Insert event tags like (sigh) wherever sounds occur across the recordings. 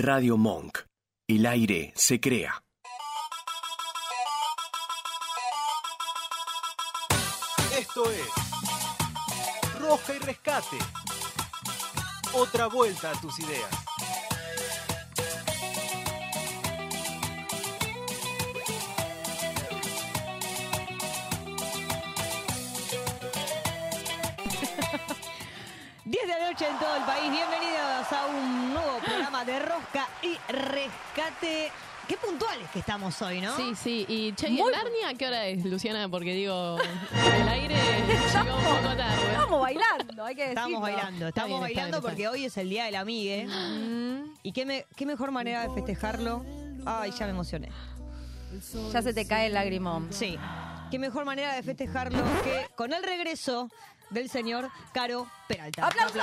Radio Monk. El aire se crea. Esto es Roja y Rescate. Otra vuelta a tus ideas. De la noche en todo el país. Bienvenidos a un nuevo programa de Rosca y Rescate. Qué puntuales que estamos hoy, ¿no? Sí, sí. Y che, ¿y Muy- Narnia qué hora es, Luciana? Porque digo, (laughs) el aire llegó un poco tarde. Estamos bailando, hay que decirlo. Estamos bailando, estamos bien, está bailando bien, está porque hoy es el día del amigue. Mm, ¿Y qué, me- qué mejor manera de festejarlo? Ay, ya me emocioné. Ya se te cae el lagrimón. Sí. ¿Qué mejor manera de festejarlo que con el regreso del señor Caro Peralta? ¡Aplausos!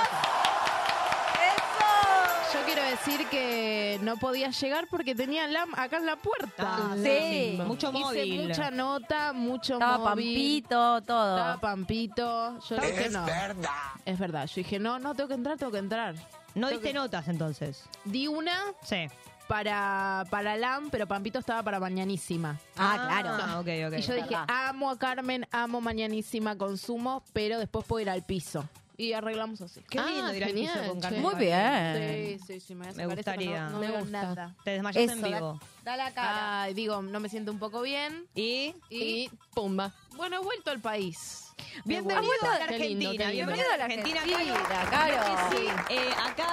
Yo quiero decir que no podía llegar porque tenía la, acá en la puerta. Ah, sí, mucho Hice móvil. mucha nota, mucho Estaba móvil. Pampito, todo. Estaba Pampito. Yo dije no. Es verdad. Yo dije, no, no, tengo que entrar, tengo que entrar. No diste notas entonces. Di una Sí. Para, para LAM, pero Pampito estaba para Mañanísima. Ah, claro. Ah, ok, ok. y yo dije, verdad. amo a Carmen, amo Mañanísima, consumo, pero después puedo ir al piso. Y arreglamos así. Qué Ah, lindo ir al piso genial, con. Carmen Muy bien. Sí, sí, sí. Me, hace- Me parece gustaría. No, no Me veo gusta. nada. Te desmayaste Eso, en vivo. Da la cara. Ay, digo, no me siento un poco bien. Y Y pumba. Bueno, he vuelto al país. Bienvenido vuelta. a la Argentina. Bienvenido a la Argentina. Caro. Sí, eh, acá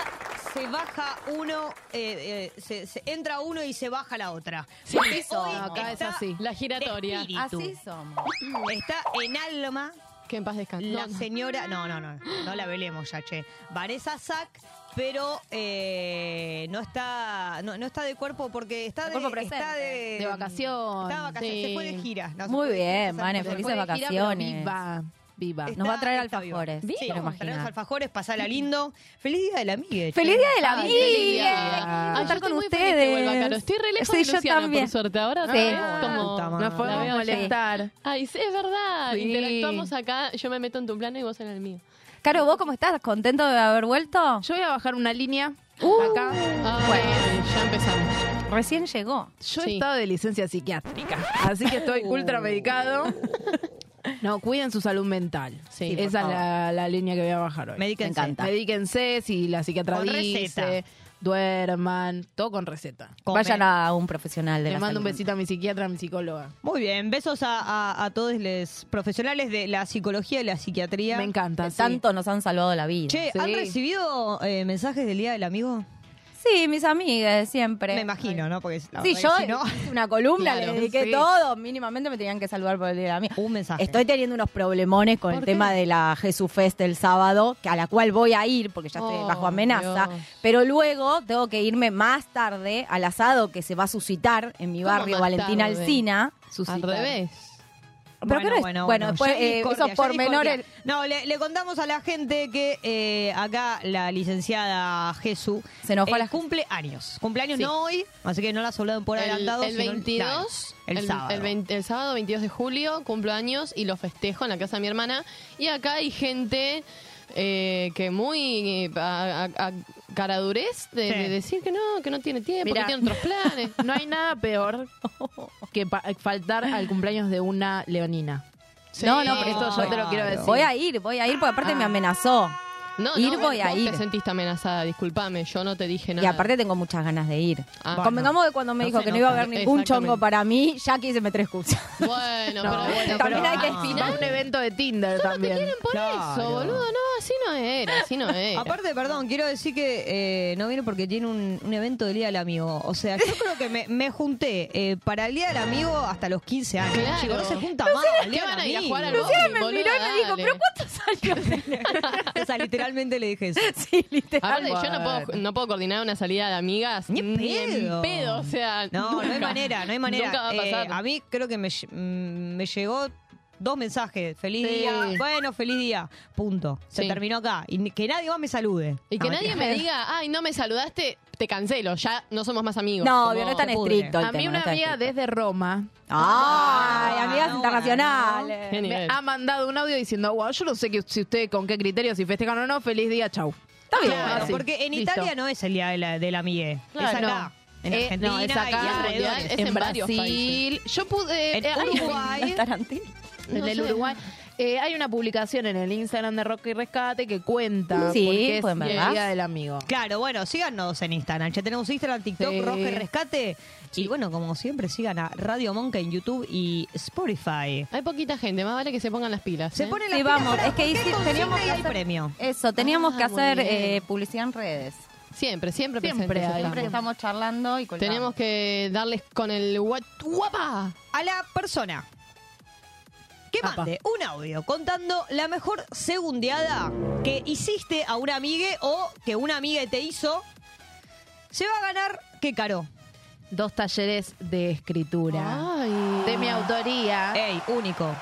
se baja uno, eh, eh, se, se- entra uno y se baja la otra. Sí, Porque eso. hoy Acá es está así. La de giratoria. espíritu. Así somos. Está en alma Que en paz descanse. la No, señora, no, no, no, no la velemos ya, che. Vanessa Sack, pero eh, no está, no, no está de cuerpo porque está De de, cuerpo presente. está de, De vacaciones. Está de vacaciones, Sí. se fue de gira. No, Muy de bien, Vane, felices de vacaciones. Viva, viva. Está- Nos va a traer alfajores, Sí, quiero vamos a traer alfajores, pasala lindo. Feliz día del amigue. che. ¡Feliz Día de la. Ay, yo estar con muy feliz que ustedes. Estoy re lejos Sí, de yo también. por suerte. Ahora Sí. como... Nos La podemos molestar. Ay, sí, es verdad. Sí. Interactuamos acá. Yo me meto en tu plano y vos en el mío. Caro, ¿vos cómo estás? ¿Contento de haber vuelto? Yo voy a bajar una línea Uh. acá. Ay, ya empezamos. Recién llegó. Yo he estado de licencia psiquiátrica, (laughs) así que estoy ultra medicado. (laughs) No, cuiden su salud mental. Sí, Esa es la, la línea que voy a bajar hoy. Medíquense. Me encanta. Medíquense si la psiquiatra Con dice, receta. Duerman, todo con receta. Come. Vayan a un profesional de Le la mando un besito a mi psiquiatra, a mi psicóloga. Muy bien, besos a, a- a todos los profesionales de la psicología y la psiquiatría. Me encanta. Que sí. tanto nos han salvado la vida. Che, Sí. ¿han recibido eh, mensajes del Día del Amigo? Sí, mis amigas, siempre. Me imagino, ¿no? Porque la Sí, verdad yo que si no, hice una columna, (laughs) Claro, le dediqué sí. todo. Mínimamente me tenían que saludar por el día de la mía. un mensaje. Estoy teniendo unos problemones con el ¿Por tema de la Jesús Fest el sábado, que a la cual voy a ir porque ya estoy Oh, bajo amenaza. Dios. Pero luego tengo que irme más tarde al asado que se va a suscitar en mi ¿Cómo barrio más Valentina tarde? Alsina. Al revés. Pero ¿qué no es? Bueno, después, eh, esos pormenores-. No, le, le contamos a la gente que eh, acá la licenciada Jesús Se enojó eh, la- cumple años. Cumpleaños Sí. no hoy, así que no la has hablado por El, adelantado. el sino 22, claro, el, sábado. el 20 el sábado 22 de julio, cumplo años y lo festejo en la casa de mi hermana. Y acá hay gente eh, que muy eh, a, a- a caradurez de, Sí. de decir que no, que no tiene tiempo, Mira. que tiene otros planes. (laughs) No hay nada peor que faltar al cumpleaños de una leonina. Sí. No, no, pero Esto yo te lo quiero decir. Voy a ir, voy a ir porque aparte me amenazó. No, Ir no, voy a ir. te sentiste amenazada, discúlpame, yo no te dije nada. Y aparte tengo muchas ganas de ir. Ah. Convengamos que cuando me No dijo que no iba a haber ningún chongo para mí, ya quise meter excusa. Bueno, (laughs) No, pero bueno, también pero hay que al final un evento de Tinder también. quieren por Claro. eso, boludo, no, así no era, así no era. Aparte, perdón, quiero decir que eh, no viene porque tiene un, un evento del Día del Amigo. O sea, yo creo que me, me junté eh, para el Día del Amigo hasta los 15 años. Claro. Chicos, no se junta más. ¿Qué Día van del a ir a Amigo. jugar al Luciana bowling, me miró y me dijo. ¿pero cuántos años? (laughs) O sea, literalmente le dije eso. (laughs) Sí, literal. Aparte, yo no puedo, no puedo coordinar una salida de amigas Ni en pedo. en pedo, o sea, No, no hay nunca. manera, no hay manera. Nunca va a Eh, pasar. a mí creo que me, mm, me llegó dos mensajes. Feliz Sí. día. Bueno, feliz día. Punto. Se Sí. terminó acá. Y ni- que nadie más me salude. y que No, nadie mentira. me diga, ay, no me saludaste, te cancelo, ya no somos más amigos. No, obvio, no es tan se pudre. estricto el A mí tema, no una es tan amiga estricto. desde Roma ¡Ay, amigas no, internacionales! Qué me nivel. ha mandado un audio diciendo, wow, yo no sé que, si usted con qué criterios, si festejan o no, feliz día, chau. Está bien. Claro, sí. porque en Listo. Italia no es el día de la, de la migue. Claro, es acá. no. En Eh, Argentina no, es y acá, alrededores. es en, en varios Brasil. Yo pude. En eh, hay- Uruguay. Tarantino. No el sé. Uruguay. Eh, hay una publicación en el Instagram de Rock y Rescate que cuenta Sí, por qué es pueden el. Día del Amigo. Claro, bueno, síganos en Instagram. Ya tenemos Instagram, TikTok, Sí. Y Rescate. Y bueno, como siempre, sigan a Radio Monca en YouTube y Spotify. Hay poquita gente, más vale que se pongan las pilas. Se ¿eh? ponen las Sí, pilas vamos. Es que porque hici- hay teníamos que hacer- premio. Eso, teníamos Ah, que hacer eh, publicidad en redes. Siempre, siempre, Siempre. Siempre estamos. charlando y colgamos. Tenemos que darles con el guapa. A la persona que Apa. mande un audio contando la mejor segundeada que hiciste a una amiga o que una amiga te hizo, se va a ganar, ¿qué caro? Dos talleres de escritura. Ay. De mi autoría. Ey, único.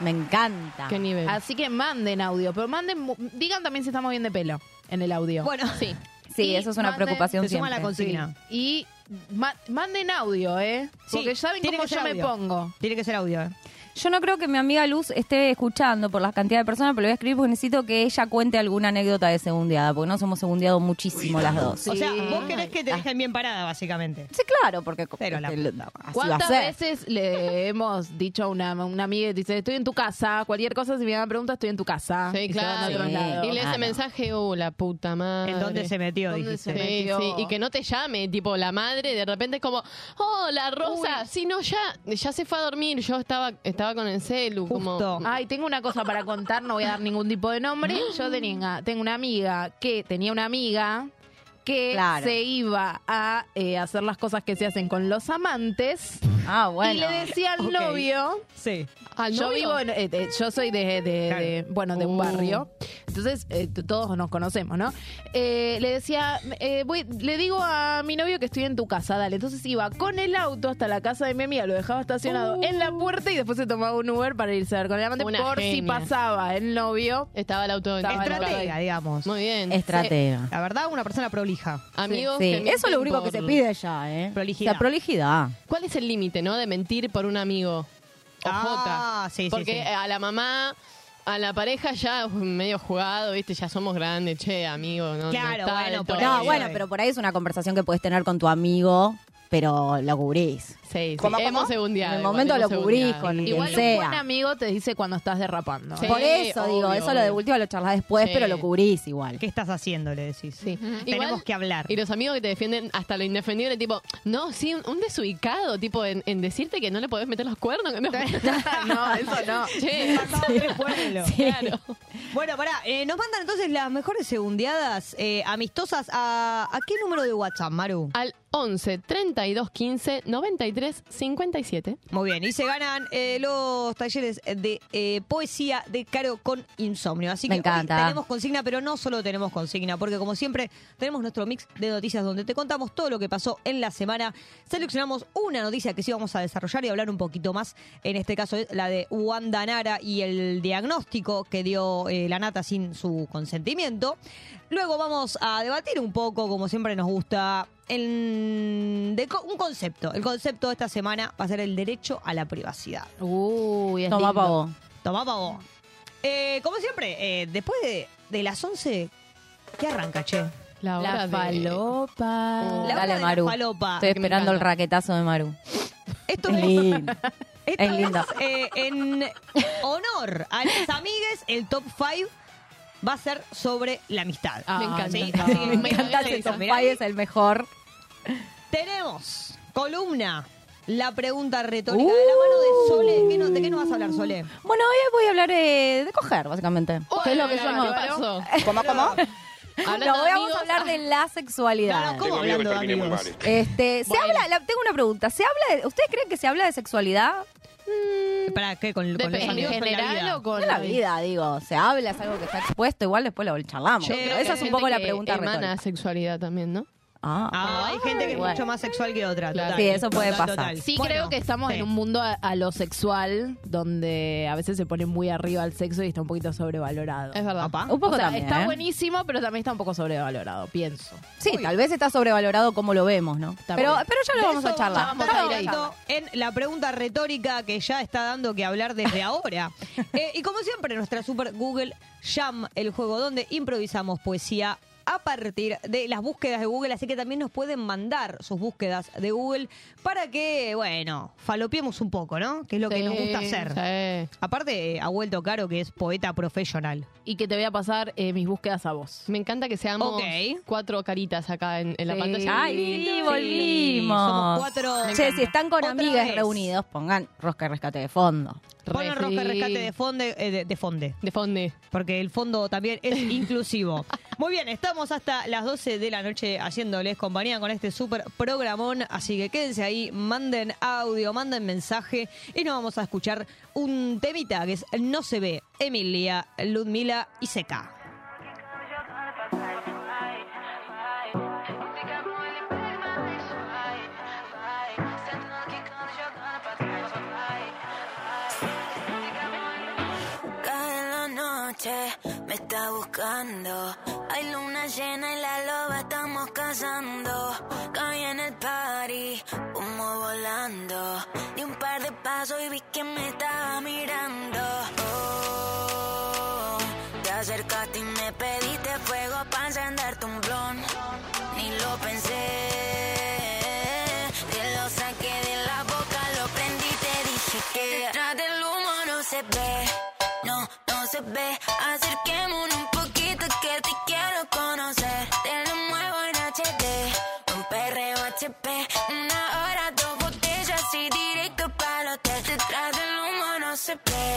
Me encanta. Qué nivel. Así que manden audio, pero manden, digan también si estamos bien de pelo en el audio. Bueno, Sí. (laughs) Sí, Y eso es una manden- preocupación se suma siempre. la consigna. Y ma- manden audio, ¿eh? Sí, Porque saben tiene cómo yo me pongo. Tiene que ser audio, ¿eh? Yo no creo que mi amiga Luz esté escuchando por la cantidad de personas, pero le voy a escribir porque necesito que ella cuente alguna anécdota de segundeada, porque nos hemos segundeado muchísimo las dos. O sea, vos querés que te dejen bien parada, básicamente. Sí, claro, porque Pero la este, va a ¿Cuántas ser. veces le hemos dicho a una, una amiga, dice, estoy en tu casa, cualquier cosa, si me pregunta, estoy en tu casa. Sí, Y se van a claro. otro Sí. lado. Y lee ese Claro. mensaje, uh, la puta madre. ¿En dónde se metió? ¿Dónde dijiste. se Sí, sí, y que no te llame, tipo la madre, de repente es como, oh, la Rosa, si no, ya, ya se fue a dormir, yo estaba, estaba con el celu, Justo. como... Ay, tengo una cosa para contar, no voy a dar ningún tipo de nombre. (gasps) Yo tenía, tengo una amiga que tenía una amiga que Claro. se iba a eh, hacer las cosas que se hacen con los amantes Ah, bueno. y le decía al novio Sí. ¿Al yo novio? vivo en- eh, eh, yo soy de, de- de- bueno de un Uh. barrio entonces eh, todos nos conocemos no Eh, le decía eh, voy- le digo a mi novio que estoy en tu casa dale entonces iba con el auto hasta la casa de mi amiga lo dejaba estacionado en la puerta y después se tomaba un Uber para irse a ver con el amante Una por si pasaba el novio Estaba el auto en Estaba Estratega, digamos. Muy bien. Estratega. La verdad, una persona prolija. Amigos Sí, que eso es lo mienten único que por- se pide ya, ¿eh? Prolijidad. La prolijidad. ¿Cuál es el límite, no? De mentir por un amigo. Ah, Ojota. sí, sí, Porque sí. a la mamá, a la pareja ya uf, medio jugado, ¿viste? Ya somos grandes, che, amigo. No, Claro, no bueno, por ahí. No, bueno, pero por ahí es una conversación que puedes tener con tu amigo, pero lo cubrís. Sí, sí. ¿Cómo, cómo? Hemos. En el igual, momento lo cubrís con quien igual un buen amigo te dice cuando estás derrapando Sí. Por eso digo, obvio, eso lo de última lo charlas después, Sí. pero lo cubrís igual. ¿Qué estás haciendo? Le decís. Sí. Tenemos Igual- que hablar. Y los amigos que te defienden hasta lo indefendible, tipo, no, sí, un, un desubicado, tipo, en, en decirte que no le podés meter los cuernos. que no, (laughs) (laughs) no eso no (laughs) che, Pasado tres pueblos. claro. Bueno, pará, eh, nos mandan entonces las mejores segundeadas eh, amistosas a, a qué número de WhatsApp, Maru? Al 11 32 15 93 57. Muy bien, y se ganan eh, los talleres de eh, poesía de Caro con Insomnio. Así Me que hoy encanta. tenemos consigna, pero no solo tenemos consigna, porque como siempre tenemos nuestro mix de noticias donde te contamos todo lo que pasó en la semana. Seleccionamos una noticia que sí vamos a desarrollar y hablar un poquito más. En este caso es la de Wanda Nara y el diagnóstico que dio eh, la nata sin su consentimiento. Luego vamos a debatir un poco, como siempre nos gusta, en- de co- un concepto. El concepto de esta semana va a ser el derecho a la privacidad. Uy, es Toma lindo. pa' vos. Tomá pa' vos. Eh, como siempre, eh, después de, de las 11, ¿qué arranca, che? La hora La de- falopa. La hora Dale, de la Maru. falopa, Estoy que me esperando el encanta. raquetazo de Maru. Esto Es es, lindo. (laughs) esto es lindo. eh, en honor a las amigues, el top 5 va a ser sobre la amistad. Ah, Me encanta. Sí, que Me encanta sí, ese top mirá. five, es el mejor. Tenemos columna, la pregunta retórica de la mano de Sole. ¿Qué no- ¿De qué nos vas a hablar, Sole? Bueno, hoy voy a hablar eh, de coger, básicamente. ¿Qué es lo que yo no... (laughs) ¿Cómo, cómo? Hablando No, hoy vamos a hablar de la sexualidad. No, no, ¿cómo hablando de amigos? Este, se Bueno. habla, la- tengo una pregunta, ¿se habla de- ¿ustedes creen que se habla de sexualidad? ¿Para qué? ¿Con, con los Depende. ¿En amigos en la general o con En la vida, digo, se habla, es algo que está expuesto, igual después lo charlamos. Yo Pero creo esa que es un poco la que pregunta emana retórica. sexualidad también, ¿no? Ah, Ah, hay gente que es Bueno. mucho más sexual que otra. Claro. total. Sí, eso puede Total, pasar. total. Sí, Bueno, creo que estamos sí. en un mundo a, a lo sexual donde a veces se pone muy arriba el sexo y está un poquito sobrevalorado. Es verdad. Apa. un poco o sea, también, está ¿eh? buenísimo, pero también está un poco sobrevalorado, pienso. Sí, tal vez está sobrevalorado como lo vemos, ¿no? Pero, ya lo vamos a charlar. vamos a ir vamos a esto en la pregunta retórica que ya está dando que hablar desde ahora. (laughs) Eh, y como siempre, nuestra super Google Jam, el juego donde improvisamos poesía a partir de las búsquedas de Google, así que también nos pueden mandar sus búsquedas de Google para que, bueno, falopiemos un poco, ¿no? Que es lo que nos gusta hacer. sí. Aparte, eh, ha vuelto caro que es poeta profesional. Y que te voy a pasar eh, mis búsquedas a vos. Me encanta que seamos cuatro caritas acá en, en la pantalla. Ay, sí, Sí, volvimos. somos cuatro. Che, si están con Otra amigas vez. reunidos, pongan rosca y rescate de fondo. Ponen rosca sí. rescate de fonde, eh, de, de fonde. De fonde. Porque el fondo también es (laughs) inclusivo. Muy bien, estamos hasta las 12 de la noche haciéndoles compañía con este súper programón. Así que quédense ahí, manden audio, manden mensaje y nos vamos a escuchar un temita que es No se ve, Emilia, Ludmila y Seca. Noche, me está buscando. Hay luna llena y la loba estamos cazando. Caí en el party, humo volando. Di un par de pasos y vi que me estaba mirando. Ve. Acerquémonos un poquito que te quiero conocer. Te lo muevo en HD, un perreo HP, una hora, dos botellas y directo para el hotel. Detrás del humo no se ve,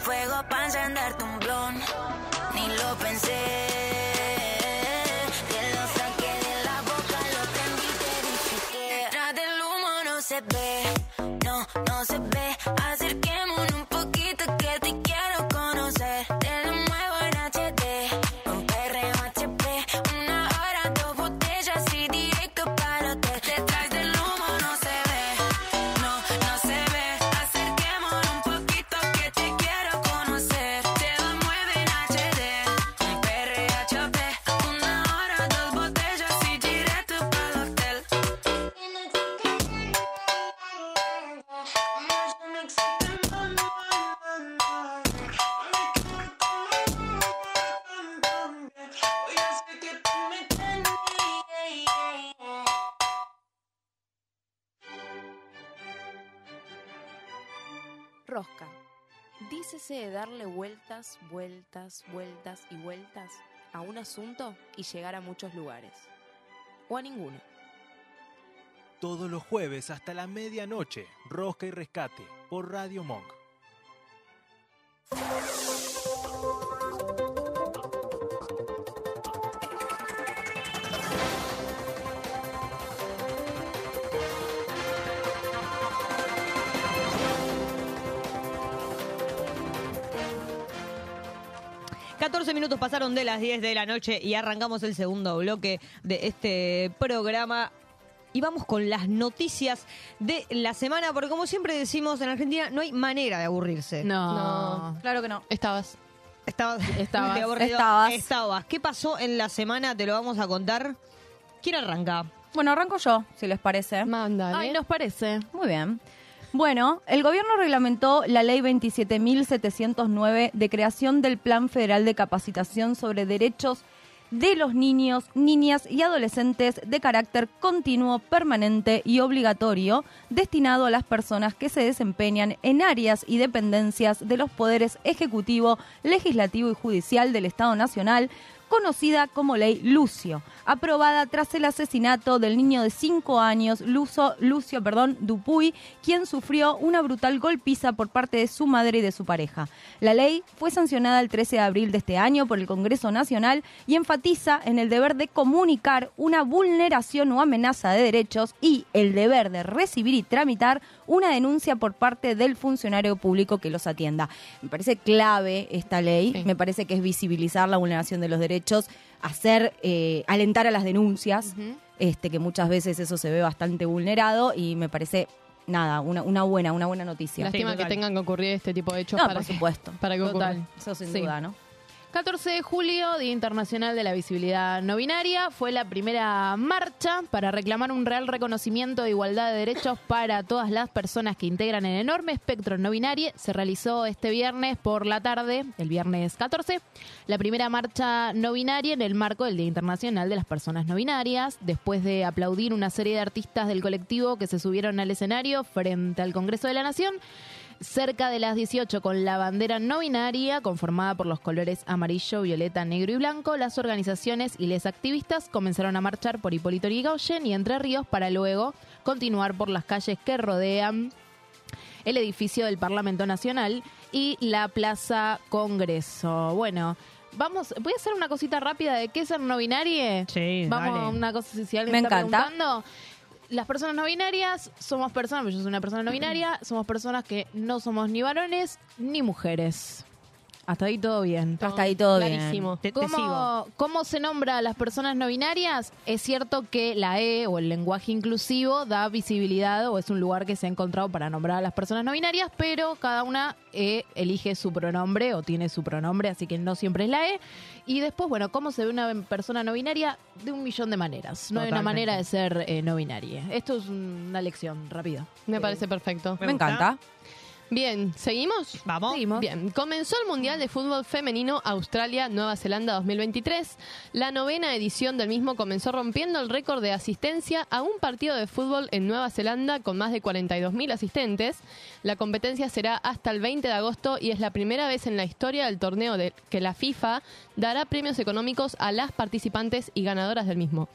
fuego para encenderte un vueltas, vueltas, vueltas y vueltas a un asunto y llegar a muchos lugares. O a ninguno. Todos los jueves hasta la medianoche, Rosca y Rescate por Radio Monk. 14 minutos pasaron de las 10 de la noche y arrancamos el segundo bloque de este programa. Y vamos con las noticias de la semana, porque como siempre decimos, en Argentina no hay manera de aburrirse. No. No. Claro que no. Estabas. Estabas. (laughs) Estabas. de aburrido. Estabas. Estabas. ¿Qué pasó en la semana? Te lo vamos a contar. ¿Quién arranca? Bueno, arranco yo, si les parece. Mándale. Ay, nos parece. Muy bien. Bueno, el gobierno reglamentó la ley 27.709 de creación del Plan Federal de Capacitación sobre Derechos de los Niños, Niñas y Adolescentes de carácter continuo, permanente y obligatorio, destinado a las personas que se desempeñan en áreas y dependencias de los poderes ejecutivo, legislativo y judicial del Estado Nacional, conocida como Ley Lucio, aprobada tras el asesinato del niño de 5 años, Lucio, Lucio perdón, Dupuy, quien sufrió una brutal golpiza por parte de su madre y de su pareja. La ley fue sancionada el 13 de abril de este año por el Congreso Nacional y enfatiza en el deber de comunicar una vulneración o amenaza de derechos y el deber de recibir y tramitar una denuncia por parte del funcionario público que los atienda. Me parece clave esta ley, Sí. me parece que es visibilizar la vulneración de los derechos, hacer, eh, alentar a las denuncias, este, que muchas veces eso se ve bastante vulnerado y me parece, nada, una, una buena, una buena noticia. Lástima Sí, que tengan que ocurrir este tipo de hechos No, para por que- supuesto. Para que Total. ocurra. Eso sin Sí. duda, ¿no? 14 de julio, Día Internacional de la Visibilidad No Binaria, fue la primera marcha para reclamar un real reconocimiento de igualdad de derechos para todas las personas que integran el enorme espectro no binario. Se realizó este viernes por la tarde, el viernes 14, la primera marcha no binaria en el marco del Día Internacional de las Personas No Binarias, después de aplaudir una serie de artistas del colectivo que se subieron al escenario frente al Congreso de la Nación cerca de las 18 con la bandera no binaria conformada por los colores amarillo, violeta, negro y blanco, las organizaciones y les activistas comenzaron a marchar por Hipólito Yrigoyen y Entre Ríos para luego continuar por las calles que rodean el edificio del Parlamento Nacional y la Plaza Congreso. Bueno, vamos, voy a hacer una cosita rápida de qué es ser no binario. Sí, Vamos dale. a una cosa si alguien Me está encanta. preguntando. Las personas no binarias somos personas, yo soy una persona no binaria, somos personas que no somos ni varones ni mujeres. Hasta ahí todo bien. Hasta ahí todo bien. Clarísimo. Te, te sigo. ¿Cómo, ¿Cómo se nombra a las personas no binarias? Es cierto que la E o el lenguaje inclusivo da visibilidad o es un lugar que se ha encontrado para nombrar a las personas no binarias, pero cada una eh, elige su pronombre o tiene su pronombre, así que no siempre es la E. Y después, bueno, ¿cómo se ve una persona no binaria? De un millón de maneras. No hay una Totalmente. manera de ser eh, no binaria. Esto es una lección rápida. Me Eh, parece perfecto. Me, encanta. Bien, ¿seguimos? Vamos. Seguimos. Bien, comenzó el Mundial de Fútbol Femenino Australia-Nueva Zelanda 2023. La novena edición del mismo comenzó rompiendo el récord de asistencia a un partido de fútbol en Nueva Zelanda con más de 42.000 asistentes. La competencia será hasta el 20 de agosto y es la primera vez en la historia del torneo de que la FIFA dará premios económicos a las participantes y ganadoras del mismo.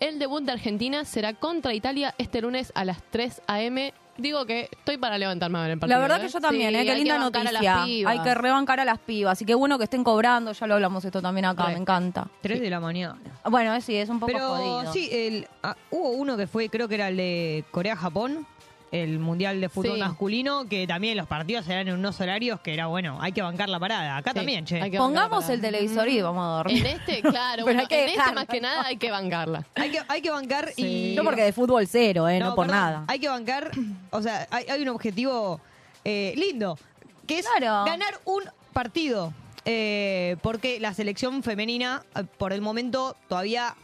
El debut de Argentina será contra Italia este lunes a las 3 a.m. Digo que estoy para levantarme a ver el partido. La verdad ¿eh? que yo también, Sí, ¿eh? Qué hay que linda bancar a las noticia. pibas. Hay que rebancar a las pibas. Y qué bueno que estén cobrando. Ya lo hablamos esto también acá. Re. Me encanta. 3 de la mañana. Bueno, eh, sí, es un poco Pero jodido. sí, el, ah, hubo uno que fue, creo que era el de Corea-Japón, el Mundial de Fútbol Sí. Masculino, que también los partidos eran en unos horarios que era, bueno, hay que bancar la parada. Acá Sí, también, che. Pongamos el televisor y vamos a dormir. En este, claro, (laughs) Pero bueno, en este más que nada hay que bancarla. Hay que, hay que bancar y... Yo porque de fútbol cero, ¿eh? No, por perdón, nada. Hay que bancar, o sea, hay, hay un objetivo eh, lindo, que es Claro. ganar un partido. Eh, porque la selección femenina, eh, por el momento, todavía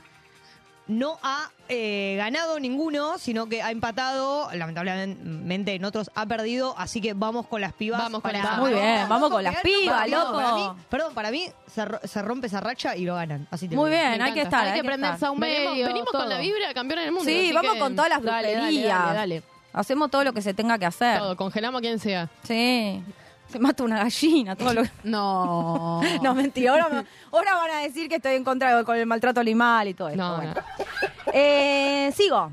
no ha eh, ganado ninguno, sino que ha empatado, lamentablemente en otros ha perdido, así que vamos con las pibas. Vamos con para- las- Muy bien, vamos con las pibas, loco. Para mí- perdón, para mí se, ro- se rompe esa racha y lo ganan. Así te Muy bien, hay que estar. Hay que prenderse a un medio. venimos con la vibra campeona del mundo. Sí, vamos que con todas las Dale, dale, brujerías. dale, dale. Hacemos todo lo que se tenga que hacer. Todo, congelamos a quien sea. Sí. (laughs) Se mata una gallina, todo lo que... (laughs) No. (laughs) No, mentira. Ahora, me- ahora van a decir que estoy en contra de- con el maltrato animal y todo esto. No, Bueno. no. Eh, sigo.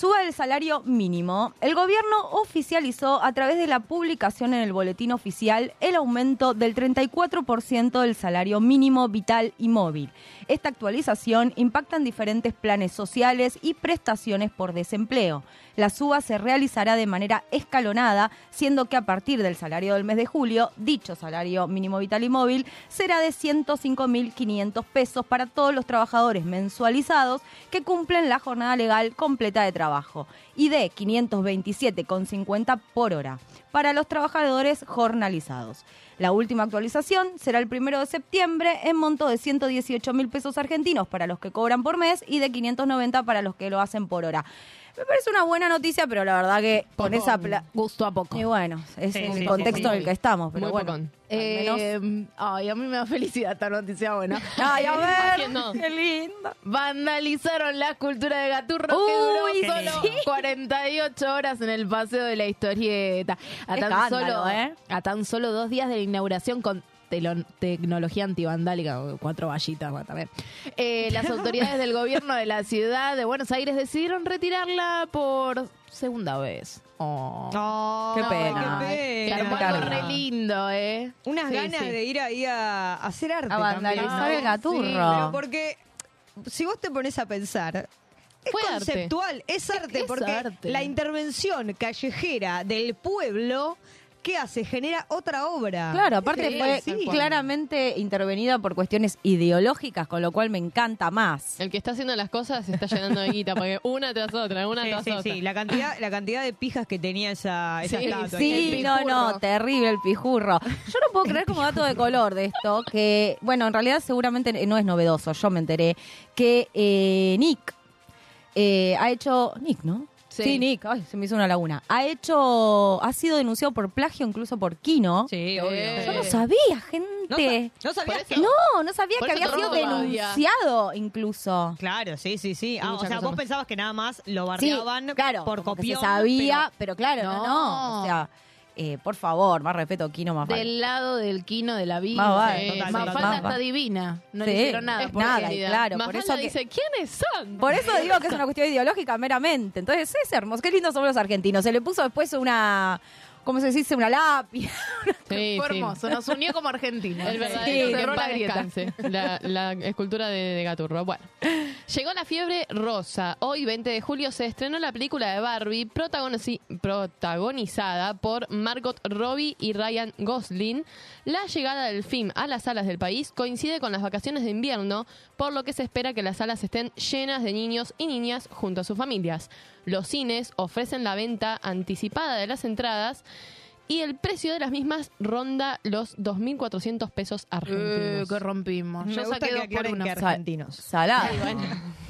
Sube el salario mínimo. El gobierno oficializó a través de la publicación en el boletín oficial el aumento del 34% del salario mínimo vital y móvil. Esta actualización impacta en diferentes planes sociales y prestaciones por desempleo. La suba se realizará de manera escalonada, siendo que a partir del salario del mes de julio, dicho salario mínimo vital y móvil será de 105.500 pesos para todos los trabajadores mensualizados que cumplen la jornada legal completa de trabajo y de 527,50 por hora para los trabajadores jornalizados. La última actualización será el primero de septiembre en monto de 118 mil pesos argentinos para los que cobran por mes y de 590 para los que lo hacen por hora. Me parece una buena noticia, pero la verdad que con esa... Gusto a poco. Y bueno, es Sí, el sí, contexto sí, en el que estamos, pero Muy bueno. pocón. Eh, ay, a mí me da felicidad esta noticia buena. (laughs) Ay, a ¿A ver, no? qué lindo. Vandalizaron la escultura de Gaturro que Uy, duró qué solo lindo. 48 horas en el paseo de la historieta. A tan, solo, ¿eh? a tan solo dos días de la inauguración con tecnología antivandálica, cuatro vallitas, bueno, también. Eh, las (laughs) autoridades del gobierno de la ciudad de Buenos Aires decidieron retirarla por segunda vez. Oh. Oh, Qué pena. qué pena. algo re lindo, ¿eh? Unas Sí, ganas sí. de ir ahí a, a hacer arte. A vandalizar el gaturro. Sí, pero porque si vos te pones a pensar. Es Fue arte. conceptual, es arte, es porque arte. la intervención callejera del pueblo, ¿qué hace? Genera otra obra. Claro, aparte Sí, fue sí. claramente intervenida por cuestiones ideológicas, con lo cual me encanta más. El que está haciendo las cosas se está llenando de guita, porque una tras otra, una Sí, tras sí, otra. sí, la cantidad, la cantidad de pijas que tenía esa, esa Sí, estatua. Sí, El no, no, terrible el pijurro. Yo no puedo creer como dato de color de esto, que, bueno, en realidad seguramente no es novedoso, yo me enteré, que eh, Nick eh, ha hecho, Nick, ¿no? Sí. Nick, ay, se me hizo una laguna. Ha hecho, ha sido denunciado por plagio incluso por Kino. Sí, Eh, obvio. Yo no sabía, gente. no que... eso- No, no sabía Por que había sido denunciado incluso. Claro, sí, sí, sí. Ah, o sea, cosas vos más. pensabas que nada más lo Sí, bardeaban claro, por que copión. se sabía, pero, claro, no. No. no. O sea, eh, por favor, más respeto, Kino, más vale. Del lado del Kino de la vida. Más vale, total, total, falta más está divina. No Sí, le hicieron nada. es por nada, claro, por Mafalda eso que- dice, ¿quiénes son? Por eso digo que es una (laughs) cuestión ideológica meramente. Entonces es hermoso. Qué lindos somos los argentinos. Se le puso después una, ¿cómo se dice? Una lápida. (laughs) Sí, Fue sí. hermoso, nos unió como argentinos. (laughs) El Sí, verdadero cerró paz la grieta. la, la escultura de, de Gaturro. Bueno, llegó la fiebre rosa. Hoy, 20 de julio, se estrenó la película de Barbie protagonizada por Margot Robbie y Ryan Gosling. La llegada del film a las salas del país coincide con las vacaciones de invierno, por lo que se espera que las salas estén llenas de niños y niñas junto a sus familias. Los cines ofrecen la venta anticipada de las entradas y el precio de las mismas ronda los 2.400 pesos Eh, argentinos. que rompimos. Me Yo gusta saqué que dos por uno. que argentinos. Salada. (laughs)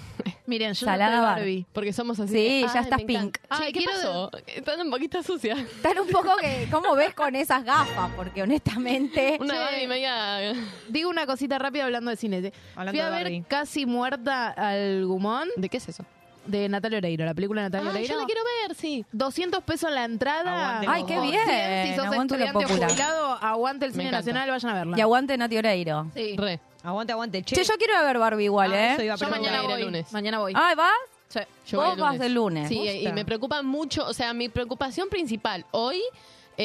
Miren, yo Salada no Bar. estoy Barbie. Porque somos así. Sí, ya estás pink. Ay, Che, ¿qué pasó? Están un poquito sucia. Están un poco que, ¿cómo ves con esas gafas? Porque honestamente... (laughs) Una. Barbie media... Digo una cosita rápida hablando de cine. Hablando Fui a de ver Barbie. Casi Muerta al Gumón ¿De qué es eso? De Natalia Oreiro, la película de Natalia Oreiro. yo la quiero ver, sí. 200 pesos la entrada. Aguante Ay, qué Gumón. bien. Si sos Aguante estudiante o popular. jubilado, aguante el cine nacional, vayan a verla. Y aguante Nati Oreiro. Sí. Re. Aguante, aguante. Che, Che, yo quiero ir a ver Barbie igual, Ah, ¿eh? eso iba a Yo mañana voy. lunes. Mañana voy. Ay, ¿vas? Sí. Yo voy Vos vas del lunes. Sí, y me preocupa mucho, o sea, mi preocupación principal hoy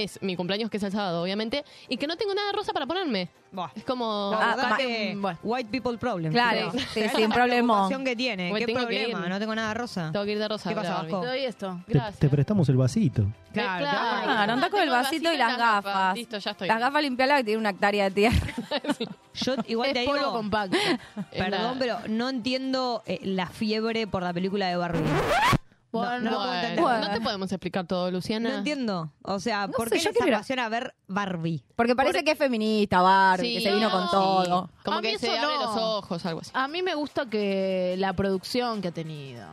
es mi cumpleaños, que es el sábado, obviamente, y que no tengo nada rosa para ponerme. Buah. Es como... La Ah, verdad va- que bueno. white people problem. Claro, Sí. (laughs) sí, la problema. que tiene. ¿Qué tengo que problema? ir. No tengo nada rosa. Tengo que ir de rosa. ¿Qué pasa, Barbie. Vasco? Te doy esto. Te, Gracias. te prestamos el vasito. Claro, Claro. Claro, andá con el Tengo vasito y las gafas. Listo, ya estoy. Las gafas limpialas que tiene una hectárea de tierra. (laughs) Yo igual te Es polvo digo, compacto. (laughs) perdón, pero no entiendo eh, la fiebre por la película de Barbie. Bueno, no lo puedo entender. Bueno, no te podemos explicar todo, Luciana. No entiendo. O sea, No ¿por sé, qué yo les quiero ir a- apasiona ver Barbie? Porque parece que es feminista, Barbie, Sí, que se vino con todo. sí. Como A mí que se abre no. los ojos, algo así. A mí me gusta que la producción que ha tenido.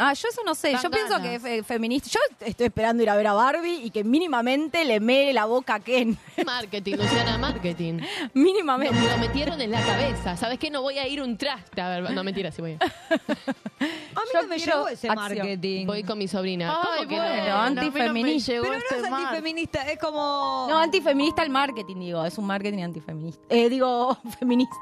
Ah, yo eso no sé. Dan yo pienso que es fe- feminista. Yo estoy esperando ir a ver a Barbie y que mínimamente le mere la boca a Ken. (laughs) Marketing, Luciana, marketing. mínimamente. Me lo metieron en la cabeza. ¿Sabes qué? No voy a ir un traste. A ver, no, mentira, sí voy a ir. (laughs) A mí Yo no me quiero llegó ese acción. marketing. Voy con mi sobrina. Ay, ¿Cómo que bueno, no? Pero a mí no me antifeminista. llegó Pero no este es mar. antifeminista, es como... No, antifeminista el marketing, digo. Es un marketing antifeminista. Eh, digo, (laughs) feminista.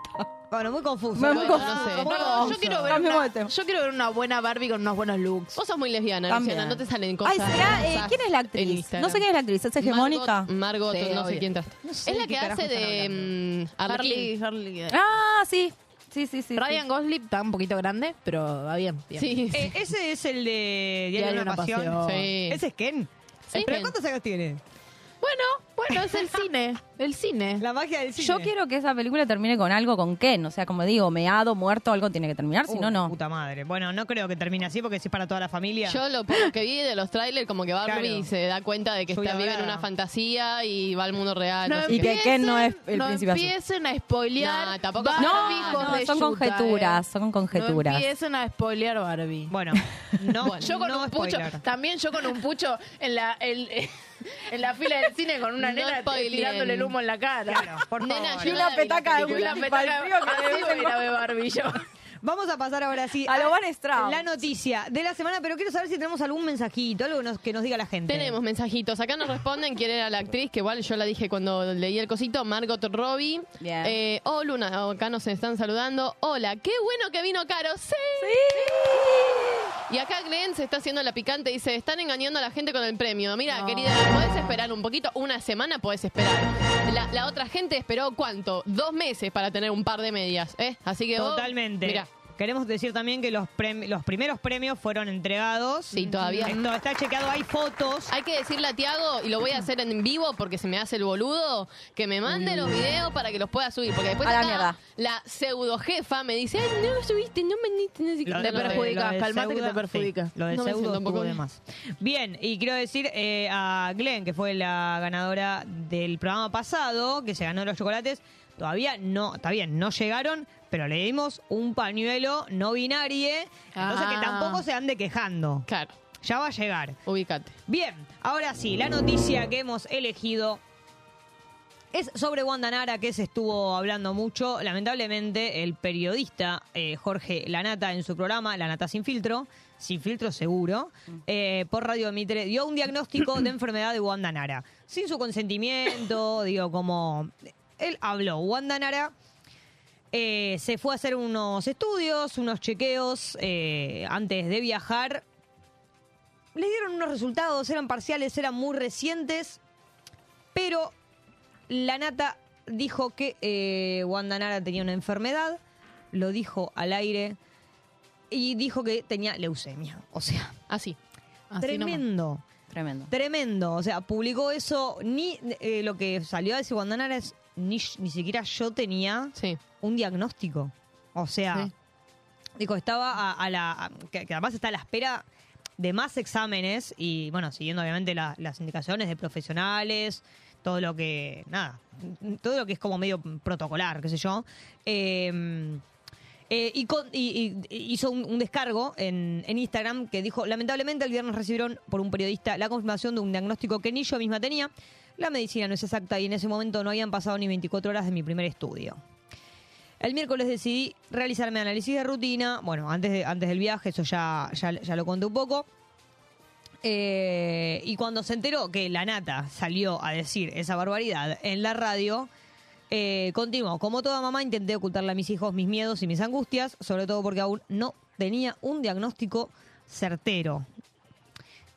Bueno, muy confuso. Muy no sé. yo quiero ver Cambiemos de una, tema. yo quiero ver una buena Barbie con unos buenos looks. Vos sos muy lesbiana, También. Luciana. No te salen cosas. Ay, ¿será? eh, hermosas ¿Quién es la en actriz? Instagram. No sé quién es la actriz. ¿Es hegemónica? Margot, Margot, Sí, no sé obvio. quién traste. No sé es la de que qué hace de mm, Harley Harley, Harley. Ah, sí. Sí, sí, sí. Ryan Gosling está un poquito grande, pero va bien. bien. Sí. Eh, ese es el de Diario de una una Pasión. pasión. Sí. ¿Ese es Ken? Sí, ¿Pero Ken. cuántos años tiene? Bueno, Bueno, es el cine. El cine. La magia del cine. Yo quiero que esa película termine con algo con Ken. O sea, como digo, meado, muerto, algo tiene que terminar, si Uh, no, no. Puta madre. Bueno, no creo que termine así porque si es para toda la familia. Yo lo poco que vi de los trailers, como que Barbie Claro. se da cuenta de que Soy está vive en una fantasía y va al mundo real. No no sé Y qué. que Ken no es el no príncipe azul. empiecen a spoilear. No, tampoco- Barbie No, no, de son Yuta, conjeturas, eh. son conjeturas. No empiecen a spoilear Barbie. Bueno, (laughs) no, yo con no un pucho, spoiler. también yo con un pucho en la el- en la fila del cine con una No nena tirándole el humo en la cara. Claro, por Nena, favor. Y una petaca de una petaca que le a a yo. Vamos a pasar ahora sí A lo Van la noticia de la semana, pero quiero saber si tenemos algún mensajito, algo que nos, que nos diga la gente. Tenemos mensajitos. Acá nos responden quién era la actriz, que igual yo la dije cuando leí el cosito, Margot Robbie. Bien. Eh, oh, Luna, acá nos están saludando. Hola, qué bueno que vino Caro. ¡Sí! Y acá Glenn se está haciendo la picante, dice, están engañando a la gente con el premio. Mira, No. querida, podés esperar un poquito, una semana podés esperar. La, la otra gente esperó cuánto? Dos meses para tener un par de medias, ¿eh? Así que vos, Totalmente. Queremos decir también que los, premi- los primeros premios fueron entregados. Sí, todavía. Esto está chequeado, hay fotos. Hay que decirle a Tiago, y lo voy a hacer en vivo porque se me hace el boludo, que me mande los videos para que los pueda subir. Porque después A la acá mierda. la pseudo jefa me dice, "Ay, no subiste, no me ni- no sé qué". Lo- Te lo de- perjudica, lo de calmate que te perjudica. sí, lo de No me Seudo siento un poco estuvo de bien. más. Bien, y quiero decir eh, a Glenn, que fue la ganadora del programa pasado, que se ganó los chocolates, todavía no, está bien, no llegaron, pero le dimos un pañuelo no binario, entonces que Ah. tampoco se ande quejando. Claro, Ya va a llegar. ubícate. Bien, ahora sí, la noticia que hemos elegido es sobre Wanda Nara, que se estuvo hablando mucho. Lamentablemente, el periodista eh, Jorge Lanata en su programa Lanata Sin Filtro, Sin Filtro seguro, eh, por Radio Mitre, dio un diagnóstico de (clears throat) enfermedad de Wanda Nara. Sin su consentimiento, digo, como... Él habló, Wanda Nara... eh, se fue a hacer unos estudios, unos chequeos eh, antes de viajar le dieron unos resultados, eran parciales, eran muy recientes, pero la nata dijo que eh, Wanda Nara tenía una enfermedad, lo dijo al aire y dijo que tenía leucemia. O sea, Así. Así nomás. tremendo, Tremendo. tremendo. O sea, publicó eso, ni eh, lo que salió a decir Wanda Nara es, ni, ni siquiera yo tenía Sí. un diagnóstico. O sea, Sí. dijo, estaba a, a la. a- que, que además está a la espera de más exámenes y, bueno, siguiendo obviamente la- las indicaciones de profesionales, todo lo que. Nada, todo lo que es como medio protocolar, qué sé yo. Eh, eh, y, con- y- y- hizo un, un descargo en, en Instagram que dijo, lamentablemente el viernes recibieron por un periodista la confirmación de un diagnóstico que ni yo misma tenía. La medicina no es exacta y en ese momento no habían pasado ni 24 horas de mi primer estudio. El miércoles decidí realizarme análisis de rutina. Bueno, antes, de- antes del viaje, eso ya, ya, lo conté un poco. Eh, y cuando se enteró que la nata salió a decir esa barbaridad en la radio, eh, continuó. Como toda mamá, intenté ocultarle a mis hijos mis miedos y mis angustias, sobre todo porque aún no tenía un diagnóstico certero.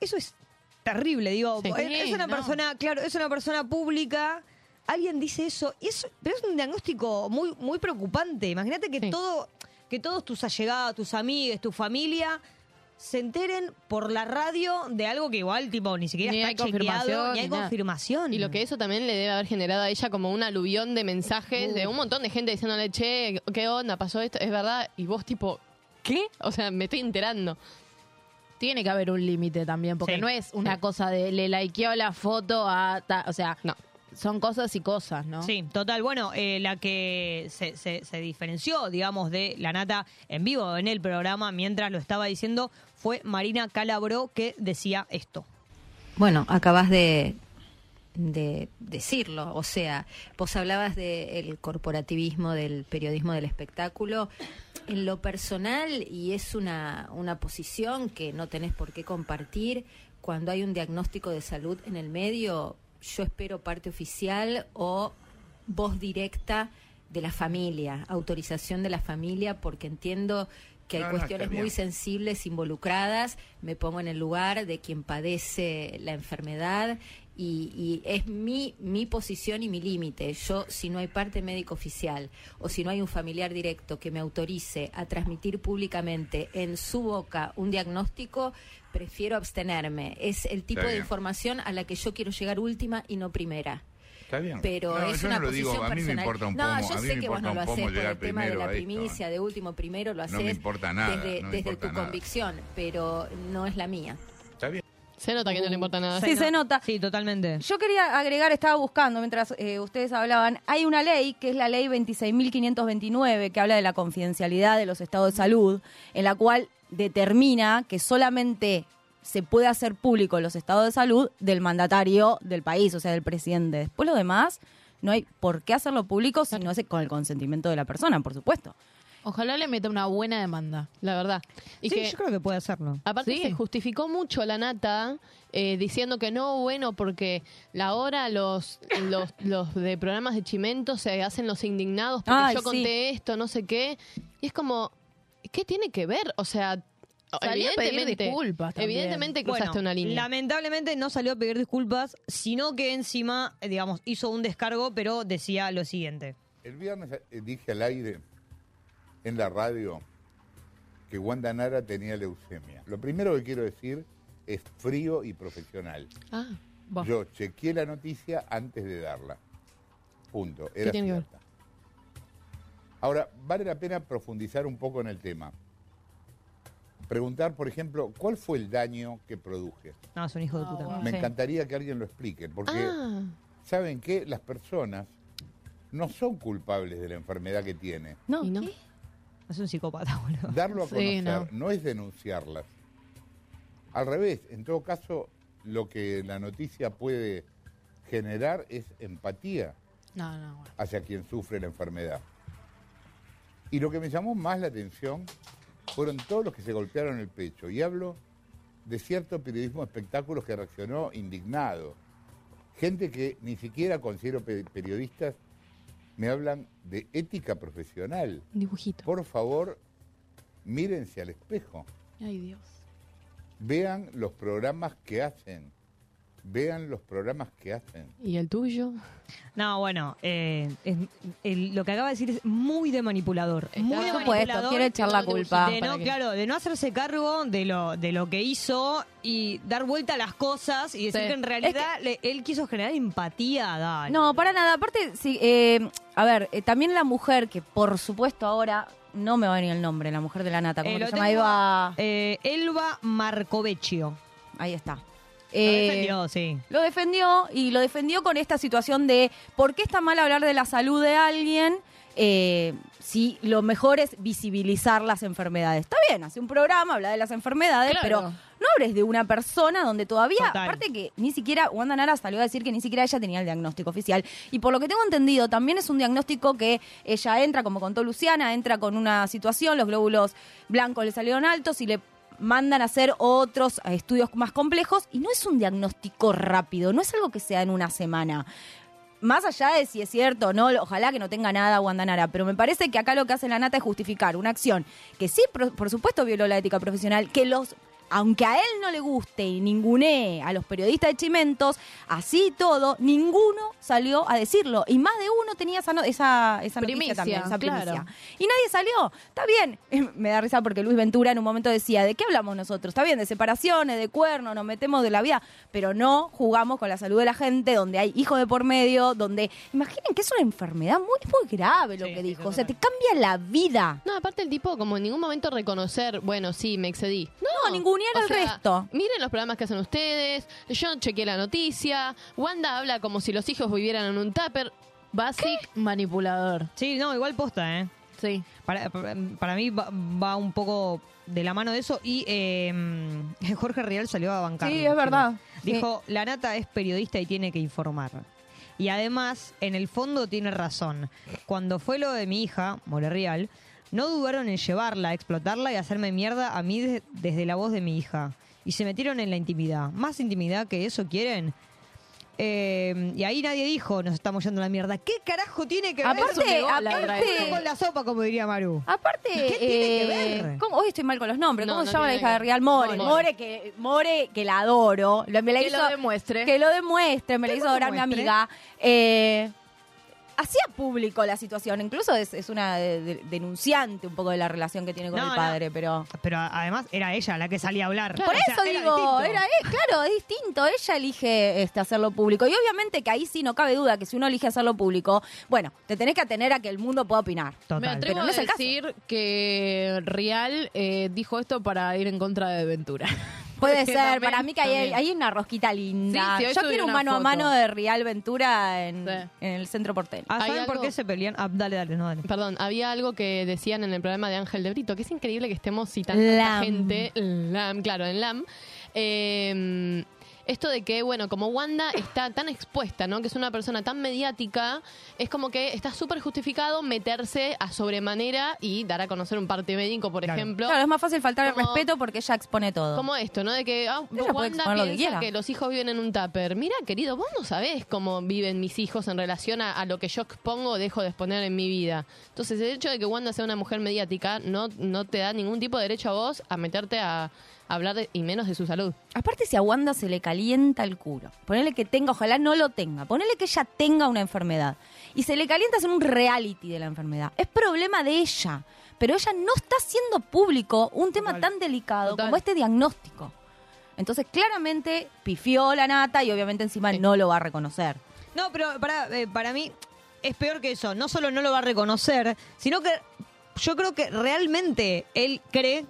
Eso es terrible, digo. Sí. es, es una no. persona, claro, es una persona pública. Alguien dice eso, y eso, pero es un diagnóstico muy, muy preocupante. Imagínate que Sí. todo, que todos tus allegados, tus amigos, tu familia se enteren por la radio de algo que igual, tipo, ni siquiera Ni está hay chequeado, ni hay nada. confirmación. Y lo que eso también le debe haber generado a ella como un aluvión de mensajes de un montón de gente diciéndole, che, ¿qué onda? ¿Pasó esto? ¿Es verdad? Y vos tipo, ¿qué? O sea, me estoy enterando. Tiene que haber un límite también, porque Sí, no es una cosa de le likeó la foto a... ta- o sea, No. son cosas y cosas, ¿no? Sí, total. Bueno, eh, la que se, se- se diferenció, digamos, de la nata en vivo en el programa mientras lo estaba diciendo fue Marina Calabro que decía esto. Bueno, acabas de, de decirlo, o sea, vos hablabas del corporativismo, del periodismo del espectáculo. En lo personal, y es una, una posición que no tenés por qué compartir, cuando hay un diagnóstico de salud en el medio, yo espero parte oficial o voz directa de la familia, autorización de la familia, porque entiendo que hay No, cuestiones muy sensibles involucradas, me pongo en el lugar de quien padece la enfermedad y, y es mi, mi posición y mi límite. Yo, si no hay parte médico oficial o si no hay un familiar directo que me autorice a transmitir públicamente en su boca un diagnóstico, prefiero abstenerme. Es el tipo de información a la que yo quiero llegar última y no primera. Está bien. Pero No, es yo una no lo digo, posición a mí me personal. importa un no, yo a mí sé me que vos no lo haces por el tema de la a esto. primicia, de último primero lo haces No me importa nada, desde, me desde importa tu nada. convicción, pero no es la mía. Se nota que no le importa nada. Sí, se nota. Sí, totalmente. Yo quería agregar, estaba buscando mientras eh, ustedes hablaban, hay una ley que es la ley 26.529 que habla de la confidencialidad de los estados de salud, en la cual determina que solamente se puede hacer público los estados de salud del mandatario del país, o sea, del presidente. Después lo demás, no hay por qué hacerlo público si no es con el consentimiento de la persona, por supuesto. Ojalá le meta una buena demanda. La verdad. Y sí, que yo creo que puede hacerlo. Aparte Sí. se justificó mucho la nata eh, diciendo que no, bueno, porque la hora los, los, los de programas de Chimento se hacen los indignados porque Ay, yo sí. conté esto, no sé qué. Y es como, ¿qué tiene que ver? O sea, Salió a pedir evidentemente, disculpas también. evidentemente cruzaste Bueno, una línea. Lamentablemente no salió a pedir disculpas, sino que encima, eh, digamos, hizo un descargo, pero decía lo siguiente. El viernes eh, dije al aire en la radio que Wanda Nara tenía leucemia. Lo primero que quiero decir es frío y profesional. Ah, Buah. Yo chequeé la noticia antes de darla. Punto. Era cierta. Ahora, vale la pena profundizar un poco en el tema. Preguntar, por ejemplo, ¿cuál fue el daño que produje? No, es un hijo de puta. Me Sí. encantaría que alguien lo explique, porque ah, saben que las personas no son culpables de la enfermedad que tiene. No, Y no. ¿qué? Es un psicópata, (laughs) boludo. Darlo a Sí, conocer no. no. es denunciarlas. Al revés, en todo caso, lo que la noticia puede generar es empatía No, no, bueno. hacia quien sufre la enfermedad. Y lo que me llamó más la atención fueron todos los que se golpearon el pecho. Y hablo de cierto periodismo de espectáculos que reaccionó indignado. Gente que ni siquiera considero pe- periodistas, me hablan de ética profesional. un dibujito. Por favor, mírense al espejo. Ay, Dios. Vean los programas que hacen. Vean los programas que hacen. ¿Y el tuyo? No, bueno, eh, es- el- lo que acaba de decir es muy de manipulador. Muy de manipulador. quiere echar la culpa. De no, claro, de no hacerse cargo de lo, de lo que hizo y dar vuelta a las cosas y decir Sí. que en realidad le- él quiso generar empatía, dale. No, para nada. Aparte, sí, eh, a ver, eh, también la mujer, que por supuesto ahora no me va a venir el nombre, la mujer de la nata, ¿cómo Eh, se llama? tengo- Eva. Eh, Elba Marcovecchio. Ahí está. Lo Eh, defendió, sí. Lo defendió y lo defendió con esta situación de por qué está mal hablar de la salud de alguien eh, si lo mejor es visibilizar las enfermedades. Está bien, hace un programa, habla de las enfermedades, Claro. pero no hables de una persona donde todavía, Total. aparte que ni siquiera, Wanda Nara salió a decir que ni siquiera ella tenía el diagnóstico oficial. Y por lo que tengo entendido, también es un diagnóstico que ella entra, como contó Luciana, entra con una situación, los glóbulos blancos le salieron altos y le mandan a hacer otros eh, estudios más complejos y no es un diagnóstico rápido, no es algo que sea en una semana. Más allá de si es cierto o no, ojalá que no tenga nada Wanda Nara, pero me parece que acá lo que hace la nata es justificar una acción que sí, por supuesto, violó la ética profesional, que los aunque a él no le guste y ningunee a los periodistas de Chimentos, así y todo, ninguno salió a decirlo. Y más de uno tenía esa, no- esa, esa noticia Primicia, también, esa claro. primicia. Y nadie salió. Está bien. (laughs) Me da risa porque Luis Ventura en un momento decía, ¿de qué hablamos nosotros? Está bien, de separaciones, de cuernos, nos metemos de la vida, pero no jugamos con la salud de la gente, donde hay hijos de por medio, donde... Imaginen que es una enfermedad muy, muy grave lo Sí, que dijo. sí, o sea, te cambia la vida. No, aparte el tipo como en ningún momento reconocer, bueno, sí, me excedí. No, No, ningunear O al sea, resto. Miren los programas que hacen ustedes, yo chequeé la noticia, Wanda habla como si los hijos vivieran en un tupper. Basic manipulador. Sí, no, igual posta, ¿eh? Sí. Para, para- para mí va, va un poco de la mano de eso y eh, (laughs) Jorge Rial salió a bancar. Sí, es verdad. Dijo, la nata es periodista y tiene que informar. Y además, en el fondo tiene razón. Cuando fue lo de mi hija, More Real, no dudaron en llevarla, explotarla y hacerme mierda a mí de- desde la voz de mi hija. Y se metieron en la intimidad. ¿Más intimidad que eso quieren? Eh, y ahí nadie dijo, nos estamos yendo a la mierda. ¿Qué carajo tiene que ver Aparte- eso? La aparte- draga con la sopa, como diría Maru. Aparte, ¿Qué tiene que eh, ver? ¿cómo? hoy estoy mal con los nombres. No, ¿Cómo no se llama la hija de que- Real More? More. More, que, More, que la adoro. Lo- Me la Que hizo, lo demuestre. Que lo demuestre, me la Que hizo adorar mi amiga. Eh, hacía público la situación. Incluso es, es una de- de- denunciante un poco de la relación que tiene con No, el no. padre, pero... Pero a- además era ella la que salía a hablar. Por O sea, eso era digo, distinto. era, eh, claro, es distinto. Ella elige este, hacerlo público. Y obviamente que ahí sí no cabe duda que si uno elige hacerlo público, bueno, te tenés que atener a que el mundo pueda opinar. Total. Me atrevo Pero no a es el caso. decir que Real eh, dijo esto para ir en contra de Ventura. Puede ser, también- para mí que hay, también. hay una rosquita linda. Sí, sí, hoy Yo quiero un mano a mano de Real Ventura en, Sí. en el centro porteño. Ah, ¿Saben por qué se pelean? Ah, dale, dale, no, dale. Perdón, había algo que decían en el programa de Ángel de Brito, que es increíble que estemos citando a gente, LAM, claro, en LAM. Eh, esto de que, bueno, como Wanda está tan expuesta, ¿no? Que es una persona tan mediática, es como que está súper justificado meterse a sobremanera y dar a conocer un parte médico, por Claro. ejemplo. Claro, es más fácil faltar el Como- respeto porque ella expone todo. Como esto, ¿no? De que ah, Wanda exponer lo que piensa que, los hijos viven en un tupper. Mira, querido, vos no sabés cómo viven mis hijos en relación a, a lo que yo expongo o dejo de exponer en mi vida. Entonces, el hecho de que Wanda sea una mujer mediática no, no te da ningún tipo de derecho a vos a meterte a, a hablar de- y menos de su salud. Aparte, si a Wanda se le calienta el culo, ponele que tenga, ojalá no lo tenga, ponele que ella tenga una enfermedad y se le calienta hacer un reality de la enfermedad, es problema de ella. Pero ella no está haciendo público un tema Total. tan delicado Total. como este diagnóstico. Entonces, claramente pifió la nata y obviamente encima no lo va a reconocer. No, pero para, eh, para mí es peor que eso. No solo no lo va a reconocer, sino que yo creo que realmente él cree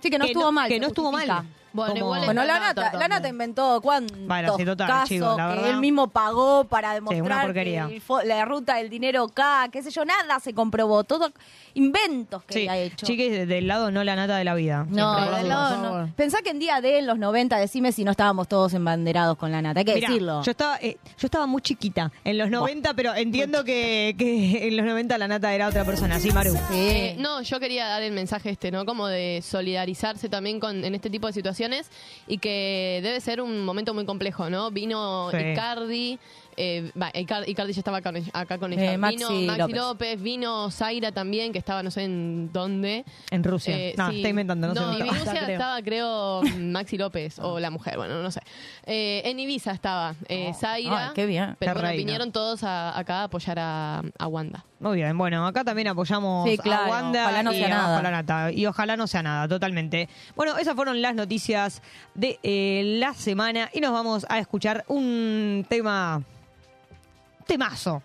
Sí, que no Que estuvo no- mal. que no estuvo mal. Bueno, Como- igual Bueno, la nata, la nata inventó cuántos Bueno, sí, total, casos chicos, la que él mismo pagó para demostrar el la ruta del dinero acá, qué sé yo, nada se comprobó, todo inventos que Sí, había hecho. chiques, del lado no la nata de la vida. no, Siempre del lo lado digo. no. Pensá que en día de en los 90, decime si no estábamos todos embanderados con la nata, hay que Mirá, decirlo. Yo estaba, eh, yo estaba muy chiquita en los 90, pero entiendo que, que en los 90 la nata era otra persona, ¿sí, Maru? Eh, no, yo quería dar el mensaje este, ¿no? Como de solidarizarse también con en este tipo de situaciones y que debe ser un momento muy complejo, ¿no? Vino Sí. Icardi, eh, va, Icardi, Icardi ya estaba acá, acá con ella. Eh, Maxi vino Maxi López. López. vino Zaira también, que estaba no sé en dónde. En Rusia. Eh, no, sí. está inventando, no, sé No, en estaba. Rusia (laughs) Creo. estaba, creo, Maxi López o la mujer, bueno, no sé. Eh, en Ibiza estaba eh, Zaira. Ay, qué bien. Pero Qué bueno, vinieron todos a- acá a apoyar a, a Wanda. Muy bien, bueno, acá también apoyamos Sí, claro, a Wanda ojalá no y sea a nada. Bajo la Nata. Y ojalá no sea nada, totalmente. Bueno, esas fueron las noticias de eh, la semana y nos vamos a escuchar un tema... Temazo.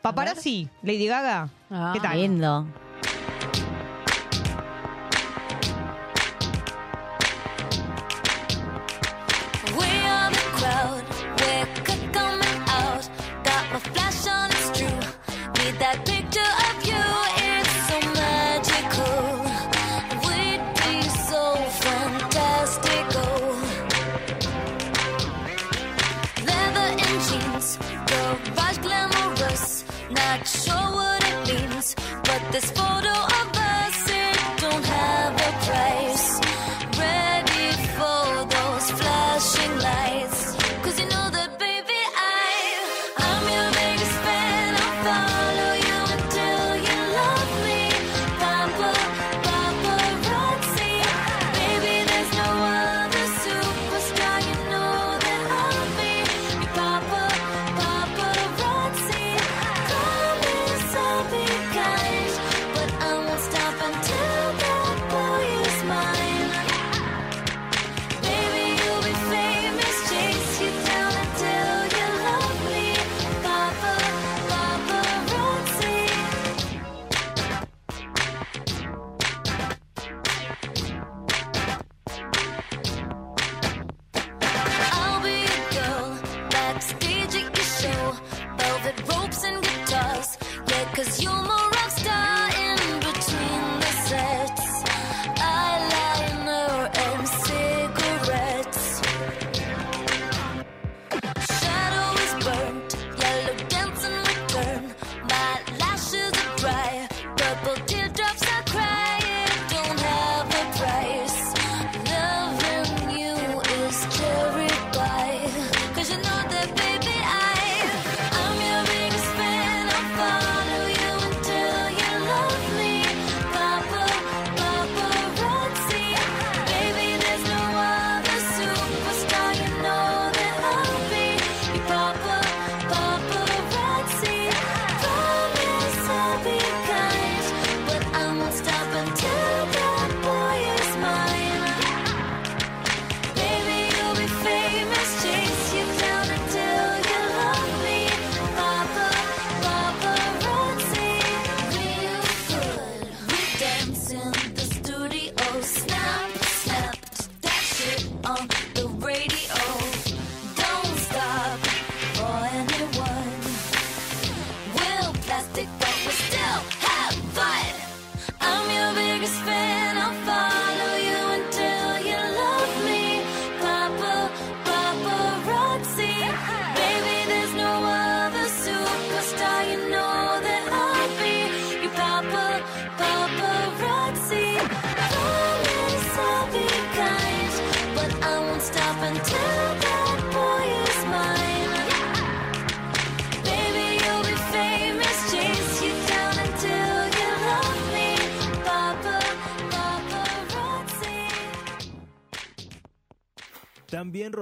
Paparazzi, Lady Gaga. Ah. ¿Qué tal? Lindo. this for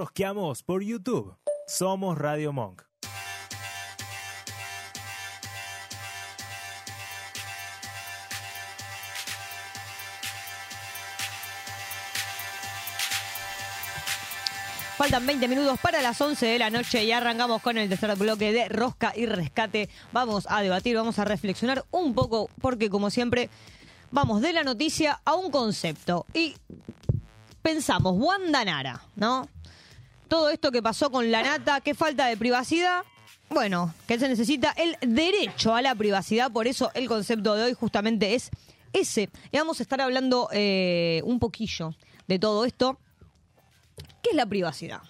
rosqueamos por YouTube. Somos Radio Monk. Faltan 20 minutos para las 11 de la noche y arrancamos con el tercer bloque de Rosca y Rescate. Vamos a debatir, vamos a reflexionar un poco, porque como siempre, vamos de la noticia a un concepto. Y pensamos, Wanda Nara, ¿no? Todo esto que pasó con la nata, qué falta de privacidad. Bueno, que se necesita el derecho a la privacidad, por eso el concepto de hoy justamente es ese. Y vamos a estar hablando eh, un poquillo de todo esto. ¿Qué es la privacidad?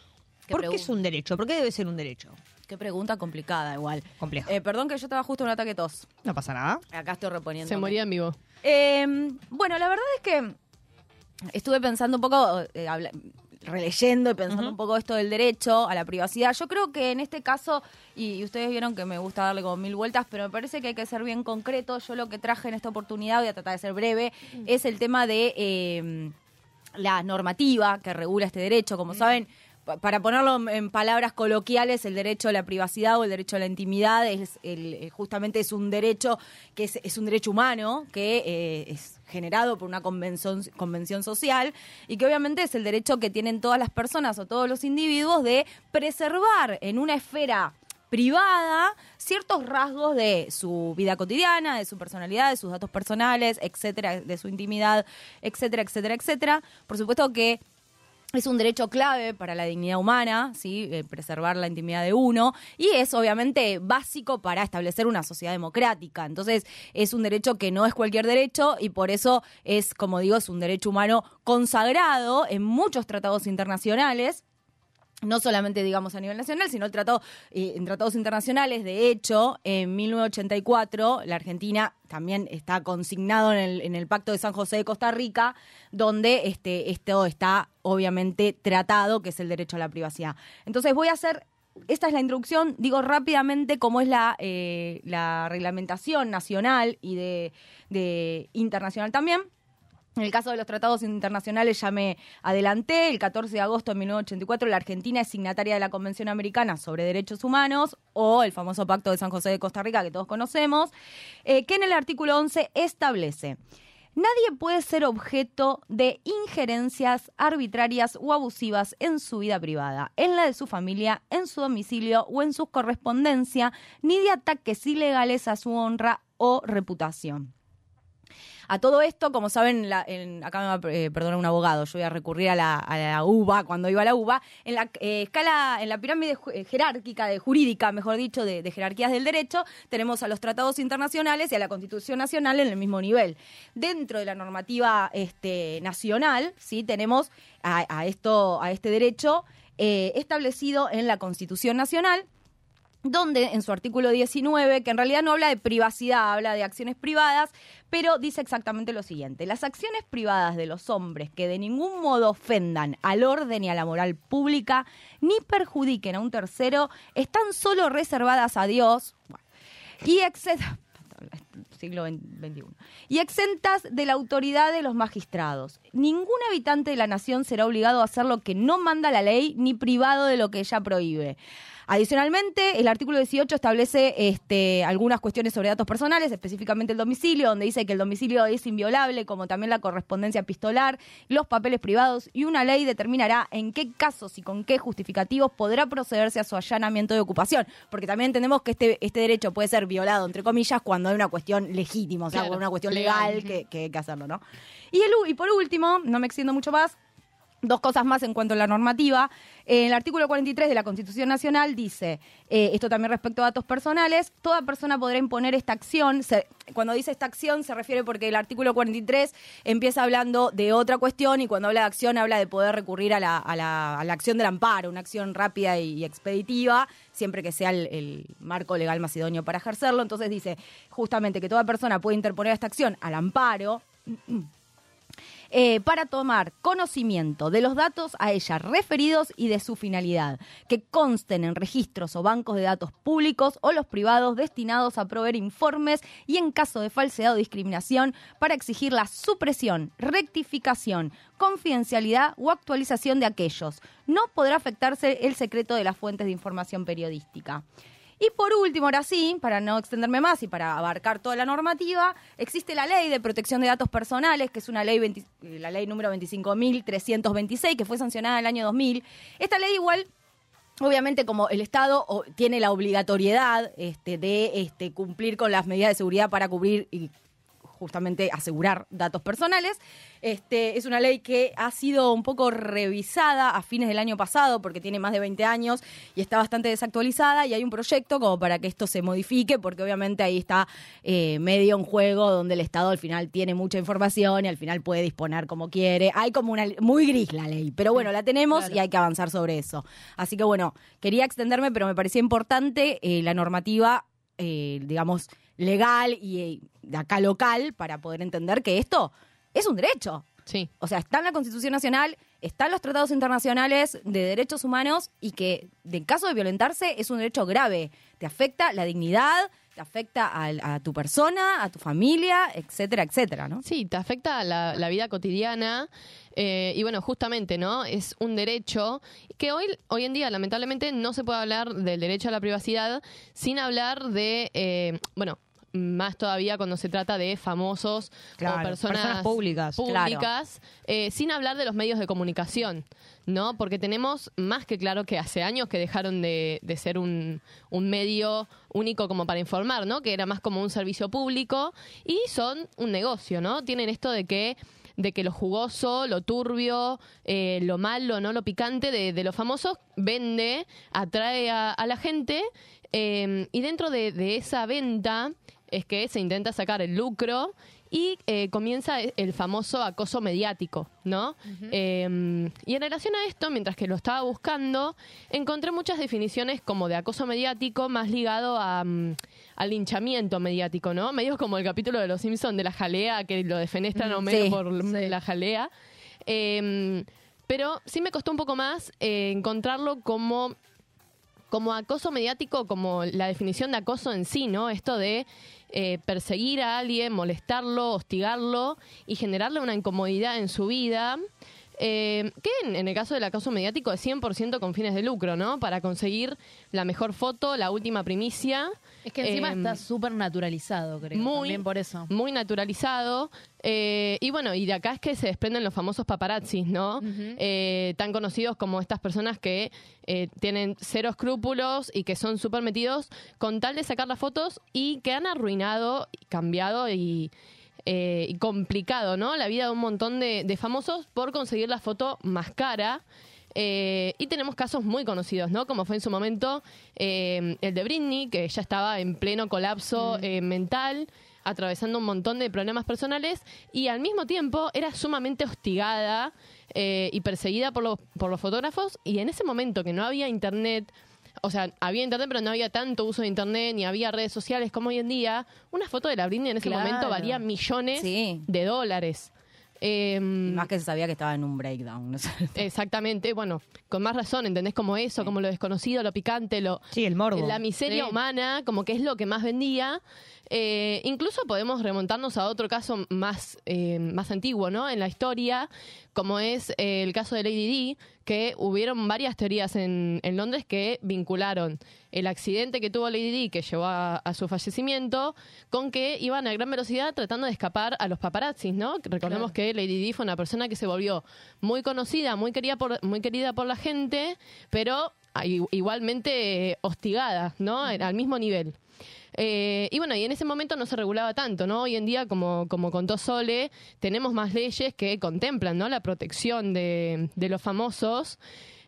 ¿Qué ¿Por qué es un derecho? ¿Por qué debe ser un derecho? Qué pregunta complicada igual. Complejo. Eh, perdón que yo estaba justo en un ataque de tos. No pasa nada. Acá estoy reponiendo. Se moría en vivo. Eh, bueno, la verdad es que estuve pensando un poco, eh, releyendo y pensando un poco esto del derecho a la privacidad. Yo creo que en este caso, y, y ustedes vieron que me gusta darle como mil vueltas, pero me parece que hay que ser bien concreto. Yo lo que traje en esta oportunidad, voy a tratar de ser breve, es el tema de eh, la normativa que regula este derecho. Como saben, pa- para ponerlo en palabras coloquiales, el derecho a la privacidad o el derecho a la intimidad es el, eh, justamente es un derecho que es, es un derecho humano que eh, es generado por una convención, social y que obviamente es el derecho que tienen todas las personas o todos los individuos de preservar en una esfera privada ciertos rasgos de su vida cotidiana, de su personalidad, de sus datos personales, etcétera, de su intimidad, etcétera, etcétera, etcétera. Por supuesto que es un derecho clave para la dignidad humana, ¿sí? Eh, preservar la intimidad de uno, y es obviamente básico para establecer una sociedad democrática. Entonces, es un derecho que no es cualquier derecho y por eso es, como digo, es un derecho humano consagrado en muchos tratados internacionales no solamente digamos a nivel nacional, sino el tratado, eh, en tratados internacionales. De hecho, en 1984 la Argentina también está consignado en el, en el Pacto de San José de Costa Rica, donde este, esto está obviamente tratado, que es el derecho a la privacidad. Entonces voy a hacer esta es la introducción, digo rápidamente cómo es la, eh, la reglamentación nacional y de, de internacional también. En el caso de los tratados internacionales ya me adelanté, el 14 de agosto de 1984 la Argentina es signataria de la Convención Americana sobre Derechos Humanos o el famoso Pacto de San José de Costa Rica que todos conocemos, eh, que en el artículo 11 establece Nadie puede ser objeto de injerencias arbitrarias o abusivas en su vida privada, en la de su familia, en su domicilio o en su correspondencia, ni de ataques ilegales a su honra o reputación. A todo esto, como saben, la- en- acá me va a eh, perdonar un abogado, yo voy a recurrir a la, a UBA, cuando iba a la UBA, en la eh, escala, en la pirámide eh, jerárquica, de jurídica, mejor dicho, de, jerarquías del derecho, tenemos a los tratados internacionales y a la Constitución Nacional en el mismo nivel. Dentro de la normativa este, nacional, sí, tenemos a, a esto, a este derecho establecido en la Constitución Nacional, donde en su artículo 19, que en realidad no habla de privacidad, habla de acciones privadas, pero dice exactamente lo siguiente, las acciones privadas de los hombres que de ningún modo ofendan al orden y a la moral pública, ni perjudiquen a un tercero, están solo reservadas a Dios y (laughs) siglo. Y exentas de la autoridad de los magistrados. Ningún habitante de la nación será obligado a hacer lo que no manda la ley ni privado de lo que ella prohíbe. Adicionalmente, el artículo 18 establece este, algunas cuestiones sobre datos personales, específicamente el domicilio, donde dice que el domicilio es inviolable, como también la correspondencia epistolar, los papeles privados, y una ley determinará en qué casos y con qué justificativos podrá procederse a su allanamiento de ocupación. Porque también entendemos que este, este derecho puede ser violado, entre comillas, cuando hay una cuestión legítima, o sea, Claro, una cuestión legal. legal que, que hay que hacerlo, ¿no? Y, el, y por último, no me extiendo mucho más, Dos cosas más en cuanto a la normativa. En el artículo 43 de la Constitución Nacional dice, eh, esto también respecto a datos personales, toda persona podrá imponer esta acción. Cuando dice esta acción se refiere porque el artículo 43 empieza hablando de otra cuestión y cuando habla de acción habla de poder recurrir a la acción del amparo, una acción rápida y expeditiva, siempre que sea el, el marco legal más idóneo para ejercerlo. Entonces dice justamente que toda persona puede interponer esta acción al amparo. Eh, para tomar conocimiento de los datos a ella referidos y de su finalidad, que consten en registros o bancos de datos públicos o los privados destinados a proveer informes y en caso de falsedad o discriminación para exigir la supresión, rectificación, confidencialidad o actualización de aquellos. No podrá afectarse el secreto de las fuentes de información periodística. Y por último, ahora sí, para no extenderme más y para abarcar toda la normativa, existe la ley de protección de datos personales, que es una ley, 20 la ley número 25.326, que fue sancionada en el año 2000. Esta ley igual Obviamente, como el Estado tiene la obligatoriedad este, de este, cumplir con las medidas de seguridad para cubrir y justamente asegurar datos personales. Este, es una ley que ha sido un poco revisada a fines del año pasado porque tiene más de 20 años y está bastante desactualizada y hay un proyecto como para que esto se modifique porque obviamente ahí está eh, medio en juego donde el Estado al final tiene mucha información y al final puede disponer como quiere. Hay como una muy gris la ley, pero bueno, la tenemos y hay que avanzar sobre eso. Así que bueno, quería extenderme, pero me parecía importante eh, la normativa, eh, digamos, legal y eh, de acá local para poder entender que esto es un derecho. Sí. O sea, está en la Constitución Nacional, están los tratados internacionales de derechos humanos y que, en caso de violentarse, es un derecho grave. Te afecta la dignidad, te afecta al- a, tu persona, a tu familia, etcétera, etcétera, ¿no? Sí, te afecta la, la vida cotidiana. eh, y bueno, justamente, ¿no? Es un derecho que hoy, hoy en día, lamentablemente, no se puede hablar del derecho a la privacidad sin hablar de, eh, bueno, más todavía cuando se trata de famosos Claro, o personas, personas públicas. públicas, eh, sin hablar de los medios de comunicación, ¿no? Porque tenemos más que claro que hace años que dejaron de, de ser un, un medio único como para informar, ¿no? Que era más como un servicio público y son un negocio, ¿no? Tienen esto de que de que lo jugoso, lo turbio, eh, lo malo, no lo picante de, de los famosos vende, atrae a, a la gente eh, y dentro de, de esa venta es que se intenta sacar el lucro y eh, comienza el famoso acoso mediático, ¿no? Eh, y en relación a esto, mientras que lo estaba buscando, encontré muchas definiciones como de acoso mediático más ligado a, mm, al linchamiento mediático, ¿no? Medio como el capítulo de Los Simpsons de la jalea, que lo defenestran a Homero sí, por la jalea. Eh, pero sí me costó un poco más eh, encontrarlo como como acoso mediático, como la definición de acoso en sí, ¿no? Esto de eh, perseguir a alguien, molestarlo, hostigarlo y generarle una incomodidad en su vida. Eh, que en, en el caso del acoso mediático es 100% con fines de lucro, ¿no? Para conseguir la mejor foto, la última primicia. Es que encima Em, está súper naturalizado, creo. muy- También por eso. muy naturalizado. eh, y bueno, y de acá es que se desprenden los famosos paparazzis, ¿no? Eh, tan conocidos como estas personas que eh, tienen cero escrúpulos y que son súper metidos con tal de sacar las fotos y que han arruinado, cambiado y, eh, y complicado, ¿no? La vida de un montón de, de famosos por conseguir la foto más cara. Eh, y tenemos casos muy conocidos, ¿no? Como fue en su momento eh, el de Britney, que ya estaba en pleno colapso eh, mental, atravesando un montón de problemas personales y al mismo tiempo era sumamente hostigada eh, y perseguida por los, por los fotógrafos. Y en ese momento que no había internet, o sea, había internet, pero no había tanto uso de internet, ni había redes sociales como hoy en día, una foto de la Britney en ese Claro. momento valía millones Sí. de dólares. Em, Más que se sabía que estaba en un breakdown. no sé. Exactamente, bueno, con más razón, ¿entendés? Como eso, como lo desconocido, lo picante, lo, Sí, el morbo. la miseria Sí. humana, como que es lo que más vendía. Eh, incluso podemos remontarnos a otro caso más, eh, más antiguo, ¿no? En la historia, como es eh, el caso de Lady Di, que hubieron varias teorías en, en Londres que vincularon el accidente que tuvo Lady Di, que llevó a, a su fallecimiento, con que iban a gran velocidad tratando de escapar a los paparazzis, ¿no? Recordemos que Lady Di fue una persona que se volvió muy conocida, muy querida por, muy querida por la gente, pero igualmente hostigada, ¿no? Al mismo nivel. Eh, y bueno, y en ese momento no se regulaba tanto, ¿no? Hoy en día, como, como contó Sole, tenemos más leyes que contemplan, ¿no? La protección de, de los famosos.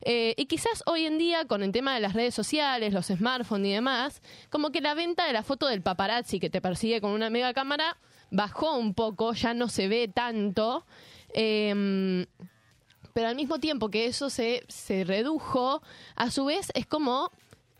Eh, y quizás hoy en día, con el tema de las redes sociales, los smartphones y demás, como que la venta de la foto del paparazzi que te persigue con una mega cámara bajó un poco, ya no se ve tanto. Em, pero al mismo tiempo que eso se, se redujo, a su vez es como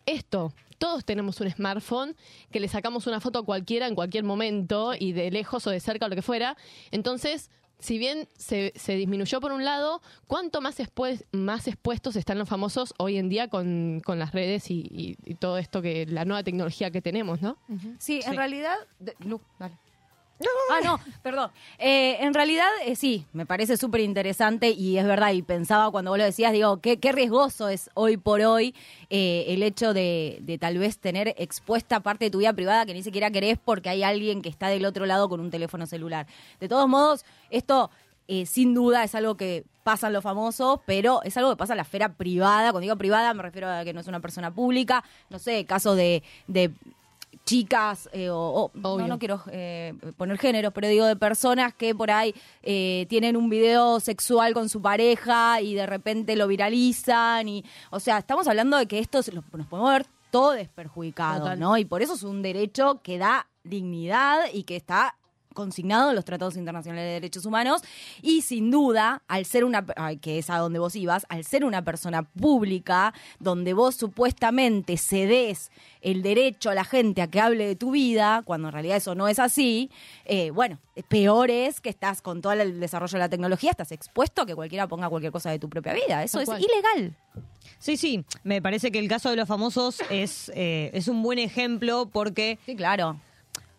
esto. Todos tenemos un smartphone que le sacamos una foto a cualquiera en cualquier momento y de lejos o de cerca o lo que fuera. Entonces, si bien se, se disminuyó por un lado, ¿cuánto más, expue- más expuestos están los famosos hoy en día con, con las redes y, y- y todo esto que la nueva tecnología que tenemos, ¿no? Sí, en realidad. de- Lu, dale. Ah, no, perdón. Eh, en realidad, eh, sí, me parece súper interesante y es verdad, y pensaba cuando vos lo decías, digo, qué, qué riesgoso es hoy por hoy eh, el hecho de, tal vez tener expuesta parte de tu vida privada que ni siquiera querés porque hay alguien que está del otro lado con un teléfono celular. De todos modos, esto sin duda es algo que pasa en los famosos, pero es algo que pasa en la esfera privada. Cuando digo privada me refiero a que no es una persona pública, no sé, casos de... de chicas eh, o, o- no, no quiero eh, poner géneros, pero digo de personas que por ahí eh, tienen un video sexual con su pareja y de repente lo viralizan y, o sea, estamos hablando de que esto se- lo- nos podemos ver todo desperjudicado, Total. ¿no? Y por eso es un derecho que da dignidad y que está consignado en los tratados internacionales de derechos humanos y sin duda al ser una ay, que es a donde vos ibas al ser una persona pública donde vos supuestamente cedes el derecho a la gente a que hable de tu vida cuando en realidad eso no es así eh, bueno peor es que estás con todo el desarrollo de la tecnología estás expuesto a que cualquiera ponga cualquier cosa de tu propia vida. Eso es ilegal. Sí, sí, me parece que el caso de los famosos es, eh, es un buen ejemplo porque sí claro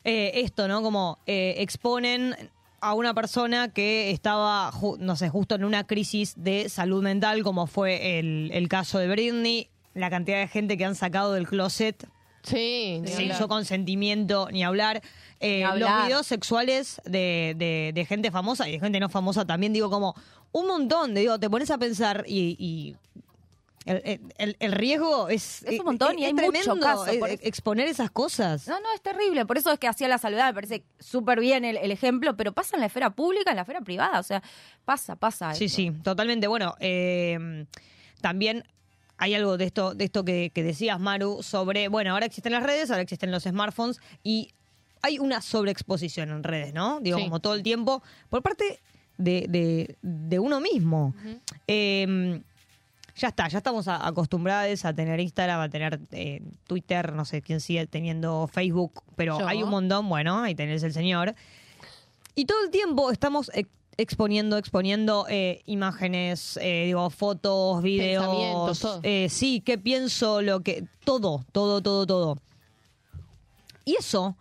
eh, esto, ¿no? Como eh, exponen a una persona que estaba, no sé, justo en una crisis de salud mental, como fue el, el caso de Britney, la cantidad de gente que han sacado del closet Sí, sin su consentimiento ni hablar. Eh, Ni hablar. Los videos sexuales de, de- de gente famosa y de gente no famosa también, digo, como un montón, de, digo, te pones a pensar y... y el, el- el riesgo es, Es un montón y hay mucho tremendo, caso, eh, por eso- exponer esas cosas. No, no, es terrible. Por eso es que hacía la salvedad, me parece súper bien el, el ejemplo, pero pasa en la esfera pública, en la esfera privada. O sea, pasa, pasa. Sí, sí, totalmente. Bueno, eh, también hay algo de esto, de esto que, que decías, Maru, sobre, bueno, ahora existen las redes, ahora existen los smartphones y hay una sobreexposición en redes, ¿no? Digo, Sí. como todo el tiempo, por parte de, de- de uno mismo. Eh, ya está, ya estamos a- acostumbrados a tener Instagram, a tener eh, Twitter, no sé quién sigue teniendo Facebook, pero Yo. hay un montón, bueno, ahí tenés el señor. Y todo el tiempo estamos ex- exponiendo, exponiendo eh, imágenes, eh, digo, fotos, videos. Todo. eh, sí, qué pienso, lo que. Todo, todo, todo, todo. Y eso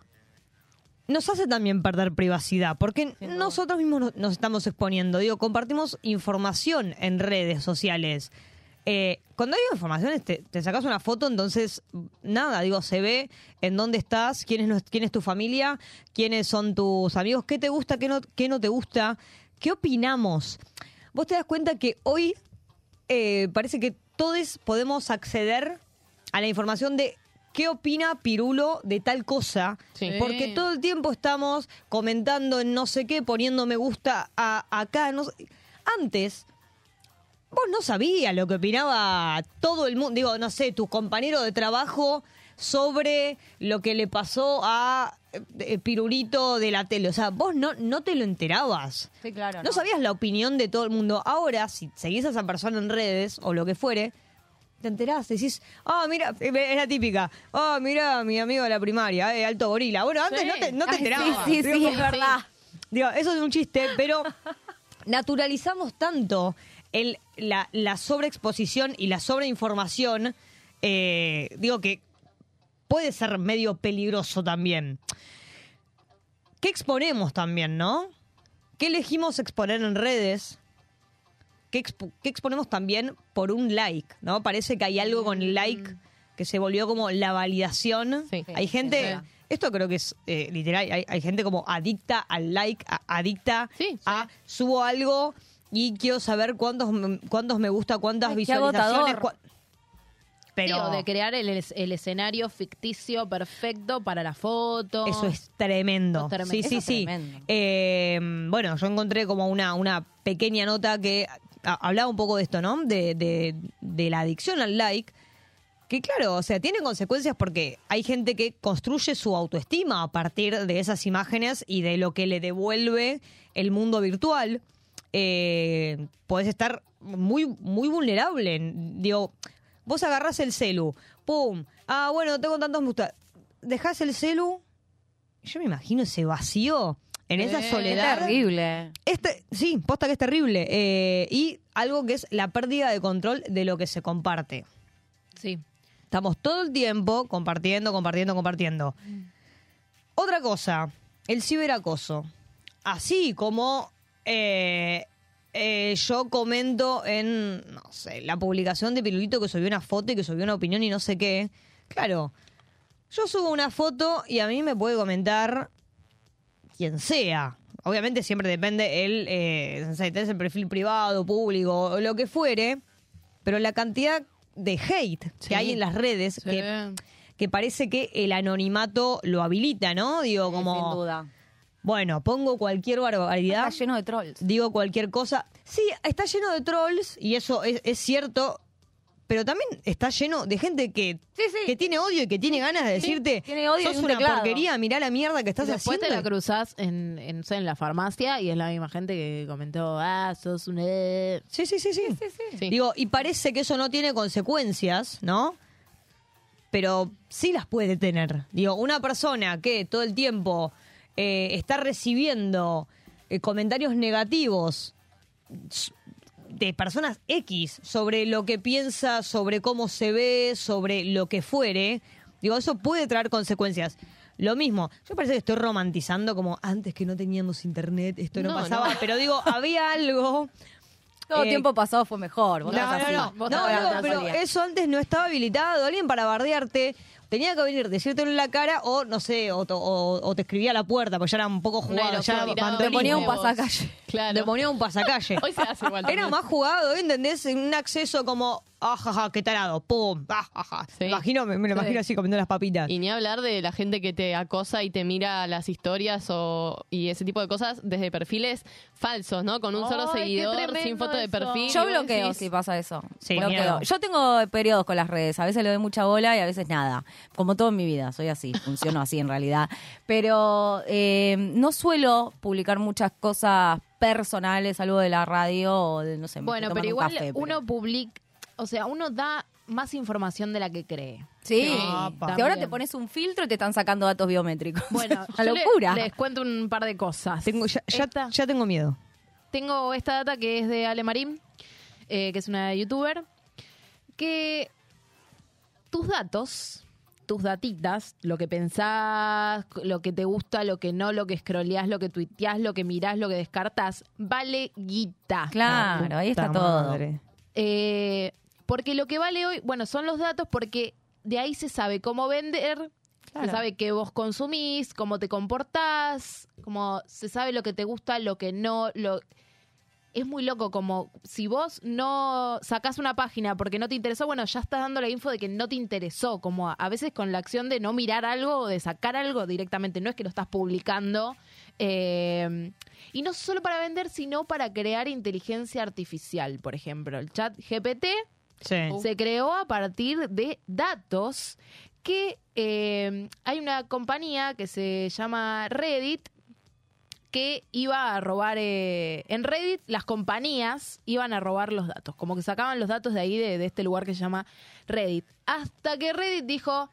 nos hace también perder privacidad, porque nosotros mismos no- nos estamos exponiendo. Digo, compartimos información en redes sociales. Eh, cuando hay información, te, te sacas una foto, entonces, nada, digo, se ve en dónde estás, quién es, quién es tu familia, quiénes son tus amigos, qué te gusta, qué no, qué no te gusta, qué opinamos. Vos te das cuenta que hoy eh, parece que todos podemos acceder a la información de qué opina Pirulo de tal cosa, Sí. porque todo el tiempo estamos comentando en no sé qué, poniendo me gusta a, acá. No sé. Antes, vos no sabías lo que opinaba todo el mundo, digo, no sé, tu compañero de trabajo sobre lo que le pasó a eh, eh, Pirulito de la tele. O sea, vos no, no te lo enterabas. Sí, claro. No sabías la opinión de todo el mundo. Ahora, si seguís a esa persona en redes o lo que fuere, te enterás, decís, ah, mira, eh, es la típica, ah, mira, mi amigo de la primaria, eh, alto gorila. Bueno, antes Sí. no te, no te Ay, sí, enterabas. sí, sí, es verdad. Digo, eso es un chiste, pero (laughs) naturalizamos tanto el, la, la sobreexposición y la sobreinformación, eh, digo que puede ser medio peligroso también. ¿Qué exponemos también, no? ¿Qué elegimos exponer en redes? ¿Qué, expo- qué exponemos también por un like, no? Parece que hay algo con el like que se volvió como la validación. Sí. hay gente, esto creo que es eh, literal, hay, hay gente como adicta al like, a- adicta Sí, sí. a subo algo y quiero saber cuántos, me- cuántos me gusta, cuántas Ay, visualizaciones. cua- Pero de crear el, el escenario ficticio perfecto para la foto. Eso es tremendo. Eso es. Sí, Eso sí, es sí. Eh, bueno, yo encontré como una, una pequeña nota que a- hablaba un poco de esto, ¿no? De, de, de la adicción al like. Que claro, o sea, tiene consecuencias porque hay gente que construye su autoestima a partir de esas imágenes y de lo que le devuelve el mundo virtual. Eh, podés estar muy, muy vulnerable. Digo, vos agarrás el celu, pum, ah, bueno, tengo tantos gusta. Dejás el celu, yo me imagino ese vacío. en esa soledad. terrible. Este, sí, posta que es terrible. Eh, y algo que es la pérdida de control de lo que se comparte. Sí. Estamos todo el tiempo compartiendo, compartiendo, compartiendo. Otra cosa, el ciberacoso. Así como eh, eh, yo comento en, no sé, la publicación de Pirulito que subió una foto y que subió una opinión y no sé qué. Claro, yo subo una foto y a mí me puede comentar quien sea. Obviamente siempre depende el, eh, no sé, tenés el perfil privado, público, o lo que fuere, pero la cantidad de hate Sí. que hay en las redes, Sí. que, que parece que el anonimato lo habilita, ¿no? Digo, como, Sin duda. Bueno, pongo cualquier barbaridad, Está lleno de trolls. digo cualquier cosa. Sí, está lleno de trolls y eso es, es cierto, pero también está lleno de gente que, Sí, sí. que tiene odio y que tiene ganas de decirte, tiene odio sos un una teclado". porquería, mirá la mierda que estás Después haciendo. te la cruzás en, en, no sé, en la farmacia y es la misma gente que comentó, ah, sos un... eh". Sí, sí, sí, sí. Sí. Digo, y parece que eso no tiene consecuencias, ¿no? Pero sí las puede tener. Digo, una persona que todo el tiempo eh, está recibiendo eh, comentarios negativos de personas X sobre lo que piensa, sobre cómo se ve, sobre lo que fuere, digo, eso puede traer consecuencias. Lo mismo, yo parece que estoy romantizando como antes que no teníamos internet, esto no, No, pasaba, no. pero digo, (laughs) había algo Todo Eh, tiempo pasado fue mejor. vos no, no, no, pero eso antes no estaba habilitado. Alguien para bardearte tenía que venir, decírtelo en la cara o, no sé, o, to- o- o te escribía a la puerta, porque ya era un poco jugado. Ya Te ponía un pasacalle. Claro. Te ponía un pasacalle. (laughs) Hoy se hace igual. Era más jugado, ¿entendés? En un acceso como, ajaja, qué tarado, pum, ajaja. Sí. Imagino, me, me lo Sí. imagino así comiendo las papitas. Y ni hablar de la gente que te acosa y te mira las historias o, y ese tipo de cosas desde perfiles falsos, ¿no? Con un solo Ay, seguidor, sin foto de perfil. Yo bloqueo decís- si pasa eso. Sí, Bloqueo. Yo tengo periodos con las redes. A veces le doy mucha bola y a veces nada. Como todo en mi vida. Soy así. (laughs) Funciono así en realidad. Pero eh, no suelo publicar muchas cosas personales, algo de la radio o de, no sé, me Bueno, pero igual un café, pero- uno publica, o sea, uno da más información de la que cree. Sí, que ahora te pones un filtro y te están sacando datos biométricos. Bueno, (laughs) la yo le- locura. les cuento un par de cosas. Tengo, ya, ya- Esta- ya tengo miedo. tengo esta data que es de Ale Marín, eh, que es una youtuber, que tus datos, tus datitas, lo que pensás, lo que te gusta, lo que no, lo que scrolleás, lo que tuiteás, lo que mirás, lo que descartás, vale guita. Claro, ahí está todo. Eh, porque lo que vale hoy, bueno, son los datos porque de ahí se sabe cómo vender, Claro. se sabe qué vos consumís, cómo te comportás, cómo se sabe lo que te gusta, lo que no, lo es muy loco como si vos no sacás una página porque no te interesó, bueno, ya estás dando la info de que no te interesó, como a, a veces con la acción de no mirar algo o de sacar algo directamente, no es que lo estás publicando. eh, y no solo para vender, sino para crear inteligencia artificial, por ejemplo. El chat GPT Sí. se creó a partir de datos que eh, hay una compañía que se llama Reddit que iba a robar eh, en Reddit las compañías iban a robar los datos como que sacaban los datos de ahí de, de este lugar que se llama Reddit hasta que Reddit dijo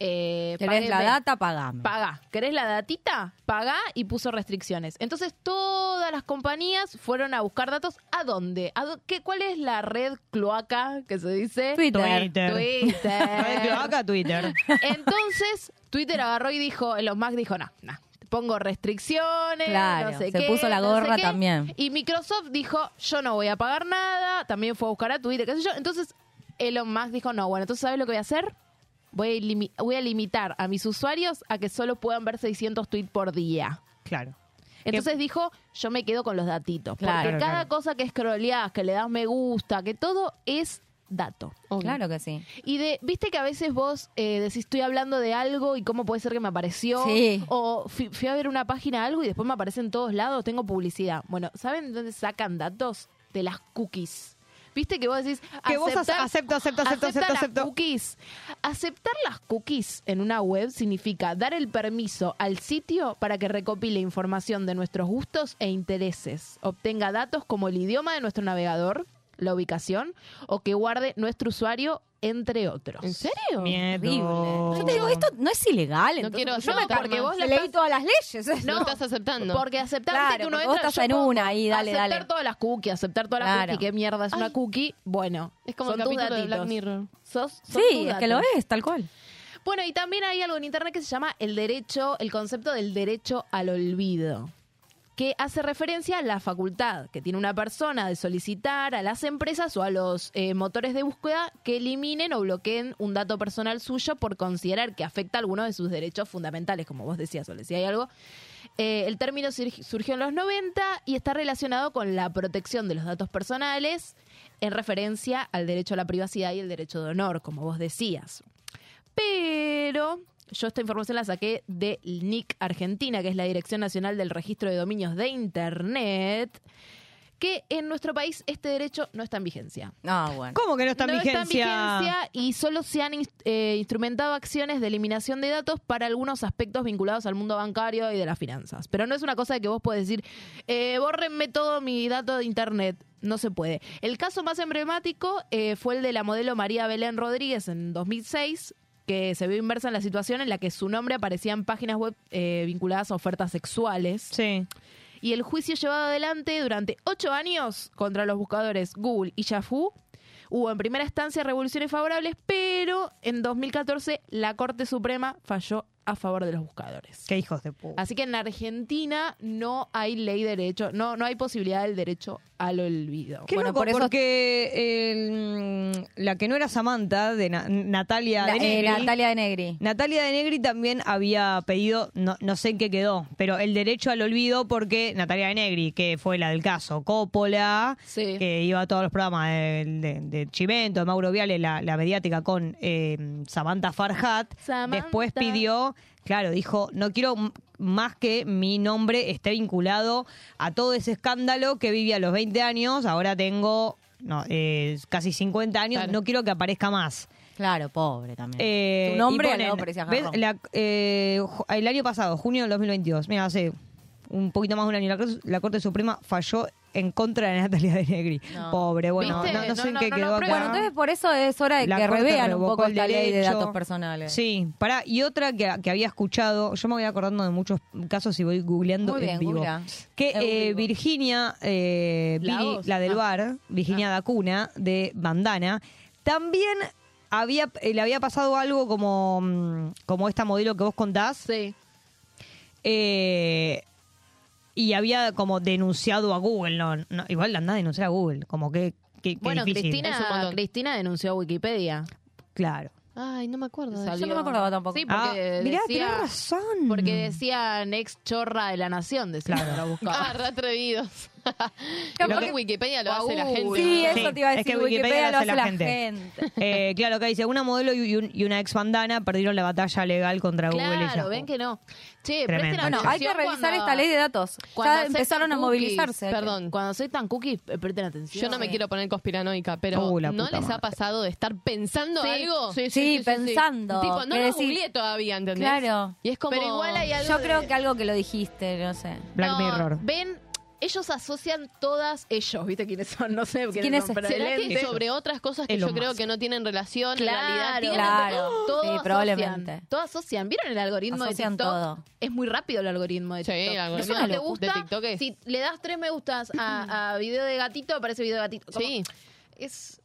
eh, ¿Querés la páguenme. data? Pagame. Pagá. ¿Querés la datita? Pagá y puso restricciones. Entonces todas las compañías fueron a buscar datos. ¿A dónde? ¿A dó- qué, ¿Cuál es la red cloaca que se dice? Twitter. Twitter. Twitter. Acá (laughs) Twitter. Entonces Twitter agarró y dijo, Elon Musk dijo, no, no. Pongo restricciones, Claro, no sé se qué, puso la no sé gorra también. Y Microsoft dijo, yo no voy a pagar nada, también fue a buscar a Twitter, qué sé yo. Entonces Elon Musk dijo, no, bueno, entonces ¿sabes lo que voy a hacer? Voy a, limi- voy a limitar a mis usuarios a que solo puedan ver 600 tweets por día. Claro. Entonces dijo, yo me quedo con los datitos. Claro, porque cada claro. cosa que scrolleás, que le das me gusta, que todo es dato. Claro que sí. Y de, viste que a veces vos eh, decís, estoy hablando de algo y cómo puede ser que me apareció. Sí. O fui, fui a ver una página de algo y después me aparece en todos lados, tengo publicidad. Bueno, ¿saben de dónde sacan datos? De las cookies. Viste que vos decís, Que vos ace- aceptar- acepto, acepto, acepto, acepto, las acepto. cookies. Aceptar las cookies en una web significa dar el permiso al sitio para que recopile información de nuestros gustos e intereses, obtenga datos como el idioma de nuestro navegador, la ubicación o que guarde nuestro usuario, entre otros. ¿En serio? Miedo. Yo te digo, esto no es ilegal. No entonces, quiero yo me aceptar porque vos leí estás- todas las leyes. (laughs) No, estás aceptando. Porque aceptar Claro, que uno porque vos entra, estás en una ahí, dale, aceptar dale. todas las cookies, aceptar todas las Claro. cookies, qué mierda es una cookie, bueno. es como el son tus capítulo de Black datitos. Mirror. Sos- son Sí, es que lo es, tal cual. Bueno, y también hay algo en internet que se llama el derecho, el concepto del derecho al olvido, que hace referencia a la facultad que tiene una persona de solicitar a las empresas o a los eh, motores de búsqueda que eliminen o bloqueen un dato personal suyo por considerar que afecta alguno de sus derechos fundamentales, como vos decías, Ole, si hay algo. Eh, el término sur- surgió en los 90 y está relacionado con la protección de los datos personales en referencia al derecho a la privacidad y el derecho de honor, como vos decías. Pero yo esta información la saqué de NIC Argentina, que es la Dirección Nacional del Registro de Dominios de Internet, que en nuestro país este derecho no está en vigencia. Ah, bueno. ¿Cómo que no está en no vigencia? está en vigencia y solo se han eh, instrumentado acciones de eliminación de datos para algunos aspectos vinculados al mundo bancario y de las finanzas. Pero no es una cosa de que vos podés decir, eh, bórrenme todo mi dato de internet. No se puede. El caso más emblemático eh, fue el de la modelo María Belén Rodríguez en 2006 que se vio inmersa en la situación en la que su nombre aparecía en páginas web eh, vinculadas a ofertas sexuales Sí. y el juicio llevado adelante durante ocho años contra los buscadores Google y Yahoo. Hubo en primera instancia revoluciones favorables, pero en 2014 la Corte Suprema falló a favor de los buscadores. Qué hijos de puta. Así que en Argentina no hay ley de derecho, no, no hay posibilidad del derecho al olvido. Qué Bueno, loco, por eso- porque mm, la que no era Samantha, de Na- Natalia La- de eh, Negri, Natalia de Negri. Natalia de Negri también había pedido, no, no sé en qué quedó, pero el derecho al olvido porque Natalia de Negri, que fue la del caso Coppola, Sí. que iba a todos los programas de, de, de Chimento, de Mauro Viale, la, la mediática con eh, Samantha Farhat, Samantha. después pidió, claro, dijo, no quiero más que mi nombre esté vinculado a todo ese escándalo que viví a los 20 años, ahora tengo no, eh, casi 50 años, Claro. no quiero que aparezca más. Claro, pobre también. Eh, tu nombre ponen, parecía ¿ves? La- eh, el año pasado, junio del 2022, mira, hace un poquito más de un año, la, Corte- la Corte Suprema falló en contra de Natalia de Negri. No. Pobre, bueno, no, no sé en qué quedó acá. Bueno, entonces por eso es hora de La que revean un poco esta ley de datos personales. Sí, pará, y otra que, que había escuchado, yo me voy acordando de muchos casos y voy googleando Muy en vivo. googlea. Que eh. Virginia, eh, Lagos. la del Ah. bar, Virginia Dacuna, de Bandana, también había, eh, le había pasado algo como, mm, como esta modelo que vos contás. Sí. eh, y había como denunciado a Google, no, no, igual anda a denunciar a Google, como que, que, que Bueno, difícil. Es Cristina. Cristina denunció a Wikipedia. Claro. Ay, no me acuerdo. de Salió- Yo no me acordaba tampoco. Sí, Ah, porque mirá, decía, tenés razón. Porque decían ex chorra de la nación, decía Claro. la buscaba. Ah, re atrevidos. Lo Igual que- Wikipedia lo hace la gente. Sí, eso te iba a es decir. que Wikipedia lo hace la gente. Eh, claro, acá dice, una modelo y, un- y una ex bandana perdieron la batalla legal contra Google Claro, ven que no. Che, Tremendo. Bueno, hay que revisar cuando- esta ley de datos. cuando Ya empezaron a cookies. movilizarse. Perdón. Cuando soy tan cookie, eh, presten atención. Yo no me quiero poner conspiranoica, pero Uh, ¿no les ha pasado de estar pensando Sí, algo? sí, Sí, pensando. Tipo, no lo decís- googleé todavía, ¿entendés? Claro. Y es como... Pero igual hay algo Yo de- creo que algo que lo dijiste, no sé. Black No, Mirror. Ven, ellos asocian todas, ellos, ¿viste quiénes son? (laughs) No sé quiénes, ¿Quiénes son, ¿Será que sobre otras cosas que Elon yo creo Musk. que no tienen relación en Claro, realidad tienen? claro. Todo Sí, asocian, probablemente. Todo asocian. ¿Vieron el algoritmo Asocian de TikTok? todo. Es muy rápido el algoritmo de Sí, TikTok. el algoritmo Si no de te gusta, TikTok es- si le das tres me gustas a, a (laughs) video de gatito, aparece video de gatito. Como- Sí. Es...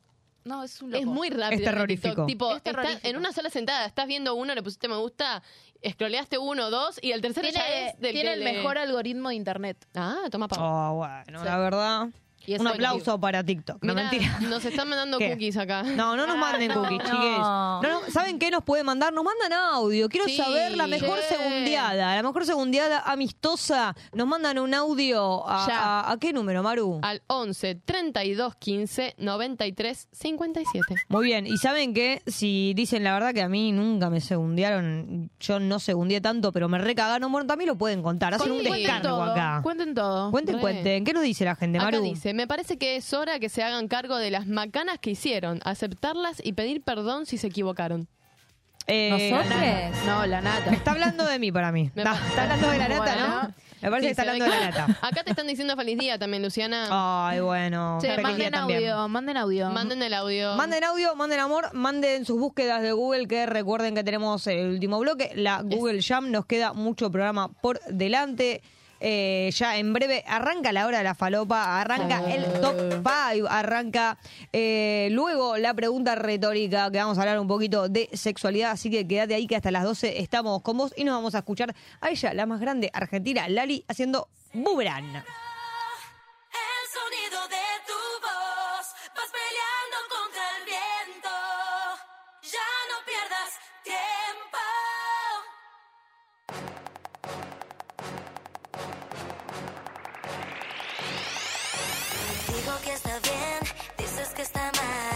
No, es un loco. Es muy rápido. Es terrorífico. TikTok. Tipo, Es está terrorífico. en una sola sentada, estás viendo uno, le pusiste me gusta, scrolleaste uno, dos, y el tercero ya Tiene, es del tiene que el le- mejor algoritmo de internet. Ah, toma pa. Oh, bueno, Sí. la verdad. Y Un aplauso para TikTok. No, Mirá, mentira. Nos están mandando (laughs) ¿Qué? cookies acá. No, no nos manden (laughs) cookies, no. chiques. No, no, ¿Saben qué nos pueden mandar? Nos mandan audio. Quiero Sí, saber la mejor segundiada. La mejor segundiada amistosa. Nos mandan un audio. ¿A, Ya. a- a qué número, Maru? Al 11 32 15 93 57. Muy bien. Y saben que si dicen la verdad que a mí nunca me segundearon, yo no segundé tanto, pero me recagaron, bueno, también lo pueden contar. Hacen un Sí. Descargo todo. acá. Cuenten todo. Cuenten, Re. cuenten. ¿Qué nos dice la gente, Acá Maru? Dice, me parece que es hora que se hagan cargo de las macanas que hicieron, aceptarlas y pedir perdón si se equivocaron. Eh, ¿Nosotros? No, la nata. Está hablando de mí para mí. Me Está, hablando de la nata, Bueno. ¿no? Me parece Sí, que está hablando de la nata. Acá te están diciendo feliz día también, Luciana. Ay, bueno. Che, manden audio, manden audio. Manden el audio. Manden audio, manden amor, manden sus búsquedas de Google, que recuerden que tenemos el último bloque, la Google Jam, nos queda mucho programa por delante. Eh, ya en breve arranca la hora de la falopa, arranca el top 5, arranca eh, luego la pregunta retórica, que vamos a hablar un poquito de sexualidad, así que quédate ahí que hasta las 12 estamos con vos y nos vamos a escuchar a ella, la más grande argentina, Lali, haciendo Boomerang. Que está bien, dices que está mal.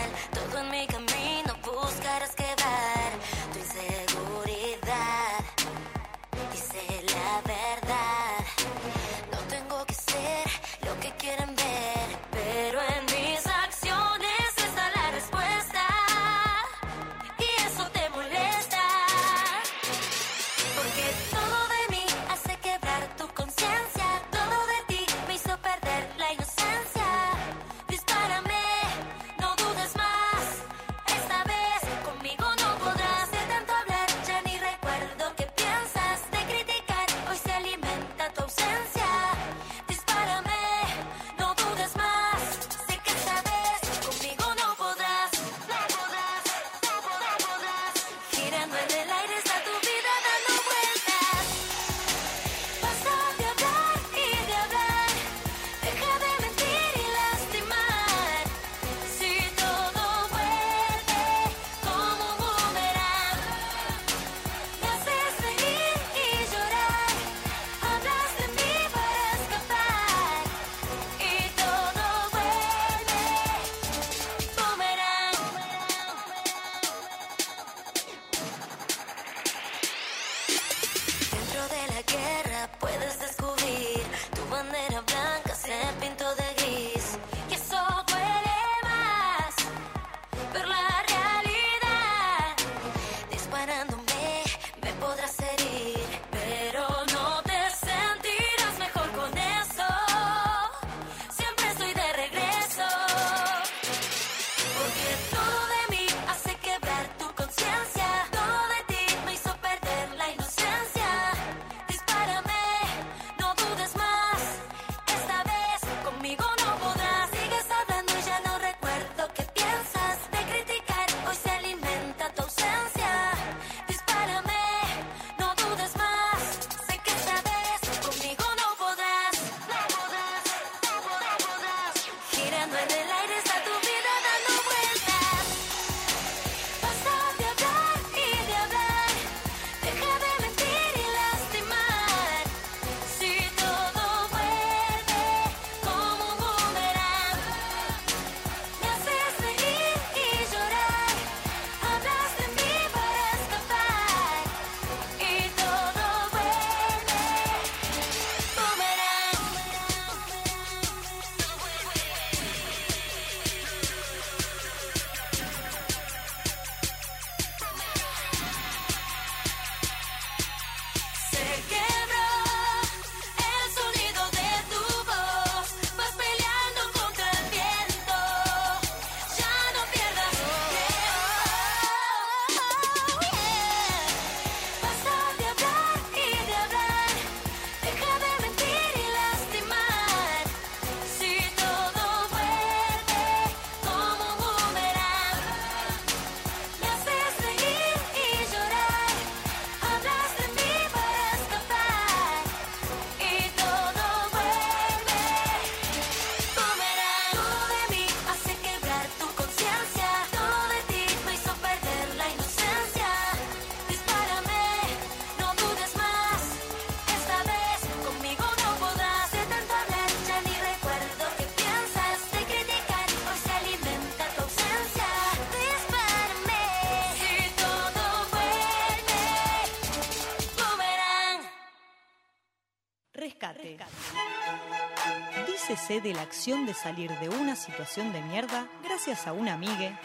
De la acción de salir de una situación de mierda gracias a un amigue,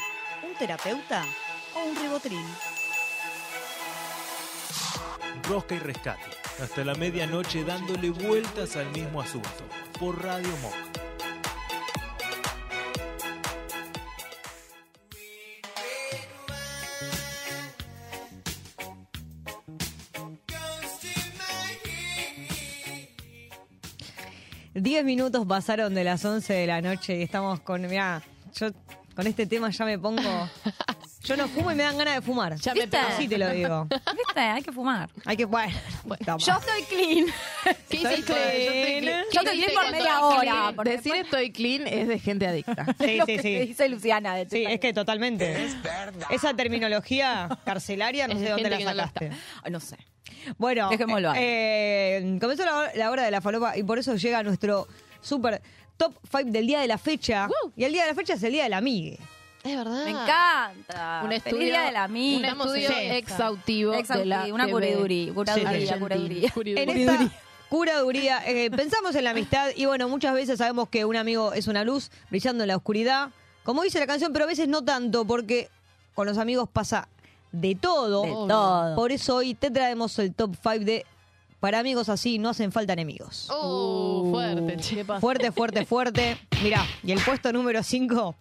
un terapeuta o un ribotril. Rosca y rescate. Hasta la medianoche dándole vueltas al mismo asunto. Por Radio Monk. Diez minutos pasaron de las 11 de la noche y estamos con, mirá, yo con este tema ya me pongo... (laughs) Yo no fumo y me dan ganas de fumar. Ya me ¿Viste? pegó. Así te lo digo. ¿Viste? Hay que fumar. Hay que, bueno, toma. Yo estoy clean. (laughs) ¿Qué Soy hiciste? Yo estoy clean. Yo estoy clean por media hora. porque Decir estoy clean es de gente adicta. Sí, (laughs) lo sí, que sí. dice Luciana. De Sí, es que totalmente. Esa terminología carcelaria, no Es sé de dónde la no sacaste. Ay, No sé. Bueno, Dejémoslo ahí. eh, comenzó la, la hora de la falopa y por eso llega nuestro super top 5 del día de la fecha. Y el día de la fecha es el día del amigue. Es verdad. Me encanta. Un Feliz estudio, día de la un amiga. estudio Sí. exhaustivo, de la una curaduría. Curaduría, curaduría. En esta curaduría eh, pensamos en la amistad y bueno, muchas veces sabemos que un amigo es una luz brillando en la oscuridad, como dice la canción, pero a veces no tanto porque con los amigos pasa de todo. De todo. Por eso hoy te traemos el top 5 de para amigos así no hacen falta enemigos. Uh, fuerte, che. (laughs) Fuerte, fuerte, fuerte. Mirá, y el puesto número 5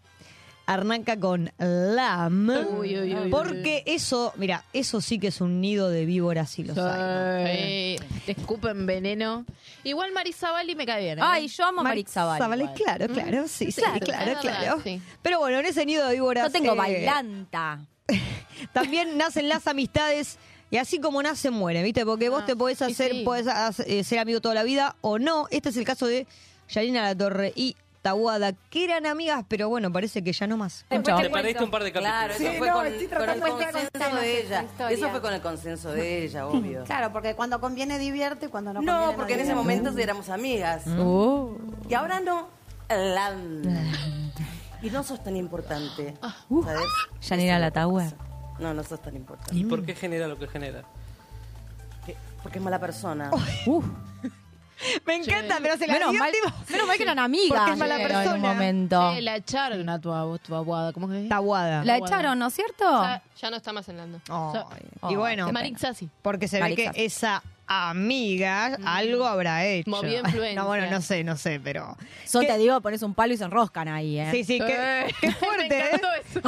arranca con Lam. Uy, uy, uy, porque eso, mira, eso sí que es un nido de víboras y los hay. Sí. Te escupen veneno. Igual Marisabali me cae bien. ¿eh? Ay, yo amo igual. claro, claro, sí, sí, Claro, claro, es verdad, claro. sí. Pero bueno, en ese nido de víboras. Yo tengo eh, bailanta. (laughs) También nacen las amistades. Y así como nacen, mueren, ¿viste? Porque vos Ah, te podés y hacer, sí. podés hacer- eh, ser amigo toda la vida o no. Este es el caso de Yanina La Torre y Tahuada, que eran amigas, pero bueno, parece que ya no más. Te perdiste un par de capítulos. Claro, eso fue con, con el consenso de ella. Eso fue con el consenso de ella, obvio. Claro, porque cuando conviene divierte, cuando no, No, conviene porque en ese momento éramos amigas. Uh. Y ahora no. La- (laughs) Y no sos tan importante. ¿Sabes? Yanira La Tower. No, no sos tan importante. ¿Y por qué genera lo que genera? Que- Porque es mala persona. (laughs) Me encanta, pero se la Menos dio, mal, tipo, menos mal que eran amigas. Porque es mala pero persona. En un momento. Che, la echaron a tu, abu- tu abuada. ¿Cómo que es? Tahuada. La echaron, ¿no es cierto? Ya, ya no está más en Lando. Ay, Oh, y bueno, qué Marix Sassi. porque se ve que esa amiga algo habrá hecho. Movió (laughs) influencia. No, bueno, no sé, no sé, pero... Yo ¿Qué? te digo, pones un palo y se enroscan ahí, ¿eh? Sí, sí, qué, Eh. qué (laughs) fuerte, Me ¿eh? encantó eso.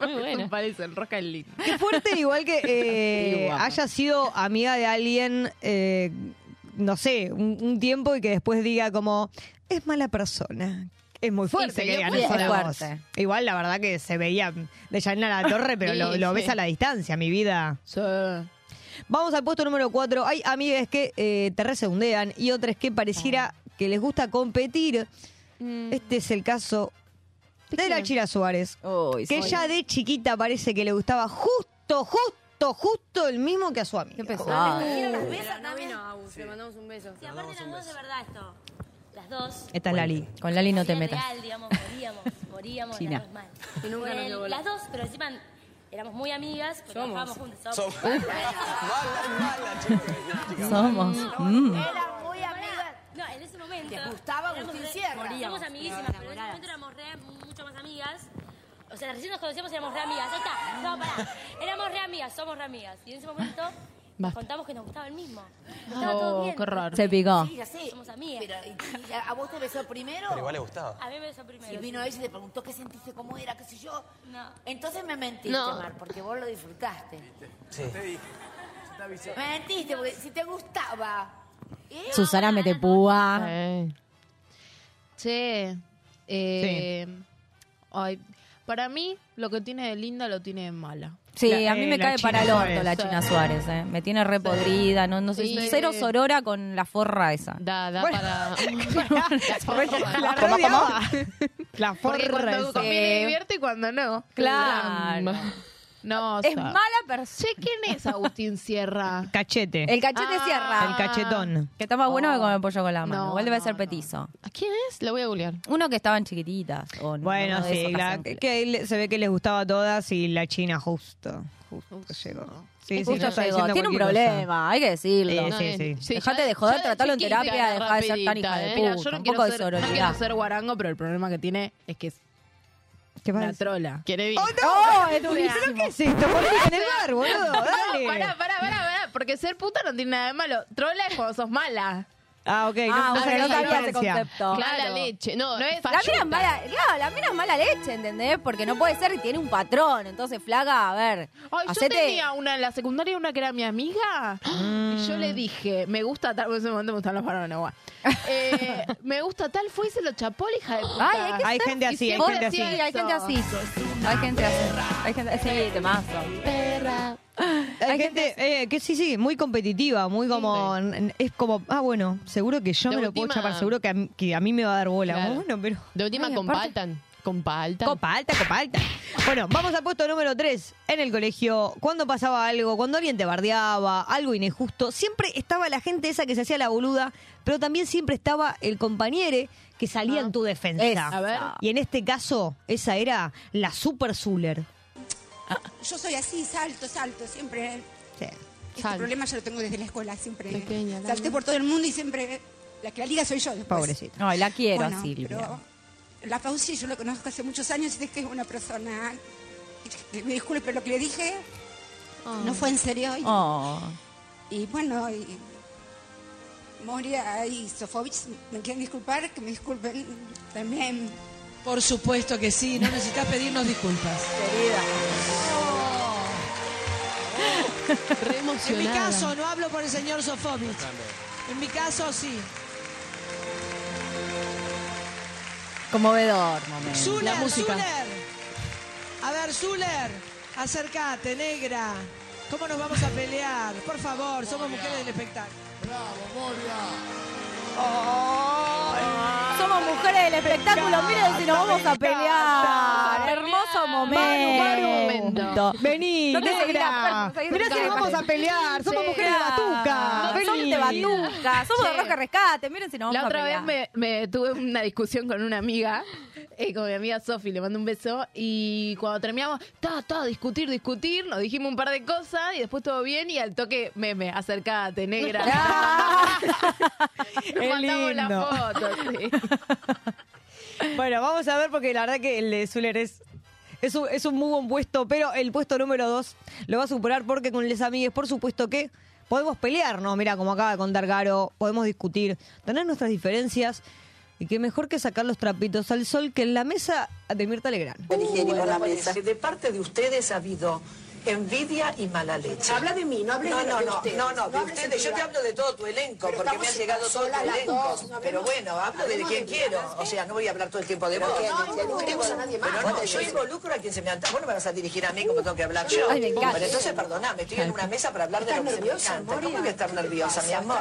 (laughs) Muy buena. Parece el roca el lindo. Qué fuerte, igual que eh, haya sido amiga de alguien, eh, no sé, un, un tiempo y que después diga como, es mala persona. Es muy fuerte se que digan eso de Es vos. fuerte. Igual, la verdad que se veía de Janina La Torre, pero Sí, lo, lo sí. ves a la distancia, mi vida. Sí. Vamos al puesto número 4. Hay amigas que eh, te resegundean y otras que pareciera que les gusta competir. Este es el caso de la Chira Suárez. Uy, Que soy- ya de chiquita parece que le gustaba justo, justo, justo el mismo que a su amiga. Qué pesado. Agus, le mandamos un beso. Sí, aparte las dos de verdad esto. Las dos. Esta es Lali. Con Lali no te metas. real, digamos, moríamos, moríamos las dos mal. Y nunca nos bola. Las dos, pero encima éramos muy amigas, Somos. trabajábamos juntas. Somos. Somos. Mm. Era muy amigas. No, en ese momento. ¿Te gustaba éramos Agustín re- Sierra? Somos amiguísimas, pero en ese momento éramos re, mucho más amigas. O sea, recién nos conocíamos y éramos re amigas. Ahí está. No, pará. Éramos re amigas, somos re amigas. Y en ese momento nos contamos que nos gustaba el mismo. Estaba todo Oh, bien. qué raro. Se picó. Sí, ya sé. Somos amigas. Pero, ¿y- y a vos te besó primero? Pero igual le gustaba. A mí me besó primero. Y vino ella y le preguntó qué sentiste, cómo era, qué sé yo. No. Entonces me mentiste, No. Mar, porque vos lo disfrutaste. Sí. Me mentiste, porque si te gustaba. ¿eh? Susana mete púa. Eh. Che. Eh, ay, para mí, lo que tiene de linda lo tiene de mala. Sí, La- a mí eh, me la cae para el orto la China Suárez, ¿eh? Me tiene re podrida, no, no sé, Sí. cero sorora con la forra esa. Da, da Bueno. para. (laughs) (laughs) La ¿Cómo, rodeaba. La Porque forra cuando esa. conviene divierte y cuando no. Claro. No, o Es mala persona. Che, ¿quién es Agustín Sierra? (laughs) Cachete. El cachete Ah. cierra. El cachetón. Que está más bueno que Oh. comer pollo con la mano. No, Igual debe no, ser no. petizo. ¿A quién es? Lo voy a googlear. Uno que estaban chiquititas. o no, Bueno, uno de sí, esos la- hacen- que le- se ve que les gustaba a todas y la China justo. Justo llegó. Sí, sí, Justo no está llegó. diciendo Tiene un cualquier cosa. problema, hay que decirlo. Sí, No, sí, eh, sí. Dejate de joder, ya tratalo en chiquita, terapia, dejá de ser tan hija de rapidita, Mira, puta. yo no un quiero, poco de ser, no quiero ser guarango, pero el problema que tiene es que es ¿Qué una pasa? trola. Quiere bien. ¡Oh, no! ¡Oh, es ¿Pero durísimo! qué es esto? ¿Por qué en el bar, (laughs) boludo? Dale. Pará, pará, pará, pará. porque ser puta no tiene nada de malo. Trola es cuando sos mala. Ah, ok. No, Ah, no bueno, sabía no sabía ese concepto. Mala leche. No, No es- La mina es mala, claro, la mina es mala leche, ¿entendés? Porque no puede ser que tiene un patrón. Entonces, flaca, a ver, Ay, yo tenía una en la secundaria, una que era mi amiga, y yo le dije, me gusta tal, en ese momento me gustan los varones, guau. (laughs) Eh, me gusta tal, fue y se lo chapó la hija de puta. Ay, hay que Hay ser- gente así, hay gente así. hay gente así. Hay gente así. Hay gente así, temazo. Perra. Hay gente eh, que sí, sí, muy competitiva, muy como. Es como, ah, bueno, seguro que yo De me lo puedo chapar, seguro que a, mí- que a mí me va a dar bola. Claro. Bueno, pero. De última, Ay, aparte- compaltan. Compaltan. Copa alta, copa alta. Bueno, vamos al puesto número 3. En el colegio, cuando pasaba algo, cuando alguien te bardeaba, algo injusto, siempre estaba la gente esa que se hacía la boluda, pero también siempre estaba el compañero que salía en tu defensa. Esa. A ver. Y en este caso, esa era la Super Zuller. Yo soy así, salto, salto, siempre. Sí. Este problema yo lo tengo desde la escuela, siempre. Pequeña, la salté por todo el mundo y siempre. La que la liga soy yo después. Pobrecita. No, la quiero Bueno, Silvia. pero la Fauci yo lo conozco hace muchos años y es que es una persona. que Me disculpe, pero lo que le dije no fue en serio. Y, Oh. y bueno, y Moria y Sofovich me quieren disculpar, que me disculpen también. Por supuesto que sí, no necesitas pedirnos disculpas. (laughs) Re En mi caso, no hablo por el señor Sofovich. En mi caso, sí. Conmovedor momento. Zuler, La música. Zuler. A ver, Zuler, acércate, negra. ¿Cómo nos vamos a pelear? Por favor, somos mujeres del espectáculo. Somos mujeres del espectáculo, miren si nos vamos a pelear. Hermoso momento. Vení, No te seguirás, negra. Mirá si nos la- vamos a pelear. Somos mujeres de batuca. Somos de batuca, somos de roca rescate, miren si nos vamos La a otra vez pelear. me, me tuve una discusión con una amiga, eh, con mi amiga Sofi, le mando un beso, y cuando terminamos, ta, ta, discutir, discutir, nos dijimos un par de cosas y después todo bien y al toque meme, acercate, negra. (laughs) (laughs) Es mandamos la foto, sí. (laughs) Bueno, vamos a ver porque la verdad que el de Zuller es, es, un, es un muy buen puesto, pero el puesto número dos lo va a superar porque con les amigues, por supuesto que podemos pelear, ¿no? Mira, como acaba de contar Garo, podemos discutir, tener nuestras diferencias y que mejor que sacar los trapitos al sol que en la mesa de Mirta Legrand. De parte de ustedes ha habido envidia y mala leche. Habla de mí, no hables no, de- no, de no, ustedes. no, no, No de ustedes. Yo te hablo de todo tu elenco, Pero porque me ha llegado todo tu elenco. dos, Pero bueno, hablo de quien quiero. O sea, no voy a hablar todo el tiempo de Pero vos. no. Pero yo involucro a quien se me antoja. Vos no me vas a dirigir a mí como tengo que hablar yo. Bueno, entonces perdoname, estoy en una mesa para hablar de ¿Estás lo que se me encanta. ¿Cómo voy a estar nerviosa, mi amor?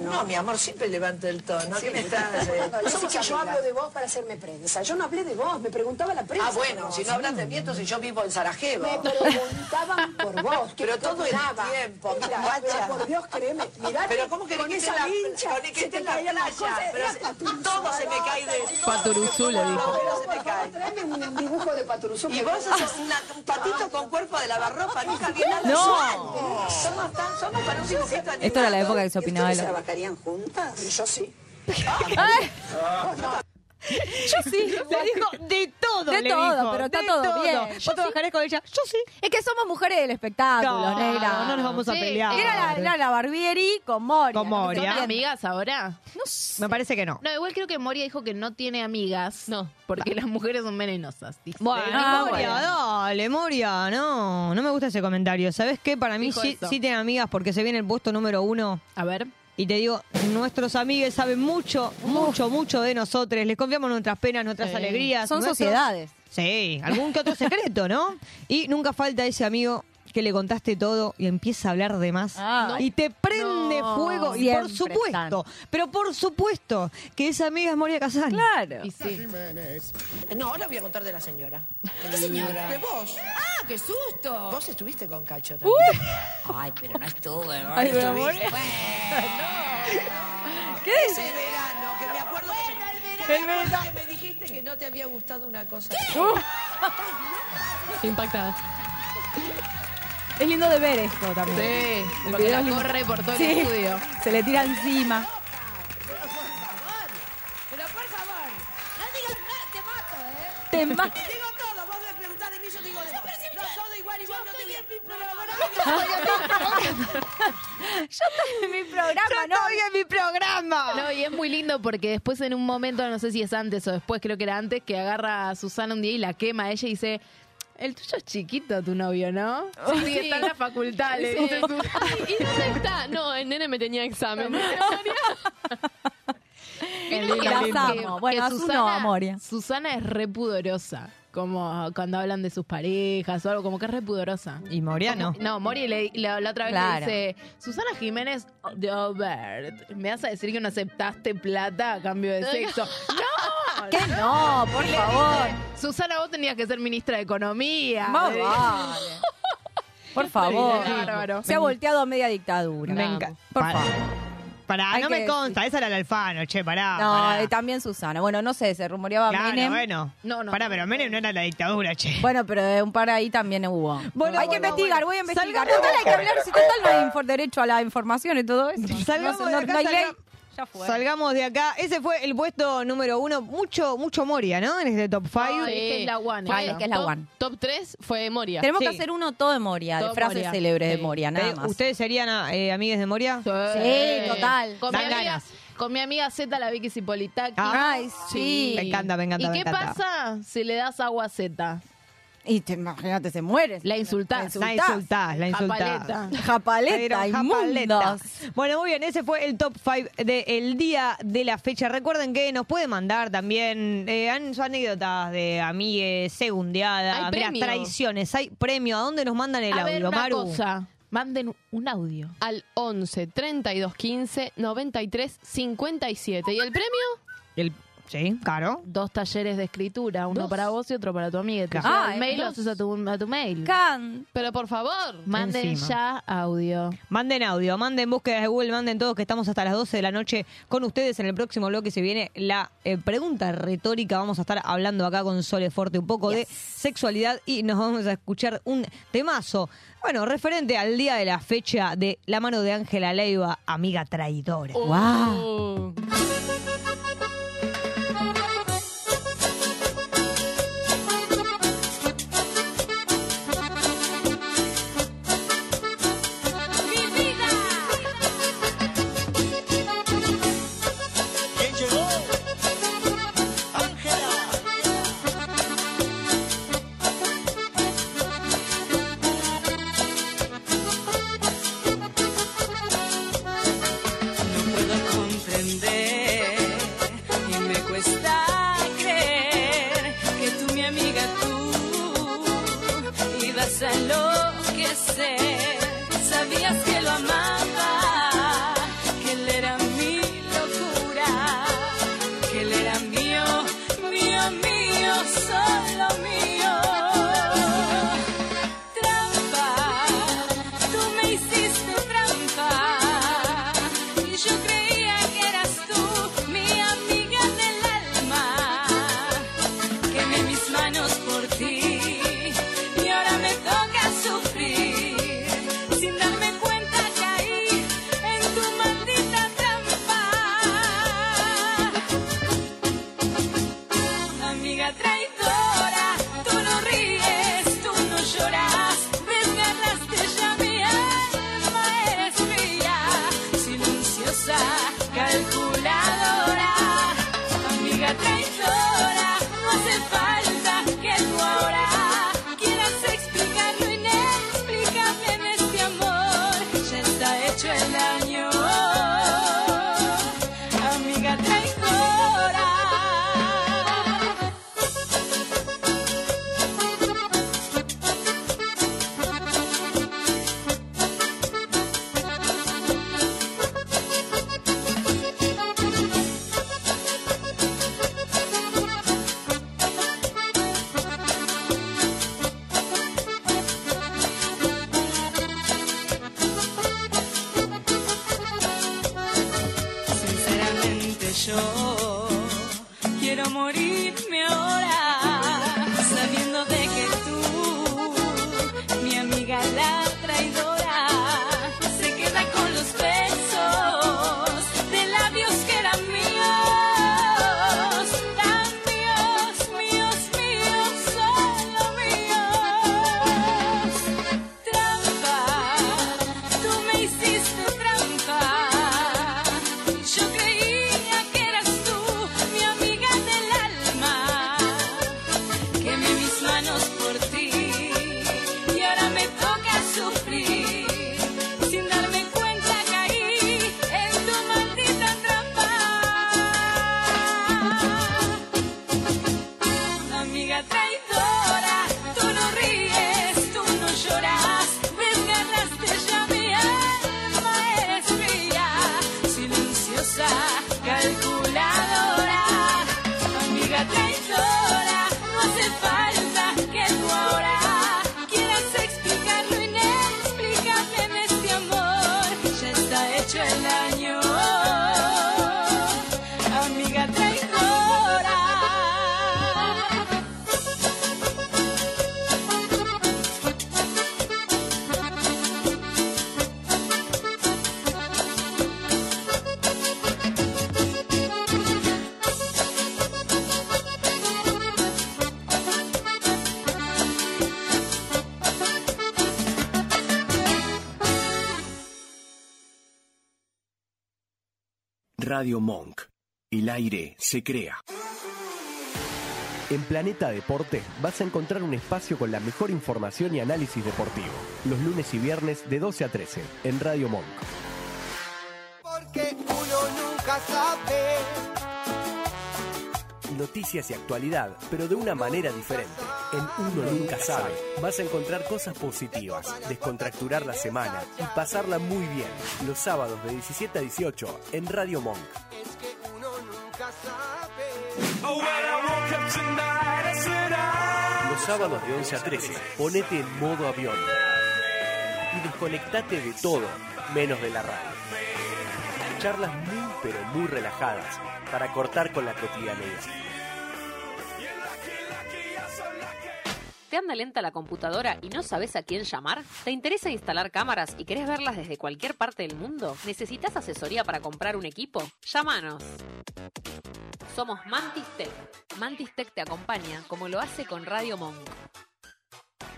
No, mi amor, siempre levanto el tono. ¿Qué me estás...? eh? Que yo hablo de vos para hacerme prensa. Yo no hablé de vos, me preguntaba la prensa. Ah, bueno, si no hablas de mí, entonces yo vivo en Sarajevo. Preguntaban por vos. ¿qué Pero todo el tiempo, Mira, guacha. pero por Dios, créeme. Mirá Pero ¿cómo querés con que esa hincha, con el que se esté te en la playa? Pero todo se me cae de- Paturuzú le dijo. Tráeme un dibujo de Paturuzú. Y vos sos un patito con cuerpo de lavarropa, nunca vi nada No. Somos tan, somos para un dibujito Esto era la época que se opinaba de ¿Ustedes lo... trabajarían juntas? Yo sí. (laughs) Yo sí. (laughs) Le dijo de todo, De le todo, dijo, pero está de todo todo. bien. Yo trabajaré con ella. Yo sí. Es que somos mujeres del espectáculo, No, negra. no nos vamos a Sí, pelear. Era la, era la Barbieri con Moria. Con Moria. ¿Son amigas ahora? No sé. Me parece que no. No, igual creo que Moria dijo que no tiene amigas. No. Porque las mujeres son venenosas. dice. Bueno, Ah, Moria, bueno. dale, Moria, no, no me gusta ese comentario. ¿Sabes qué? Para mí sí, sí tiene amigas porque se viene el puesto número uno. A ver. Y te digo, nuestros amigos saben mucho, mucho, mucho de nosotros. Les confiamos nuestras penas, nuestras Sí. alegrías. Son nuestros- sociedades. Sí, algún que otro secreto, ¿no? Y nunca falta ese amigo que le contaste todo y empieza a hablar de más. Ah. Y te prende No. fuego. Y por supuesto, pero por supuesto que esa amiga es Moria Casán. Claro. Y sí. No, ahora voy a contar de la señora. ¿Qué señora? De vos. ¡Ah, qué susto! Vos estuviste con Cacho también. Ay, pero no estuve. ¿no? Ay, pero Estuviste. Moria. (laughs) ¿Qué? Ese verano, que me acuerdo que me, El verano. que me dijiste que no te había gustado una cosa. Impactada. Es lindo de ver esto también. Sí, El porque video la es lindo. corre por todo el estudio. Se le tira encima. Pero por favor, no digas nada, te mato, ¿eh? Te ma- Digo todo, vos me preguntás de mí, yo digo de vos. No, todo igual, igual, estoy en mi programa. Yo estoy en mi programa, ¿no? Estoy en mi programa. No, y es muy lindo porque después en un momento, no sé si es antes o después, creo que era antes, que agarra a Susana un día y la quema a ella y dice... El tuyo es chiquito, tu novio, ¿no? Sí, está en la facultad. le Susana. Ay, ¿Y dónde está? No, el nene me tenía examen. Bueno, Asuno, a Moria. Susana es re pudorosa. Como cuando hablan de sus parejas o algo, como que es re pudorosa. Y Moria no. No, Moria le- la, la otra vez Claro. le dice, Susana Jiménez de Obert, ¿me vas a decir que no aceptaste plata a cambio de sexo? ¡No! (laughs) (laughs) ¿Qué no? Por favor. Susana, vos tenías que ser ministra de Economía. Más vale. Por favor. Bárbaro. Se ha volteado a media dictadura. Me enca- Por favor. Pará, Hay no que me consta, esa era la Alfano, che, pará. No, pará. eh, también Susana. Bueno, no sé, se rumoreaba Claro, Menem. bueno. No, no. Pará, pero Menem no era la dictadura, che. Bueno, pero de un par ahí también hubo. Bueno, hay que investigar, bueno. voy a investigar. Salgamos- Total, hay que hablar, si total no hay infor- derecho a la información y todo eso. Salgamos no, de no- acá, no hay ley. Ya fue. Salgamos de acá. Ese fue el puesto número uno. Mucho, mucho Moria, ¿no? En este top 5. Ay, es que es la one. Ay, es que es la top, one. Top 3 fue Moria. Tenemos Sí. que hacer uno todo de Moria, de frases Moria. célebres de. Moria, nada Eh, más. ¿Ustedes serían eh, amigas de Moria? Sí, total. Con mi, amiga, ganas. con mi amiga Z, la Vicky Cipolitaki. Ay, sí. Me encanta, me encanta, ¿Y me qué encanta. pasa si le das agua a Z? Y te imagínate, se muere. La insultás. La insultás, la insultás. Japaleta. Japaleta, inmundos. Bueno, muy bien, ese fue el top 5 del día de la fecha. Recuerden que nos pueden mandar también eh, sus anécdotas de amigues, segundeada, Hay mirá, premio. traiciones. Hay premio. ¿A dónde nos mandan el a ver, audio, una Maru? cosa. Manden un audio. Al 11 32 15 93 57. ¿Y el premio? El, sí, claro. Dos talleres de escritura, uno para vos y otro para tu amiga. Te Claro. llega Ah, el mail, lo dos. haces a tu, a tu mail. Can. Pero por favor. Manden Encima. ya audio. Manden audio, manden búsquedas de Google, manden todos que estamos hasta las 12 de la noche con ustedes. En el próximo bloque se viene la eh, pregunta retórica. Vamos a estar hablando acá con Sole Forte un poco de sexualidad y nos vamos a escuchar un temazo. Bueno, referente al día de la fecha de la mano de Ángela Leiva, amiga traidora. Wow. Radio Monk. El aire se crea. En Planeta Deporte vas a encontrar un espacio con la mejor información y análisis deportivo. Los lunes y viernes de 12 a 13 en Radio Monk. Porque uno nunca sabe. Noticias y actualidad, pero de una manera diferente. En Uno Nunca Sabe vas a encontrar cosas positivas, descontracturar la semana y pasarla muy bien. Los sábados de 17 a 18 en Radio Monk. Los sábados de 11 a 13, ponete en modo avión y desconectate de todo, menos de la radio. Charlas muy pero muy relajadas para cortar con la cotidianidad. ¿Te anda lenta la computadora y no sabes a quién llamar? ¿Te interesa instalar cámaras y querés verlas desde cualquier parte del mundo? ¿Necesitas asesoría para comprar un equipo? Llámanos. Somos Mantis Tech. Mantis Tech te acompaña como lo hace con Radio Monk.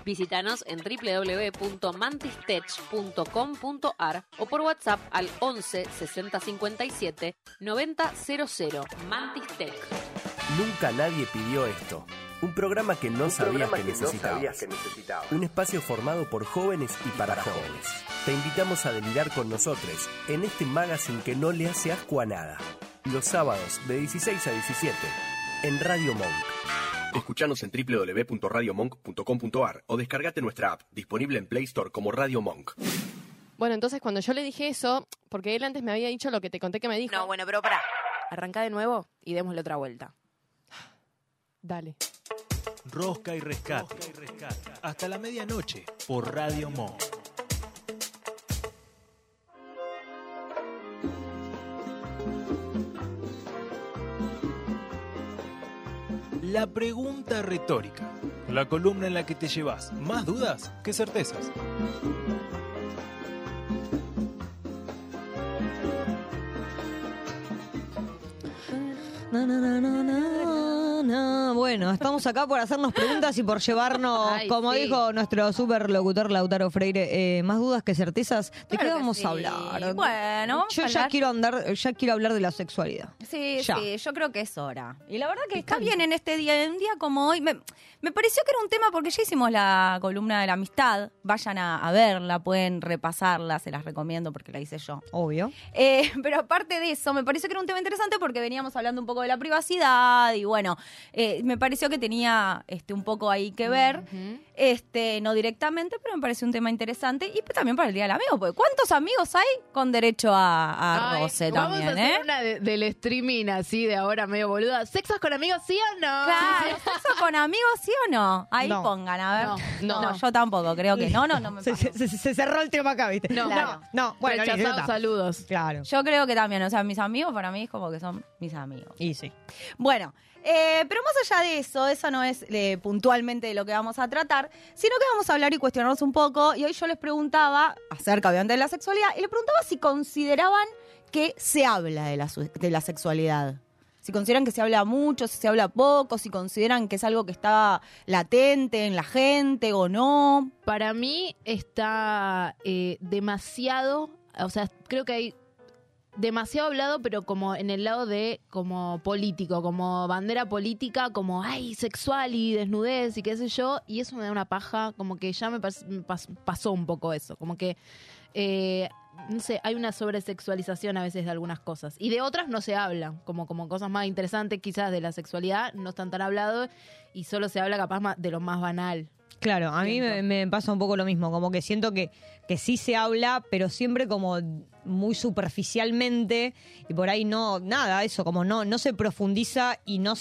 Visítanos en www.mantistech.com.ar o por WhatsApp al 11 60 57 90 00. Mantis Tech. Nunca nadie pidió esto. Un programa que no, Un sabías, que que no necesitabas. sabías que necesitabas. Un espacio formado por jóvenes y para, jóvenes. Te invitamos a delirar con nosotros en este magazine que no le hace asco a nada. Los sábados de 16 a 17 en Radio Monk. Escuchanos en www.radiomonk.com.ar o descargate nuestra app, disponible en Play Store como Radio Monk. Bueno, entonces cuando yo le dije eso, porque él antes me había dicho lo que te conté que me dijo. No, bueno, pero pará. Arranca de nuevo y démosle otra vuelta. Dale. Rosca y rescate. Hasta la medianoche por Radio Monk. La pregunta retórica. La columna en la que te llevas más dudas que certezas. Estamos acá por hacernos preguntas y por llevarnos, (laughs) Ay, como sí. dijo nuestro superlocutor Lautaro Freire, eh, más dudas que certezas. ¿De qué Claro vamos sí. a hablar? Bueno, vamos Yo a ya hablar- quiero andar, ya quiero hablar de la sexualidad. Sí, Ya. sí, yo creo que es hora. Y la verdad que está bien en este día, en un día como hoy. Me, me pareció que era un tema porque ya hicimos la columna de la amistad. Vayan a, a verla, pueden repasarla, se las recomiendo porque la hice yo. Obvio. Eh, (laughs) pero aparte de eso, me pareció que era un tema interesante porque veníamos hablando un poco de la privacidad y bueno, eh, me pareció que tenía este un poco ahí que ver. Este, no directamente, pero me pareció un tema interesante y pues también para el Día del Amigo, porque ¿cuántos amigos hay con derecho a, a Ay, vamos también, a hacer eh? una de- del streaming así de ahora medio boluda. ¿Sexos con amigos sí o no? Claro, ¿sexo con amigos sí o no? Ahí No. pongan, a ver. No, no. yo tampoco, creo que no, no, no me Se, se- se cerró el tema acá, ¿viste? No. no, no, bueno, está. saludos. Claro. Yo creo que también, o sea, mis amigos para mí es como que son mis amigos. Y sí. Bueno, eh, pero más allá de eso, eso no es eh, puntualmente de lo que vamos a tratar, sino que vamos a hablar y cuestionarnos un poco. Y hoy yo les preguntaba acerca, obviamente, de la sexualidad, y les preguntaba si consideraban que se habla de la, de la sexualidad. Si consideran que se habla mucho, si se habla poco, si consideran que es algo que está latente en la gente o no. Para mí está eh, demasiado, o sea, creo que hay demasiado hablado, pero como en el lado de como político, como bandera política, como ay, sexual y desnudez y qué sé yo, y eso me da una paja, como que ya me, pas- me pas- pasó un poco eso, como que eh, no sé, hay una sobresexualización a veces de algunas cosas y de otras no se hablan, como como cosas más interesantes quizás de la sexualidad no están tan hablados y solo se habla capaz de lo más banal. Claro, a mí me, me pasa un poco lo mismo, como que siento que, que sí se habla, pero siempre como muy superficialmente y por ahí no, nada, eso, como no, no se profundiza y no,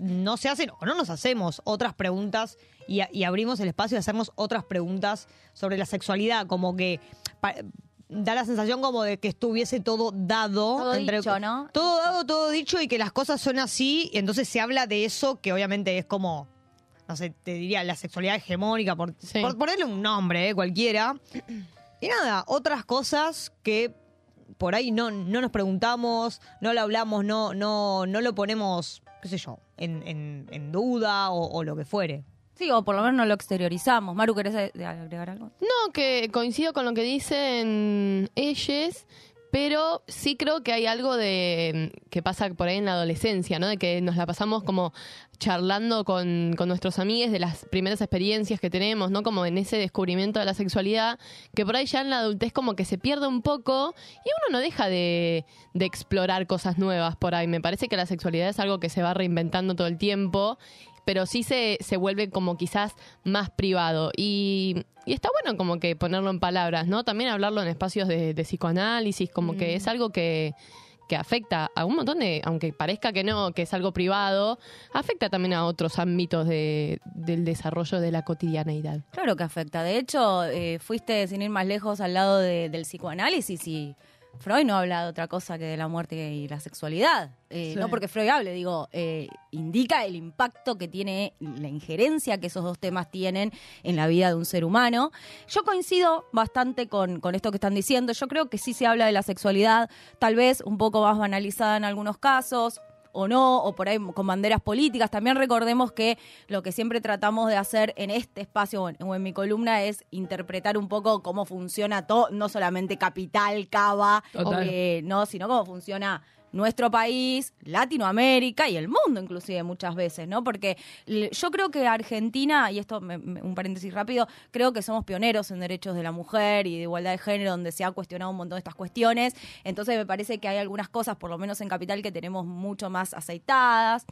no se hacen o no nos hacemos otras preguntas y, abrimos el espacio de hacernos otras preguntas sobre la sexualidad, como que pa- da la sensación como de que estuviese todo dado. Todo dicho, ¿no? Todo dado, todo dicho y que las cosas son así y entonces se habla de eso que obviamente es como no sé, te diría la sexualidad hegemónica, por, por ponerle un nombre, eh, cualquiera. Y nada, otras cosas que por ahí no, no nos preguntamos, no lo hablamos, no, no, no lo ponemos, qué sé yo, en, en- en duda o, o lo que fuere. Sí, o por lo menos no lo exteriorizamos. Maru, ¿querés agregar algo? No, que coincido con lo que dicen ellos, pero sí creo que hay algo de que pasa por ahí en la adolescencia, ¿no? De que nos la pasamos como charlando con, con nuestros amigos de las primeras experiencias que tenemos, ¿no? Como en ese descubrimiento de la sexualidad, que por ahí ya en la adultez como que se pierde un poco y uno no deja de, de explorar cosas nuevas por ahí. Me parece que la sexualidad es algo que se va reinventando todo el tiempo pero sí se, se vuelve como quizás más privado. Y, y está bueno como que ponerlo en palabras, ¿no? También hablarlo en espacios de, de psicoanálisis, como que es algo que, que afecta a un montón de, aunque parezca que no, que es algo privado, afecta también a otros ámbitos de, del desarrollo de la cotidianeidad. Claro que afecta. De hecho, eh, fuiste sin ir más lejos al lado de- del psicoanálisis y Freud no habla de otra cosa que de la muerte y la sexualidad. Eh, Sí. No porque Freud hable, digo, eh, indica el impacto que tiene, la injerencia que esos dos temas tienen en la vida de un ser humano. Yo coincido bastante con, con esto que están diciendo. Yo creo que sí se habla de la sexualidad, tal vez un poco más banalizada en algunos casos, o no, o por ahí con banderas políticas. También recordemos que lo que siempre tratamos de hacer en este espacio o en, o en mi columna es interpretar un poco cómo funciona todo, no solamente Capital, Cava, no, sino cómo funciona nuestro país, Latinoamérica y el mundo inclusive muchas veces, ¿no? Porque yo creo que Argentina, y esto me- me- un paréntesis rápido, creo que somos pioneros en derechos de la mujer y de igualdad de género, donde se ha cuestionado un montón de estas cuestiones. Entonces me parece que hay algunas cosas, por lo menos en Capital, que tenemos mucho más aceitadas.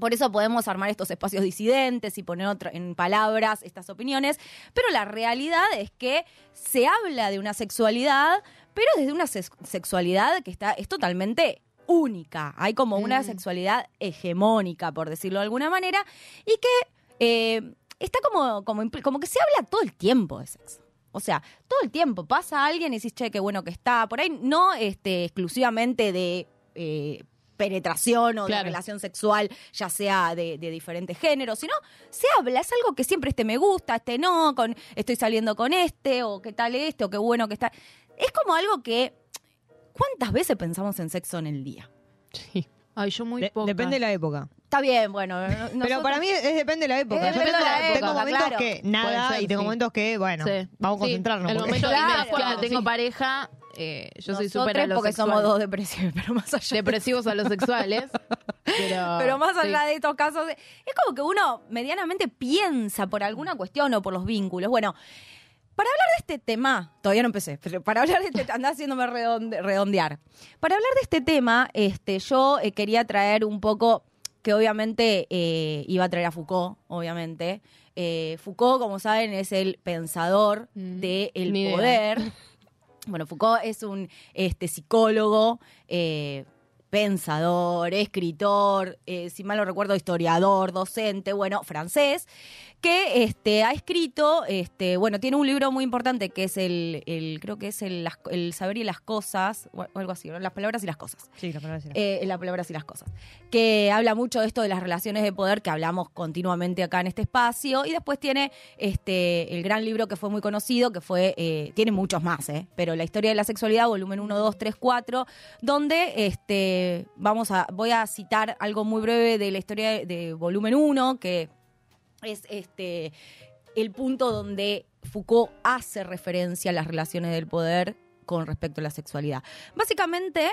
Por eso podemos armar estos espacios disidentes y poner en palabras estas opiniones, pero la realidad es que se habla de una sexualidad, pero desde una sex- sexualidad que está, es totalmente única. Hay como una sexualidad hegemónica, por decirlo de alguna manera, y que eh, está como, como, como que se habla todo el tiempo de sexo. O sea, todo el tiempo pasa alguien y decís, che, qué bueno que está. Por ahí no este, exclusivamente de eh, penetración o de relación sexual, ya sea de, de diferentes géneros, sino se habla, es algo que siempre este me gusta, este no, con estoy saliendo con este, o qué tal este, o qué bueno que está. Es como algo que. ¿Cuántas veces pensamos en sexo en el día? Sí. Ay, yo muy De- depende de la época. Está bien, bueno. no- Pero nosotros- para mí es, depende de la época. Es Yo tengo, de momentos claro. que nada ser, y tengo sí. momentos que, bueno, Sí. vamos a Sí, concentrarnos. el momento- me tengo sí. pareja, eh, yo soy Nosotros súper porque somos dos depresivos, (laughs) pero más allá. depresivos a los sexuales. (laughs) Pero, Pero más allá sí. de estos casos, es como que uno medianamente piensa por alguna cuestión o por los vínculos. Bueno, para hablar de este tema, todavía no empecé, pero para hablar de este, anda haciéndome redonde- redondear. Para hablar de este tema, este, yo eh, quería traer un poco, que obviamente eh, iba a traer a Foucault, obviamente. Eh, Foucault, como saben, es el pensador del Mm, ni idea. (laughs) Bueno, Foucault es un este, psicólogo, eh, pensador, escritor, eh, si mal no recuerdo, historiador, docente, bueno, francés, que este, ha escrito, este, bueno, tiene un libro muy importante que es el, el creo que es el, las- el saber y las cosas, o algo así, ¿no? las palabras y las cosas. Sí, la palabra sí. Eh, la palabras y las cosas. Que habla mucho de esto de las relaciones de poder que hablamos continuamente acá en este espacio. Y después tiene este el gran libro que fue muy conocido, que fue, eh, tiene muchos más, eh, pero La historia de la sexualidad, volumen 1, 2, 3, 4, donde este vamos a, voy a citar algo muy breve de la historia de, de volumen 1, que es este el punto donde Foucault hace referencia a las relaciones del poder con respecto a la sexualidad. Básicamente,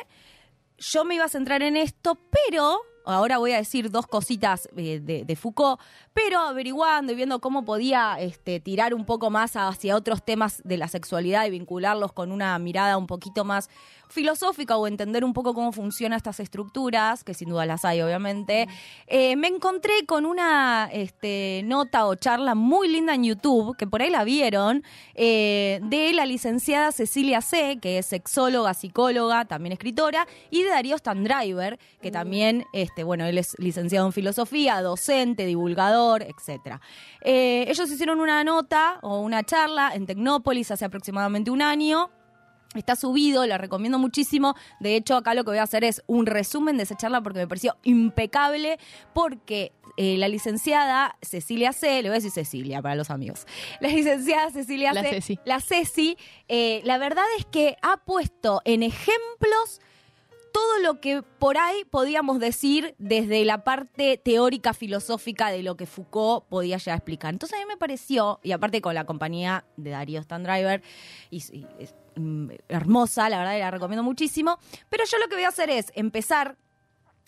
yo me iba a centrar en esto, pero ahora voy a decir dos cositas eh, de, Foucault, pero averiguando y viendo cómo podía este, tirar un poco más hacia otros temas de la sexualidad y vincularlos con una mirada un poquito más filosófica o entender un poco cómo funcionan estas estructuras, que sin duda las hay obviamente, eh, me encontré con una este, nota o charla muy linda en YouTube, que por ahí la vieron, eh, de la licenciada Cecilia C., que es sexóloga, psicóloga, también escritora, y de Darío Standriver, que también, este, bueno, él es licenciado en filosofía, docente, divulgador, etcétera. Eh, ellos hicieron una nota o una charla en Tecnópolis hace aproximadamente un año. Está subido, la recomiendo muchísimo. De hecho, acá lo que voy a hacer es un resumen de esa charla porque me pareció impecable, porque eh, la licenciada Cecilia C., le voy a decir Cecilia para los amigos, la licenciada Cecilia La C., Ceci. la Ceci, eh, la verdad es que ha puesto en ejemplos todo lo que por ahí podíamos decir desde la parte teórica filosófica de lo que Foucault podía llegar a explicar. Entonces a mí me pareció, y aparte con la compañía de Darío Standriver, y, y es mm, hermosa, la verdad la recomiendo muchísimo, pero yo lo que voy a hacer es empezar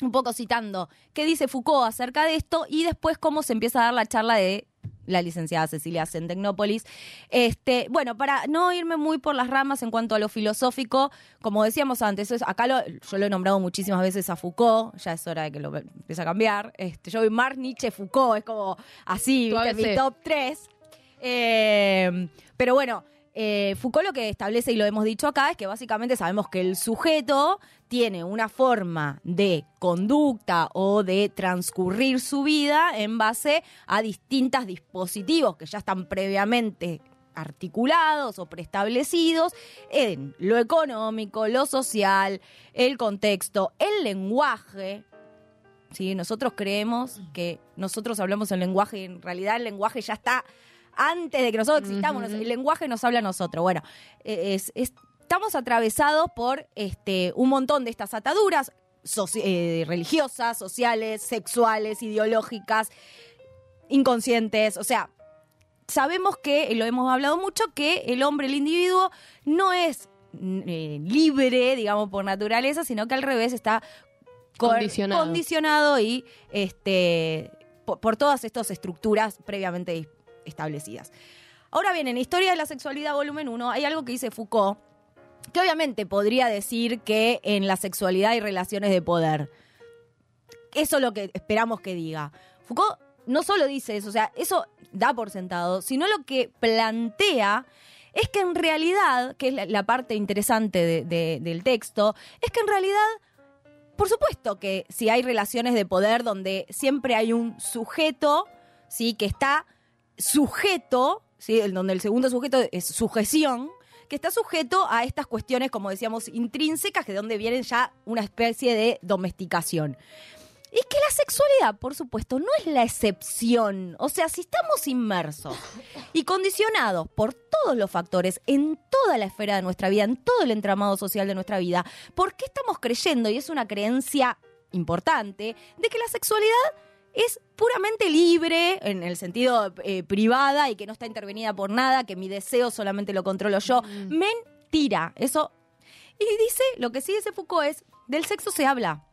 un poco citando qué dice Foucault acerca de esto y después cómo se empieza a dar la charla de la licenciada Cecilia en Tecnópolis. Este, bueno, para no irme muy por las ramas en cuanto a lo filosófico, como decíamos antes, es- acá lo- yo lo he nombrado muchísimas veces a Foucault, ya es hora de que lo empiece a cambiar. Este, yo vi Marx, Nietzsche, Foucault, es como así, mi top 3. pero bueno, eh, Foucault lo que establece, y lo hemos dicho acá, es que básicamente sabemos que el sujeto tiene una forma de conducta o de transcurrir su vida en base a distintos dispositivos que ya están previamente articulados o preestablecidos en lo económico, lo social, el contexto, el lenguaje. ¿sí? Nosotros creemos que nosotros hablamos el lenguaje y en realidad el lenguaje ya está antes de que nosotros existamos. El lenguaje nos habla a nosotros. Bueno, eh, es- es- estamos atravesados por este, un montón de estas ataduras soci- eh, religiosas, sociales, sexuales, ideológicas, inconscientes. O sea, sabemos que, lo hemos hablado mucho, que el hombre, el individuo, no es mm, eh, libre, digamos, por naturaleza, sino que al revés está Condicionado. condicionado y este, por, por todas estas estructuras previamente establecidas. Ahora bien, en Historia de la Sexualidad, volumen 1, hay algo que dice Foucault, que obviamente podría decir que en la sexualidad hay relaciones de poder. Eso es lo que esperamos que diga. Foucault no solo dice eso, o sea, eso da por sentado, sino lo que plantea es que en realidad, que es la, parte interesante de- de- del texto, es que en realidad, por supuesto que si hay relaciones de poder donde siempre hay un sujeto, ¿sí? Que está sujeto, ¿sí? El- donde el segundo sujeto es sujeción, que está sujeto a estas cuestiones, como decíamos, intrínsecas, de donde vienen ya una especie de domesticación. Y que la sexualidad, por supuesto, no es la excepción. O sea, si estamos inmersos y condicionados por todos los factores en toda la esfera de nuestra vida, en todo el entramado social de nuestra vida, ¿por qué estamos creyendo, y es una creencia importante, de que la sexualidad es puramente libre, en el sentido eh, privada y que no está intervenida por nada, que mi deseo solamente lo controlo yo? Mentira. Eso. Y dice, lo que sí dice Foucault es, del sexo se habla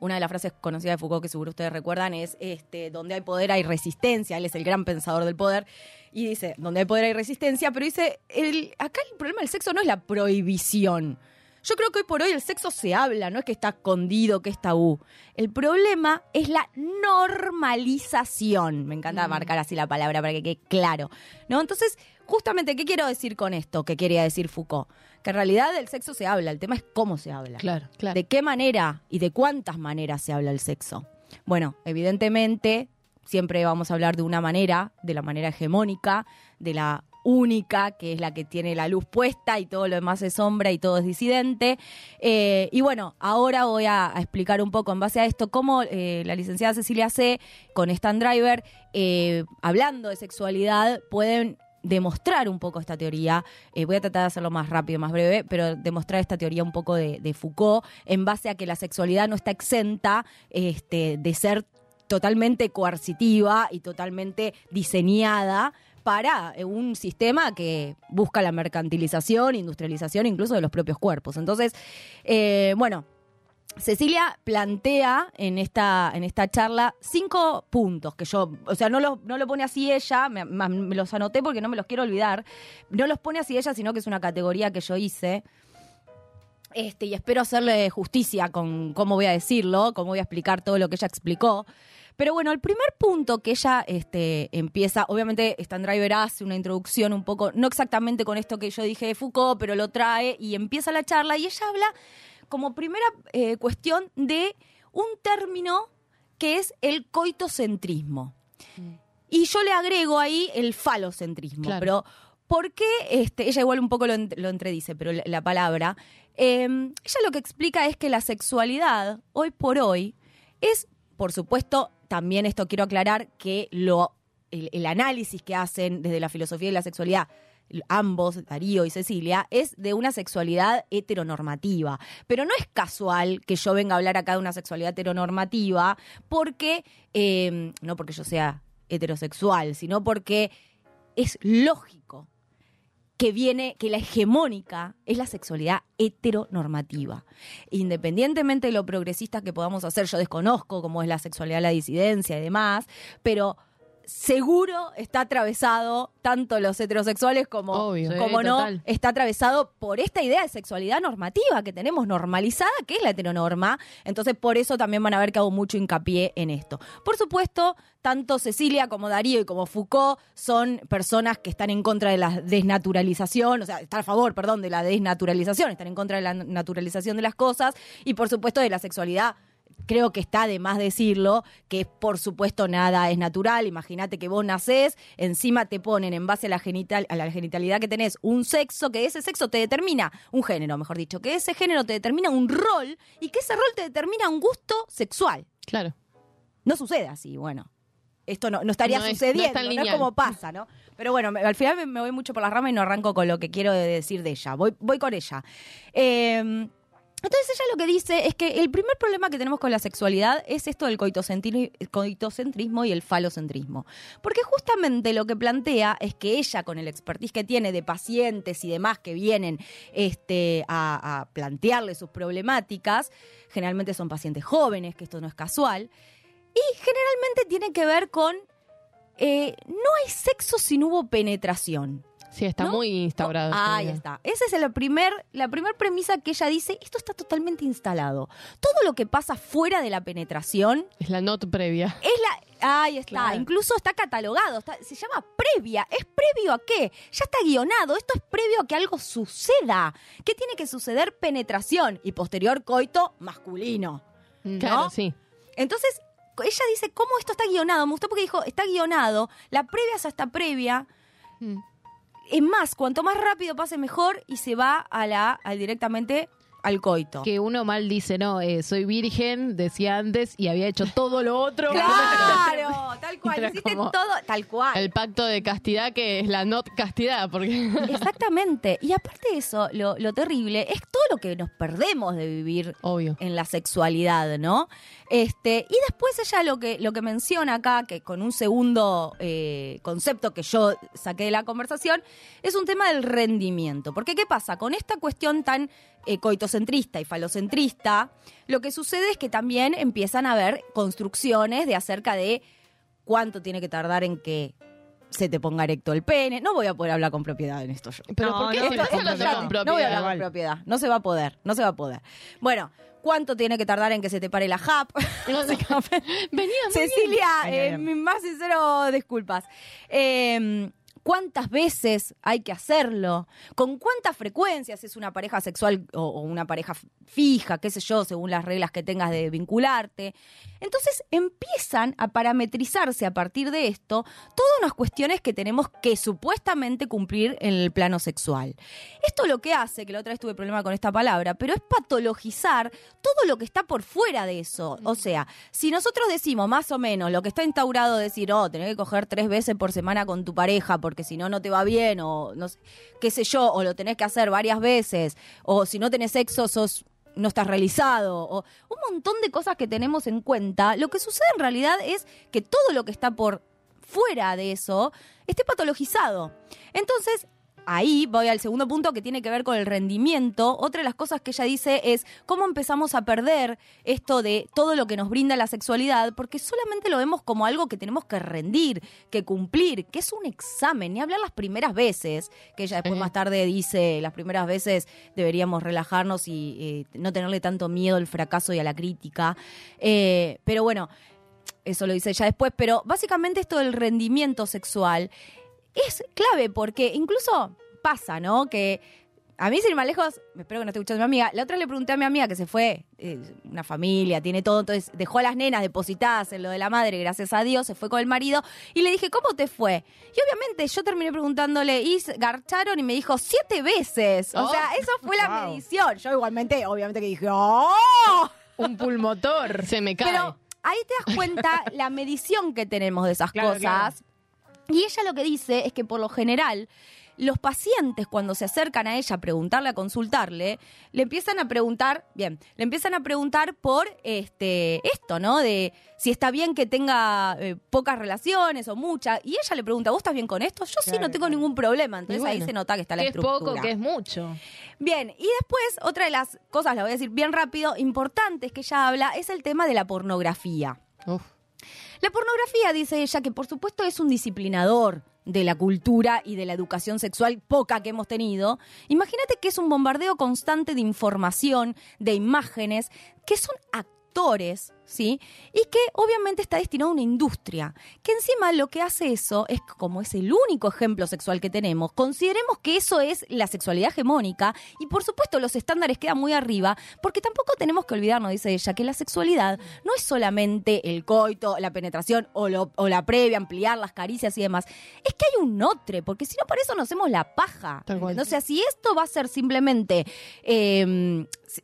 una de las frases conocidas de Foucault que seguro ustedes recuerdan es este donde hay poder hay resistencia él es el gran pensador del poder y dice donde hay poder hay resistencia pero dice el, acá el problema del sexo no es la prohibición yo creo que hoy por hoy el sexo se habla, no es que está escondido, que es tabú. El problema es la normalización. Me encanta marcar así la palabra para que quede claro. ¿No? Entonces, justamente, ¿qué quiero decir con esto que quería decir Foucault? Que en realidad del sexo se habla, el tema es cómo se habla. Claro, claro. ¿De qué manera y de cuántas maneras se habla el sexo? Bueno, evidentemente, siempre vamos a hablar de una manera, de la manera hegemónica, de la única, que es la que tiene la luz puesta y todo lo demás es sombra y todo es disidente. Eh, y bueno, ahora voy a, explicar un poco en base a esto cómo eh, la licenciada Cecilia C. con Stan Driver, eh, hablando de sexualidad, pueden demostrar un poco esta teoría. Voy a tratar de hacerlo más rápido, más breve, pero demostrar esta teoría un poco de, de Foucault en base a que la sexualidad no está exenta este, de ser totalmente coercitiva y totalmente diseñada para eh, un sistema que busca la mercantilización, industrialización incluso de los propios cuerpos. Entonces, eh, bueno, Cecilia plantea en esta, en esta charla cinco puntos que yo, o sea, no lo, no lo pone así ella, me, me- los anoté porque no me los quiero olvidar, no los pone así ella, sino que es una categoría que yo hice. Este, y espero hacerle justicia con cómo voy a decirlo, cómo voy a explicar todo lo que ella explicó. Pero bueno, el primer punto que ella este, empieza, obviamente Stan Driver hace una introducción un poco, no exactamente con esto que yo dije de Foucault, pero lo trae y empieza la charla y ella habla como primera eh, cuestión de un término que es el coitocentrismo. Y yo le agrego ahí el falocentrismo. Claro. Pero, ¿por qué? Este, ella igual un poco lo, lo entredice, pero la, la palabra. eh, ella lo que explica es que la sexualidad, hoy por hoy, es, por supuesto, también esto quiero aclarar, que lo, el, análisis que hacen desde la filosofía y la sexualidad ambos, Darío y Cecilia, es de una sexualidad heteronormativa. Pero no es casual que yo venga a hablar acá de una sexualidad heteronormativa porque, eh, no porque yo sea heterosexual, sino porque es lógico que viene, que la hegemónica es la sexualidad heteronormativa. Independientemente de lo progresista que podamos hacer, yo desconozco cómo es la sexualidad, la disidencia y demás, pero seguro está atravesado, tanto los heterosexuales como, Obvio. como Sí, no, total. está atravesado por esta idea de sexualidad normativa que tenemos normalizada, que es la heteronorma. Entonces, por eso también van a ver que hago mucho hincapié en esto. Por supuesto, tanto Cecilia como Darío y como Foucault son personas que están en contra de la desnaturalización, o sea, están a favor, perdón, de la desnaturalización, están en contra de la naturalización de las cosas y, por supuesto, de la sexualidad creo que está de más decirlo, que por supuesto nada es natural. Imagínate que vos nacés, encima te ponen en base a la, genital, a la genitalidad que tenés un sexo, que ese sexo te determina, un género, mejor dicho, que ese género te determina un rol y que ese rol te determina un gusto sexual. Claro. No sucede así, bueno. Esto no, no estaría No es- no es sucediendo, no es, como pasa, ¿no? Pero bueno, me- al final me, me voy mucho por la rama y no arranco con lo que quiero decir de ella. Voy, voy con ella. Eh, entonces ella lo que dice es que el primer problema que tenemos con la sexualidad es esto del coitocentri- coitocentrismo y el falocentrismo. Porque justamente lo que plantea es que ella, con el expertise que tiene de pacientes y demás que vienen este, a, a plantearle sus problemáticas, generalmente son pacientes jóvenes, que esto no es casual, y generalmente tiene que ver con eh, no hay sexo si no hubo penetración. Sí, está muy instaurado. Ah, ahí está. Esa es la primer, la primer premisa que ella dice, esto está totalmente instalado. Todo lo que pasa fuera de la penetración Es la not previa. es la... Ahí está, Claro. incluso está catalogado, está- se llama previa. ¿Es previo a qué? Ya está guionado, esto es previo a que algo suceda. ¿Qué tiene que suceder? Penetración y posterior coito masculino. ¿no? Claro, sí. Entonces, ella dice, ¿cómo esto está guionado? Me gustó porque dijo, está guionado, la previa es hasta previa. Mm. Es más, cuanto más rápido pase mejor y se va a la, al- directamente al coito. Que uno mal dice, no, eh, soy virgen, decía antes, y había hecho todo lo otro. Claro, (laughs) tal cual, hiciste todo, tal cual. El pacto de castidad que es la not castidad, porque (laughs) Exactamente. Y aparte de eso, lo, lo terrible es todo lo que nos perdemos de vivir en la sexualidad, ¿no? Este, y después ella lo que, lo que menciona acá, que con un segundo eh, concepto que yo saqué de la conversación, es un tema del rendimiento. Porque ¿qué pasa? Con esta cuestión tan eh, coitocentrista y falocentrista, lo que sucede es que también empiezan a haber construcciones de acerca de cuánto tiene que tardar en que se te ponga erecto el pene. No voy a poder hablar con propiedad en esto yo. Pero ¿por qué Esto- con esto No voy a hablar propiedad? con propiedad. No se va a poder. No se va a poder. Bueno, ¿cuánto tiene que tardar en que se te pare la JAP? (laughs) Básicamente. Cecilia, eh, mis más sincero disculpas. Eh, ¿Cuántas veces hay que hacerlo? ¿Con cuántas frecuencias es una pareja sexual o, o una pareja fija, qué sé yo, según las reglas que tengas de vincularte? Entonces empiezan a parametrizarse a partir de esto todas unas cuestiones que tenemos que supuestamente cumplir en el plano sexual. Esto lo que hace, que la otra vez tuve problema con esta palabra, pero es patologizar todo lo que está por fuera de eso. O sea, si nosotros decimos más o menos lo que está instaurado, decir, oh, tenés que coger tres veces por semana con tu pareja porque si no, no te va bien, o no sé, qué sé yo, o lo tenés que hacer varias veces, o si no tenés sexo, sos no estás realizado, o un montón de cosas que tenemos en cuenta, lo que sucede en realidad es que todo lo que está por fuera de eso esté patologizado. Entonces, ahí voy al segundo punto que tiene que ver con el rendimiento. Otra de las cosas que ella dice es cómo empezamos a perder esto de todo lo que nos brinda la sexualidad, porque solamente lo vemos como algo que tenemos que rendir, que cumplir, que es un examen, ni hablar las primeras veces, que ella después más tarde dice, las primeras veces deberíamos relajarnos y eh, no tenerle tanto miedo al fracaso y a la crítica. Eh, pero bueno, eso lo dice ella después, pero básicamente esto del rendimiento sexual es clave porque incluso pasa, ¿no? Que a mí, sin ir más lejos, espero que no esté escuchando mi amiga, la otra le pregunté a mi amiga que se fue, eh, una familia, tiene todo, entonces dejó a las nenas depositadas en lo de la madre, gracias a Dios, se fue con el marido, y le dije, ¿cómo te fue? Y obviamente yo terminé preguntándole, ¿y garcharon? Y me dijo, siete veces. O Oh. sea, eso fue la medición. Yo igualmente, obviamente que dije, ¡oh! Un pulmotor. Se me cae. Pero ahí te das cuenta la medición que tenemos de esas Claro, cosas. Y ella lo que dice es que por lo general los pacientes cuando se acercan a ella a preguntarle, a consultarle, le empiezan a preguntar, bien, le empiezan a preguntar por este esto, ¿no? De si está bien que tenga eh, pocas relaciones o muchas. Y ella le pregunta, ¿vos estás bien con esto? Yo sí, no tengo ningún problema. Entonces ahí se nota que está la que es poco, que es mucho. Bien, y después otra de las cosas, la voy a decir bien rápido, importantes que ella habla, es el tema de la pornografía. La pornografía, dice ella, que por supuesto es un disciplinador de la cultura y de la educación sexual poca que hemos tenido. Imagínate que es un bombardeo constante de información, de imágenes, que son actores, ¿sí? Y que obviamente está destinado a una industria, que encima lo que hace eso es como es el único ejemplo sexual que tenemos, consideremos que eso es la sexualidad hegemónica y por supuesto los estándares quedan muy arriba, porque tampoco tenemos que olvidarnos, dice ella, que la sexualidad no es solamente el coito, la penetración o, lo- o la previa, ampliar las caricias y demás, es que hay un otre, porque si no para eso nos hacemos la paja. O sea, si esto va a ser simplemente... eh, si-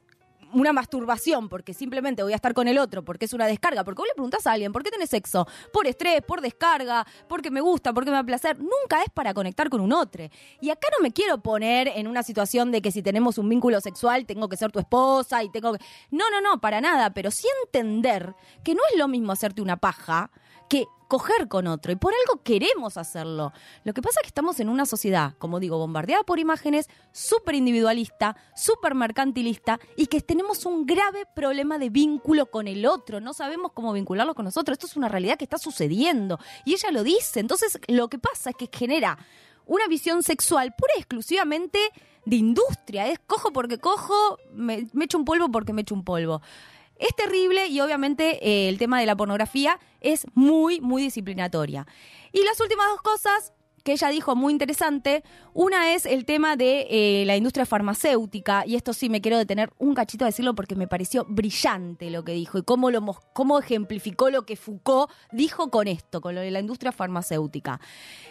una masturbación porque simplemente voy a estar con el otro, porque es una descarga, porque vos le preguntás a alguien, ¿por qué tenés sexo? Por estrés, por descarga, porque me gusta, porque me da placer. Nunca es para conectar con un otro. Y acá no me quiero poner en una situación de que si tenemos un vínculo sexual tengo que ser tu esposa y tengo que... No, no, no, para nada, pero sí entender que no es lo mismo hacerte una paja que coger con otro y por algo queremos hacerlo. Lo que pasa es que estamos en una sociedad, como digo, bombardeada por imágenes, súper individualista, súper mercantilista y que tenemos un grave problema de vínculo con el otro. No sabemos cómo vincularlo con nosotros. Esto es una realidad que está sucediendo y ella lo dice. Entonces, lo que pasa es que genera una visión sexual pura y exclusivamente de industria. Es cojo porque cojo, me, me echo un polvo porque me echo un polvo. Es terrible y obviamente eh, el tema de la pornografía es muy, muy disciplinatoria. Y las últimas dos cosas que ella dijo muy interesante, una es el tema de eh, la industria farmacéutica, y esto sí me quiero detener un cachito a decirlo porque me pareció brillante lo que dijo y cómo, lo, cómo ejemplificó lo que Foucault dijo con esto, con lo de la industria farmacéutica.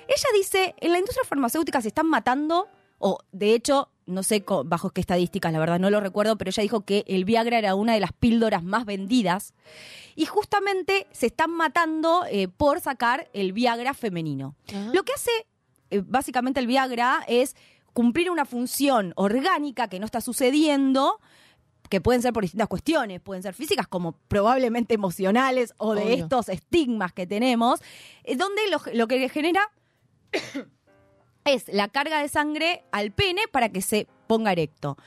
Ella dice, en la industria farmacéutica se están matando, o de hecho, no sé bajo qué estadísticas, la verdad no lo recuerdo, pero ella dijo que el Viagra era una de las píldoras más vendidas y justamente se están matando eh, por sacar el Viagra femenino. Lo que hace eh, básicamente el Viagra es cumplir una función orgánica que no está sucediendo que pueden ser por distintas cuestiones, pueden ser físicas como probablemente emocionales o de Obvio. estos estigmas que tenemos, eh, donde lo, lo que genera es la carga de sangre al pene para que se ponga erecto.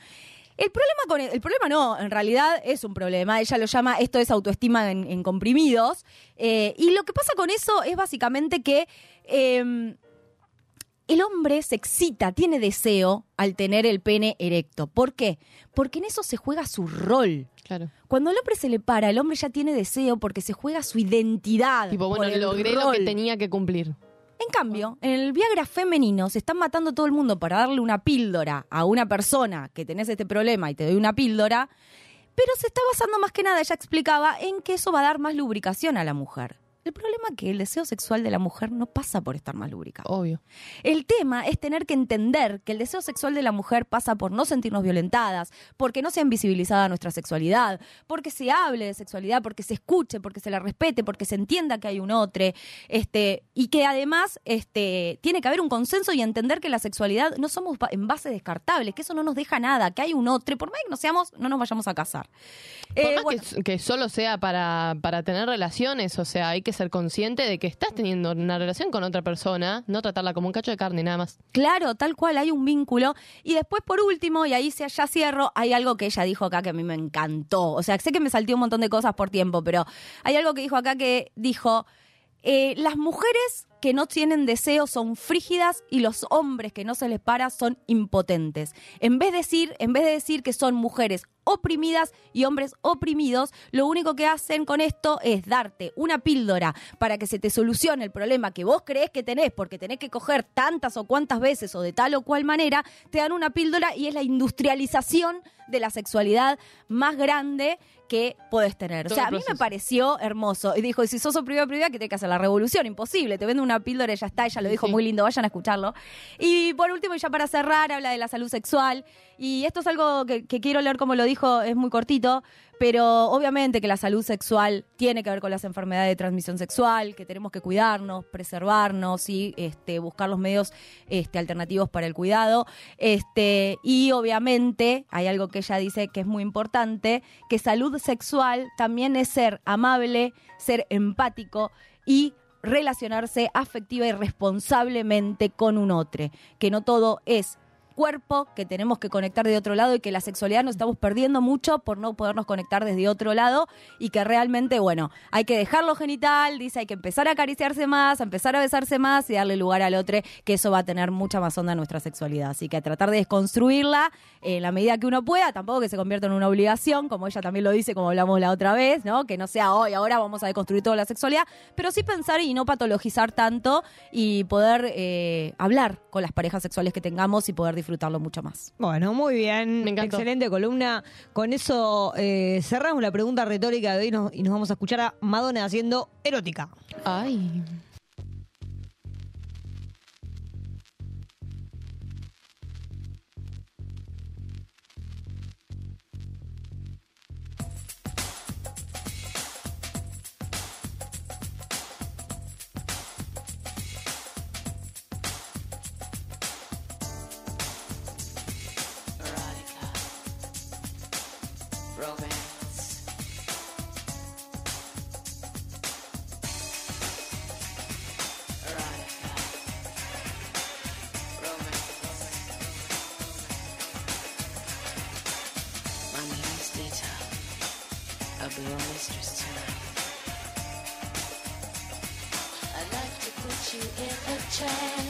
El problema con el, el problema no, en realidad es un problema. Ella lo llama esto es autoestima en, en comprimidos. Eh, y lo que pasa con eso es básicamente que eh, el hombre se excita, tiene deseo al tener el pene erecto. ¿Por qué? Porque en eso se juega su rol. Claro. Cuando al hombre se le para, el hombre ya tiene deseo porque se juega su identidad. Tipo, por bueno, el logré lo que tenía que cumplir. En cambio, en el Viagra femenino se están matando todo el mundo para darle una píldora a una persona que tenés este problema y te doy una píldora, pero se está basando más que nada, ella explicaba, en que eso va a dar más lubricación a la mujer. El problema es que el deseo sexual de la mujer no pasa por estar más lubricado. Obvio. El tema es tener que entender que el deseo sexual de la mujer pasa por no sentirnos violentadas, porque no sea invisibilizada nuestra sexualidad, porque se hable de sexualidad, porque se escuche, porque se la respete, porque se entienda que hay un otro, este, y que además este, tiene que haber un consenso y entender que la sexualidad no somos en base descartables, que eso no nos deja nada, que hay un otro, por más que no seamos, no nos vayamos a casar. Por Eh, más bueno, que, que solo sea para, para tener relaciones, o sea, hay que ser consciente de que estás teniendo una relación con otra persona, no tratarla como un cacho de carne, nada más. Claro, tal cual, hay un vínculo. Y después, por último, y ahí ya cierro, hay algo que ella dijo acá que a mí me encantó. O sea, sé que me salté un montón de cosas por tiempo, pero hay algo que dijo acá que dijo, eh, las mujeres que no tienen deseo son frígidas y los hombres que no se les para son impotentes. En vez de decir, en vez de decir que son mujeres oprimidas y hombres oprimidos, lo único que hacen con esto es darte una píldora para que se te solucione el problema que vos crees que tenés porque tenés que coger tantas o cuantas veces o de tal o cual manera, te dan una píldora y es la industrialización de la sexualidad más grande que puedes tener. O sea, a mí me pareció hermoso. Y dijo, y si sos oprimida, oprimida, que tenés que hacer la revolución. Imposible, te vende una píldora y ya está. Ella lo dijo Sí. muy lindo, vayan a escucharlo. Y por último, y ya para cerrar, habla de la salud sexual. Y esto es algo que, que quiero leer como lo dijo, es muy cortito, pero obviamente que la salud sexual tiene que ver con las enfermedades de transmisión sexual, que tenemos que cuidarnos, preservarnos y este, buscar los medios este, alternativos para el cuidado. Este, y obviamente hay algo que ella dice que es muy importante, que salud sexual también es ser amable, ser empático y relacionarse afectiva y responsablemente con un otro, que no todo es cuerpo, que tenemos que conectar de otro lado y que la sexualidad nos estamos perdiendo mucho por no podernos conectar desde otro lado y que realmente, bueno, hay que dejarlo genital, dice, hay que empezar a acariciarse más, a empezar a besarse más y darle lugar al otro, que eso va a tener mucha más onda en nuestra sexualidad. Así que a tratar de desconstruirla en la medida que uno pueda, tampoco que se convierta en una obligación, como ella también lo dice, como hablamos la otra vez, ¿no? Que no sea hoy, ahora vamos a deconstruir toda la sexualidad, pero sí pensar y no patologizar tanto y poder eh, hablar con las parejas sexuales que tengamos y poder disfrutarlo mucho más. Bueno, muy bien. Me encantó. Excelente columna. Con eso eh, cerramos la pregunta retórica de hoy nos- y nos vamos a escuchar a Madonna haciendo erótica. Ay. chance.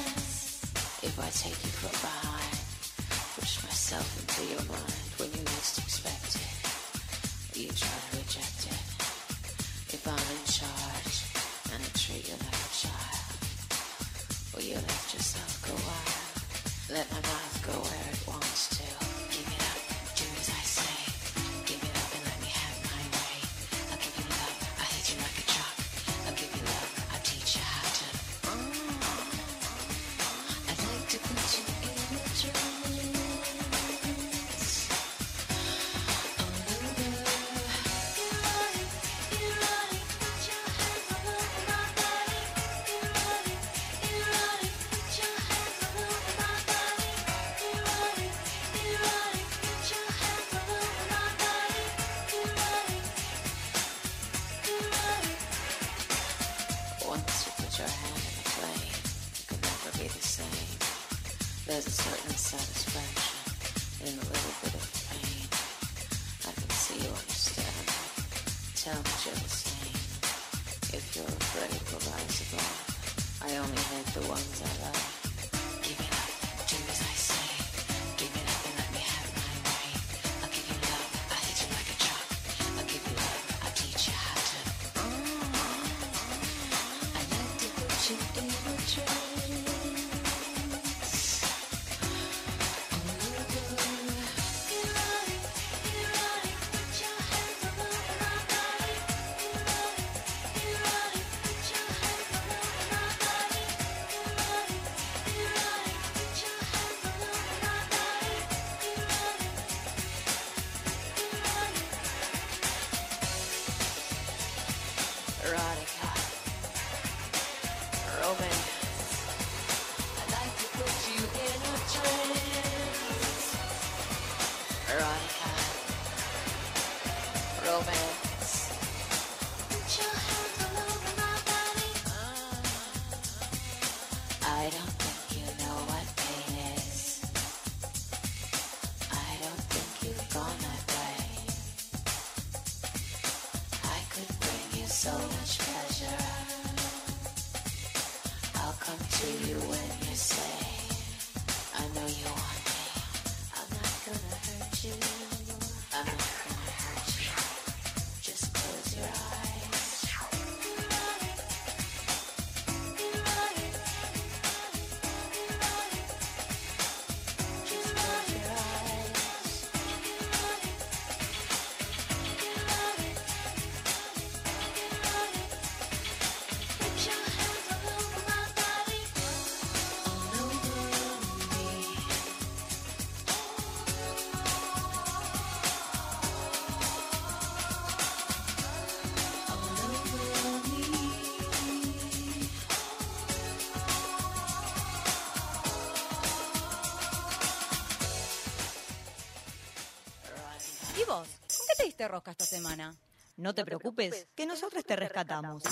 Hiciste rosca esta semana? No te preocupes, que nosotros te rescatamos.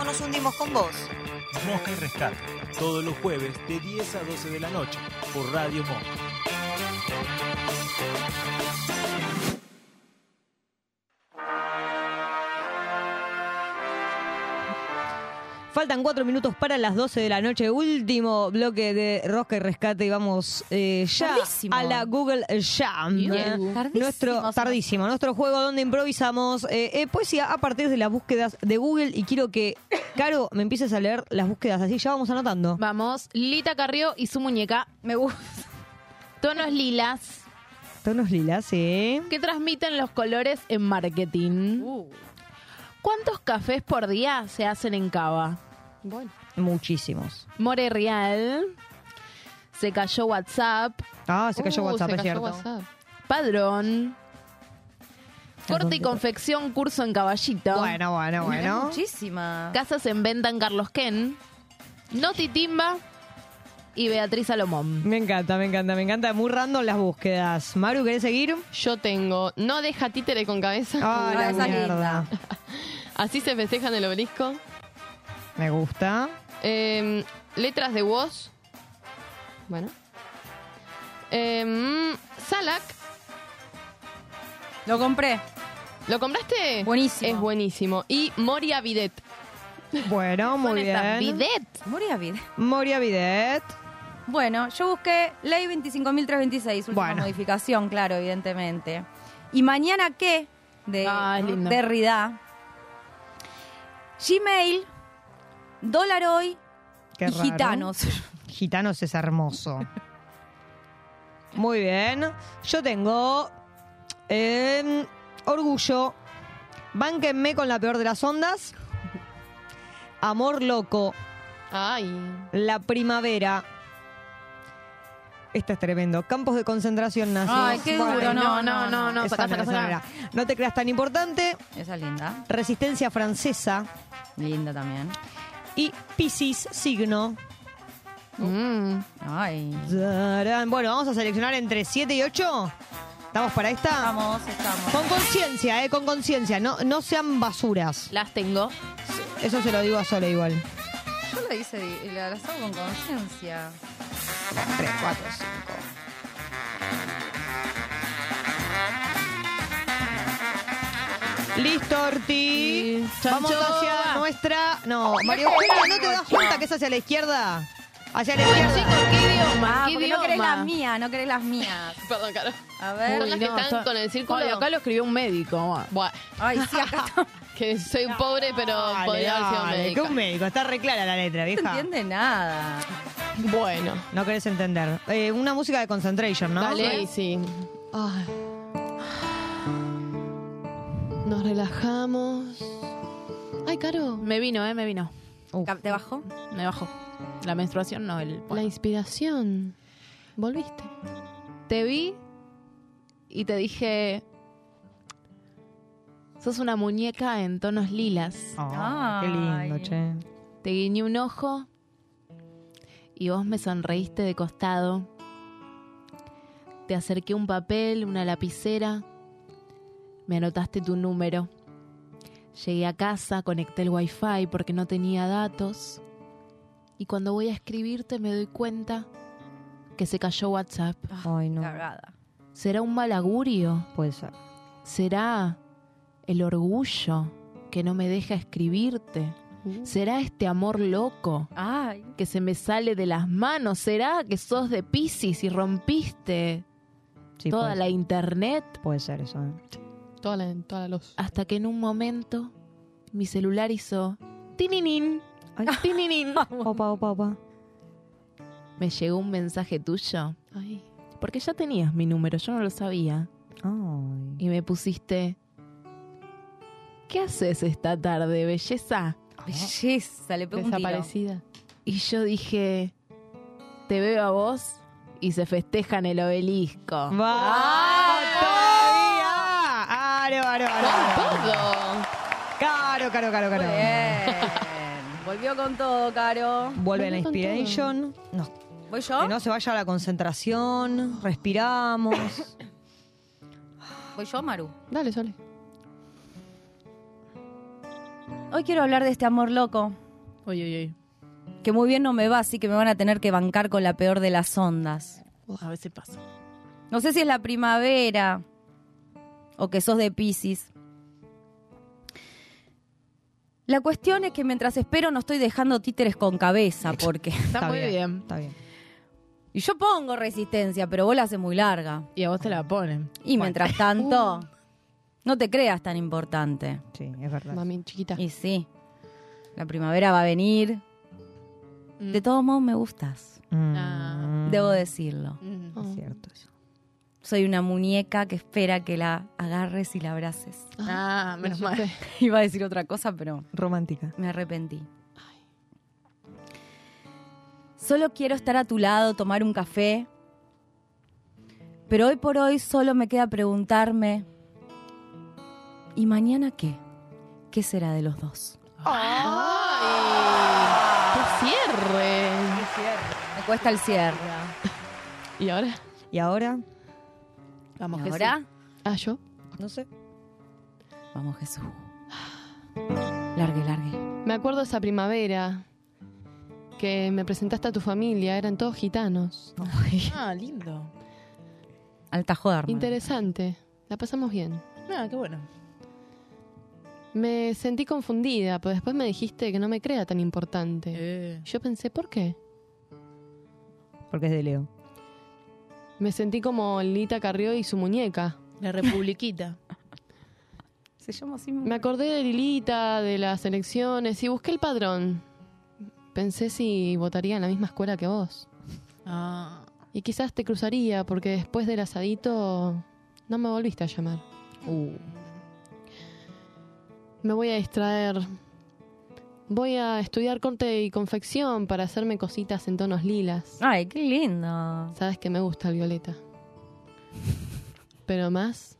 O nos hundimos con vos. Mosca y Rescate, todos los jueves de 10 a 12 de la noche por Radio Monk. Faltan cuatro minutos para las 12 de la noche. Último bloque de Rosca y Rescate y vamos eh, ya Tardísimo. a la Google Jam. Bien. Eh, Tardísimo, Nuestro, tardísimo. Nuestro juego donde improvisamos eh, eh, poesía a partir de las búsquedas de Google y quiero que, Caro, me empieces a leer las búsquedas. Así ya vamos anotando. Vamos, Lita Carrió y su muñeca. Me gusta. Tonos lilas Tonos lilas, sí. que transmiten los colores en marketing. Uh. ¿Cuántos cafés por día se hacen en Cava? Bueno. Muchísimos. More Real. Se cayó WhatsApp. Ah, se cayó Uh, WhatsApp, se es cayó cierto. WhatsApp. Padrón. Corte y confección, curso en caballito. Bueno, bueno, bueno. Muchísimas. Casas en venta en Carlos Ken. Noti Timba y Beatriz Salomón. Me encanta, me encanta, me encanta. Muy random las búsquedas. Maru, ¿querés seguir? Yo tengo No deja títere con cabeza. Ah, la mierda. (laughs) Así se festeja en el obelisco. Me gusta. Em, letras de voz. Bueno. Em, Salak. Lo compré. ¿Lo compraste? Buenísimo. Es buenísimo. Y Moria Bidet. Bueno, muy bien. Bidet. Moria vida. Moria Bidet. Bueno, yo busqué ley 25.326, última Bueno. modificación, claro, evidentemente. ¿Y mañana qué? De Ah. Derrida. Gmail, Dólar Hoy Qué y raro. Gitanos. (laughs) Gitanos es hermoso. Muy bien. Yo tengo eh, Orgullo. Bánquenme con la peor de las ondas. Amor loco. Ay. La primavera. Este es tremendo. Campos de concentración nazis. Ay, qué duro, Bueno, no, no, no, no, esa sacá, no, sacá, esa no sacá. era. No te creas tan importante. Esa es linda. Resistencia francesa. Linda también. Y Piscis, signo. Mm. Ay. Tarán. Bueno, vamos a seleccionar entre 7 y 8. ¿Estamos para esta? Estamos, estamos. Con conciencia, eh, con conciencia. No, no sean basuras. Las tengo. Eso se lo digo a Sole igual. Yo la hice, la hago con conciencia. 3, 4, 5. Listo, Orti. Vamos hacia nuestra. No, María Eugenia, ¿no te das cuenta que es hacia la izquierda? Hacia la izquierda. ¿qué idioma? Ah, ¿Qué porque no querés idioma? las mías, no querés las mías. (laughs) Perdón, Caro. A ver. Son las que están con el círculo. Ay, acá lo escribió un médico. Buah. Ay, sí, acá está. (laughs) Que soy un pobre, pero Dale, podría haber sido dale, médica. que un médico. Está re clara la letra, No vieja. entiende nada. Bueno. No querés entender. Eh, una música de concentration, ¿no? Dale, sí. Ay. Nos relajamos. Ay, Caro. Me vino, eh, me vino. ¿Te bajó? Me bajó. La menstruación no, el... La inspiración. Volviste. Te vi y te dije... Sos una muñeca en tonos lilas. Ah, qué lindo, che. Te guiñé un ojo y vos me sonreíste de costado. Te acerqué un papel, una lapicera. Me anotaste tu número. Llegué a casa, conecté el wifi porque no tenía datos. Y cuando voy a escribirte me doy cuenta que se cayó WhatsApp. Ay, no. Cagada. ¿Será un mal augurio? Puede ser. ¿Será el orgullo que no me deja escribirte? ¿Será este amor loco Ay. que se me sale de las manos? ¿Será que sos de Pisces y rompiste Sí, toda la ser. internet? Puede ser eso. ¿eh? Toda la, toda la luz. Hasta que en un momento mi celular hizo tininin, Ay. (laughs) tininin. Opa, opa, opa. Me llegó un mensaje tuyo Ay. porque ya tenías mi número, yo no lo sabía. Ay. Y me pusiste, ¿qué haces esta tarde, belleza? Belleza, le pego un tiro. Desaparecida. Y yo dije, te veo a vos y se festeja en el obelisco. ¡Vamos todavía! ¡Aro, aro, aro! Todo. ¡Caro, caro, caro, caro! Bien. Volvió con todo, Caro. Vuelve la con inspiration. No, ¿Voy yo? que no se vaya la concentración. Respiramos. ¿Voy yo, Maru? Dale, Sole. Hoy quiero hablar de este amor loco. Uy, uy, uy. Que muy bien no me va, así que me van a tener que bancar con la peor de las ondas. A veces pasa. No sé si es la primavera o que sos de Pisces. La cuestión es que mientras espero no estoy dejando títeres con cabeza, porque... Está, muy bien. Está bien. Y yo pongo resistencia, pero vos la haces muy larga. Y a vos te la ponen. Y mientras (laughs) tanto, no te creas tan importante. Sí, es verdad. Mami chiquita. Y sí, la primavera va a venir. Mm. De todos modos me gustas, Ah. debo decirlo. Mm. Es cierto eso. Soy una muñeca que espera que la agarres y la abraces. Ah, menos mal. Iba a decir otra cosa, pero Romántica. me arrepentí. Solo quiero estar a tu lado, tomar un café. Pero hoy por hoy solo me queda preguntarme, ¿y mañana qué? ¿Qué será de los dos? ¡Qué cierre! Me cuesta el cierre. ¿Y ahora? ¿Y ahora? Vamos, ¿Y Jesús. ahora? Ah, yo. No sé. Vamos, Jesús. (sighs) Largue, largue. Me acuerdo esa primavera que me presentaste a tu familia, eran todos gitanos. (laughs) Ah, lindo. Alta joda, hermano. Interesante, la pasamos bien. Ah, qué bueno. Me sentí confundida, pero después me dijiste que no me crea tan importante. Eh. Yo pensé, ¿por qué? Porque es de Leo. Me sentí como Lita Carrió y su muñeca. La republiquita. (laughs) Se llama así. Me acordé de Lilita, de las elecciones y busqué el padrón. Pensé si votaría en la misma escuela que vos. Ah. Y quizás te cruzaría porque después del asadito no me volviste a llamar. Uh. Me voy a distraer. Voy a estudiar corte y confección para hacerme cositas en tonos lilas. Ay, qué lindo. Sabes que me gusta el violeta. Pero más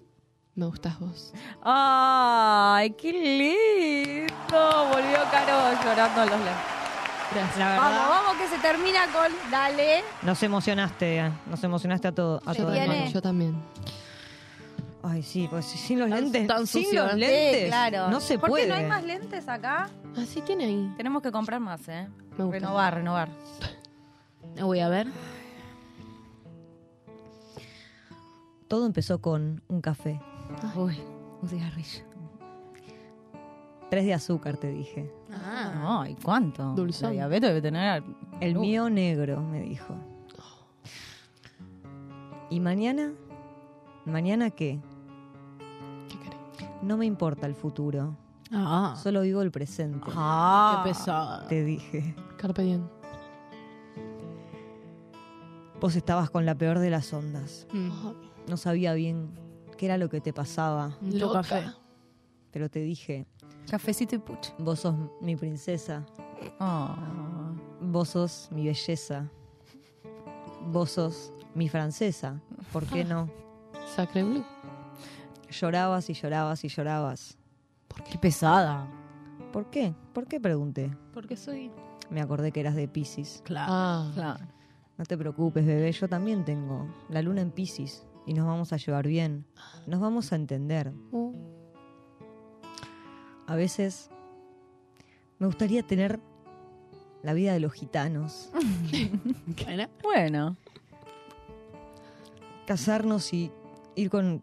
me gustas vos. Ay, qué lindo. Volvió Caro llorando a los labios. Gracias. La Vamos, vamos, que se termina con. Dale. nos emocionaste, eh. nos emocionaste a todo, a ¿Qué todo mundo. Yo también. Ay, sí, pues sin los Tan- lentes, tan sin sucio, los ¿eh? lentes, Sí, claro. no se ¿Por puede. qué no hay más lentes acá? Así tiene ahí. Tenemos que comprar más, ¿eh? Me gusta. Renovar, renovar. Voy a ver. Todo empezó con un café, Uy, un cigarrillo. tres de azúcar, te dije. Ah. Ay, ¿cuánto? Dulzón. La diabetes debe tener. El Uh. mío negro, me dijo. ¿Y mañana? ¿Mañana qué? No me importa el futuro, Ah. solo vivo el presente, Ah, Qué pesado. te dije. Carpe diem. Vos estabas con la peor de las ondas. Mm. No sabía bien qué era lo que te pasaba, Loca. café. pero te dije, Cafecito y pucho. vos sos mi princesa, Oh. vos sos mi belleza, vos sos mi francesa, ¿por qué no? (laughs) Sacre blue. Llorabas y llorabas y llorabas. Qué pesada. ¿Por qué? ¿Por qué pregunté? Porque soy. Me acordé que eras de Pisces. Claro. Ah, Claro. No te preocupes, bebé, yo también tengo la luna en Pisces y nos vamos a llevar bien. Nos vamos a entender. uh, A veces me gustaría tener la vida de los gitanos, (laughs) Bueno. Bueno. casarnos y ir con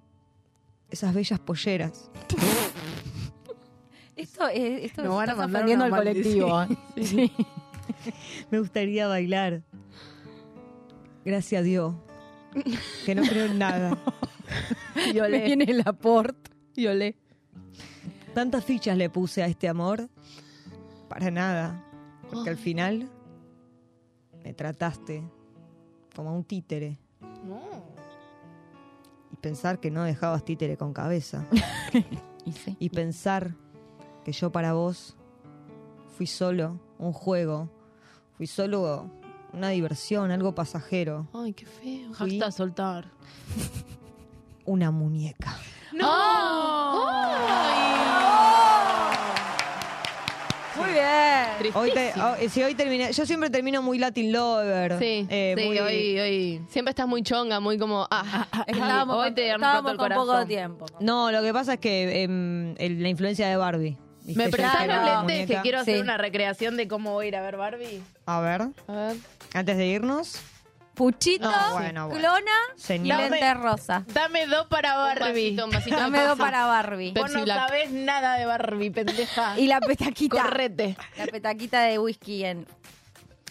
esas bellas polleras. (laughs) Esto, es esto Nos van a mandar al colectivo. (laughs) Sí. Me gustaría bailar. Gracias a Dios. Que no creo en nada. (laughs) Me viene el aporte. Y olé. Tantas fichas le puse a este amor para nada. Porque al final me trataste como a un títere. Y pensar que no dejabas títere con cabeza. (laughs) Y sí. Y pensar que yo para vos fui solo un juego. Fui solo una diversión, algo pasajero. Ay, qué feo. Fui Hashtag soltar. una muñeca. ¡No! Muy bien. Hoy te- oh, si hoy terminé, yo siempre termino muy Latin Lover. Sí, eh, sí, muy- hoy, hoy. Siempre estás muy chonga, muy como. Ah, Estábamos hoy con- te han estábamos roto el con corazón. poco tiempo. No, lo que pasa es que em, el- la influencia de Barbie. ¿viste? ¿Me Yo prestás era los la lentes que muñeca. quiero hacer Sí. una recreación de cómo voy a ir a ver Barbie? A ver, A ver. antes de irnos. Puchito, No, bueno, bueno. clona, Señor. y lente rosa. Dame dos para Barbie. vasito, un vasito de Dame dos para Barbie. Vos Pepsi no Black. sabés nada de Barbie, pendeja. (laughs) Y la petaquita. Correte. La petaquita de whisky en.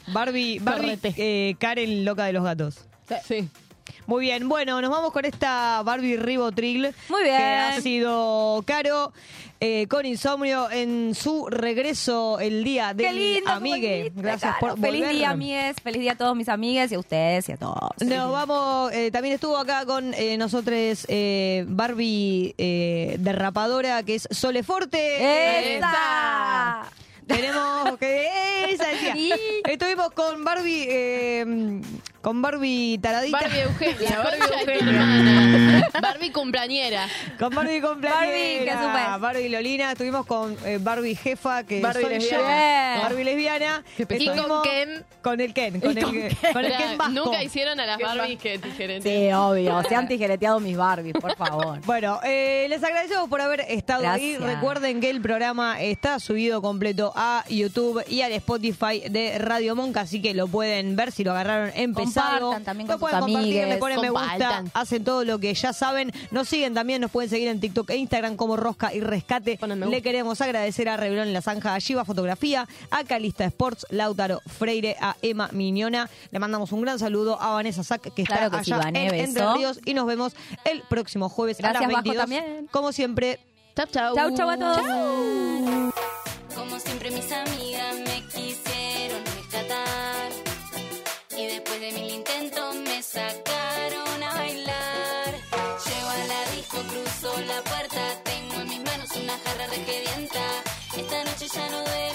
Barbie, Barbie Correte. eh, Karen loca de los gatos. Sí. Muy bien, bueno, nos vamos con esta Barbie Ribotril. Muy bien. Que ha sido caro eh, con insomnio en su regreso el día del lindo, amigue. bonito, Gracias claro. por Feliz volver. día, amigues. Feliz día a todos mis amigues y a ustedes y a todos. Nos vamos, eh, también estuvo acá con eh, nosotros Barbie derrapadora, que es Sole Forte. ¡Esa! Tenemos que esa decía. (laughs) Estuvimos con Barbie, con Barbie taradita. Barbie Eugenia, Barbie Eugenia. Barbie cumpleañera. Con Barbie cumpleañera. Barbie, ¿qué supes? Barbie Lolina. Estuvimos con eh, Barbie jefa, que Barbie soy lesbiana. yo. Barbie lesbiana. Y con Ken. Con el Ken. Con, el, con Ken. Con el Ken vasco. Nunca hicieron a las Barbies que tijeretean. Sí, obvio. Se han tijereteado mis Barbies, por favor. (laughs) Bueno, eh, les agradecemos por haber estado ahí. Gracias. Recuerden que el programa está subido completo a YouTube y al Spotify de Radio Monca, así que lo pueden ver si lo agarraron empezado. Compartan también lo con pueden sus compartir, le ponen me gusta, Compartan. hacen todo lo que ya saben. Nos siguen también, nos pueden seguir en TikTok e Instagram como Rosca y Rescate. Ponen me Le gusta. queremos agradecer a Revelón en la Zanja, a Shiva Fotografía, a Calista Sports, Lautaro Freire, a Emma Miñona. Le mandamos un gran saludo a Vanessa Sac, que Claro está que sí, allá Vané, en beso. Entre Ríos. Y nos vemos el próximo jueves a Gracias, las Bajo, 22. también. Como siempre, Chau, chau. Chau, chau a todos. Como siempre mis amigas me de mil intentos me sacaron a bailar. Llego a la disco, cruzo la puerta, tengo en mis manos una jarra requerienta. Esta noche ya no duermo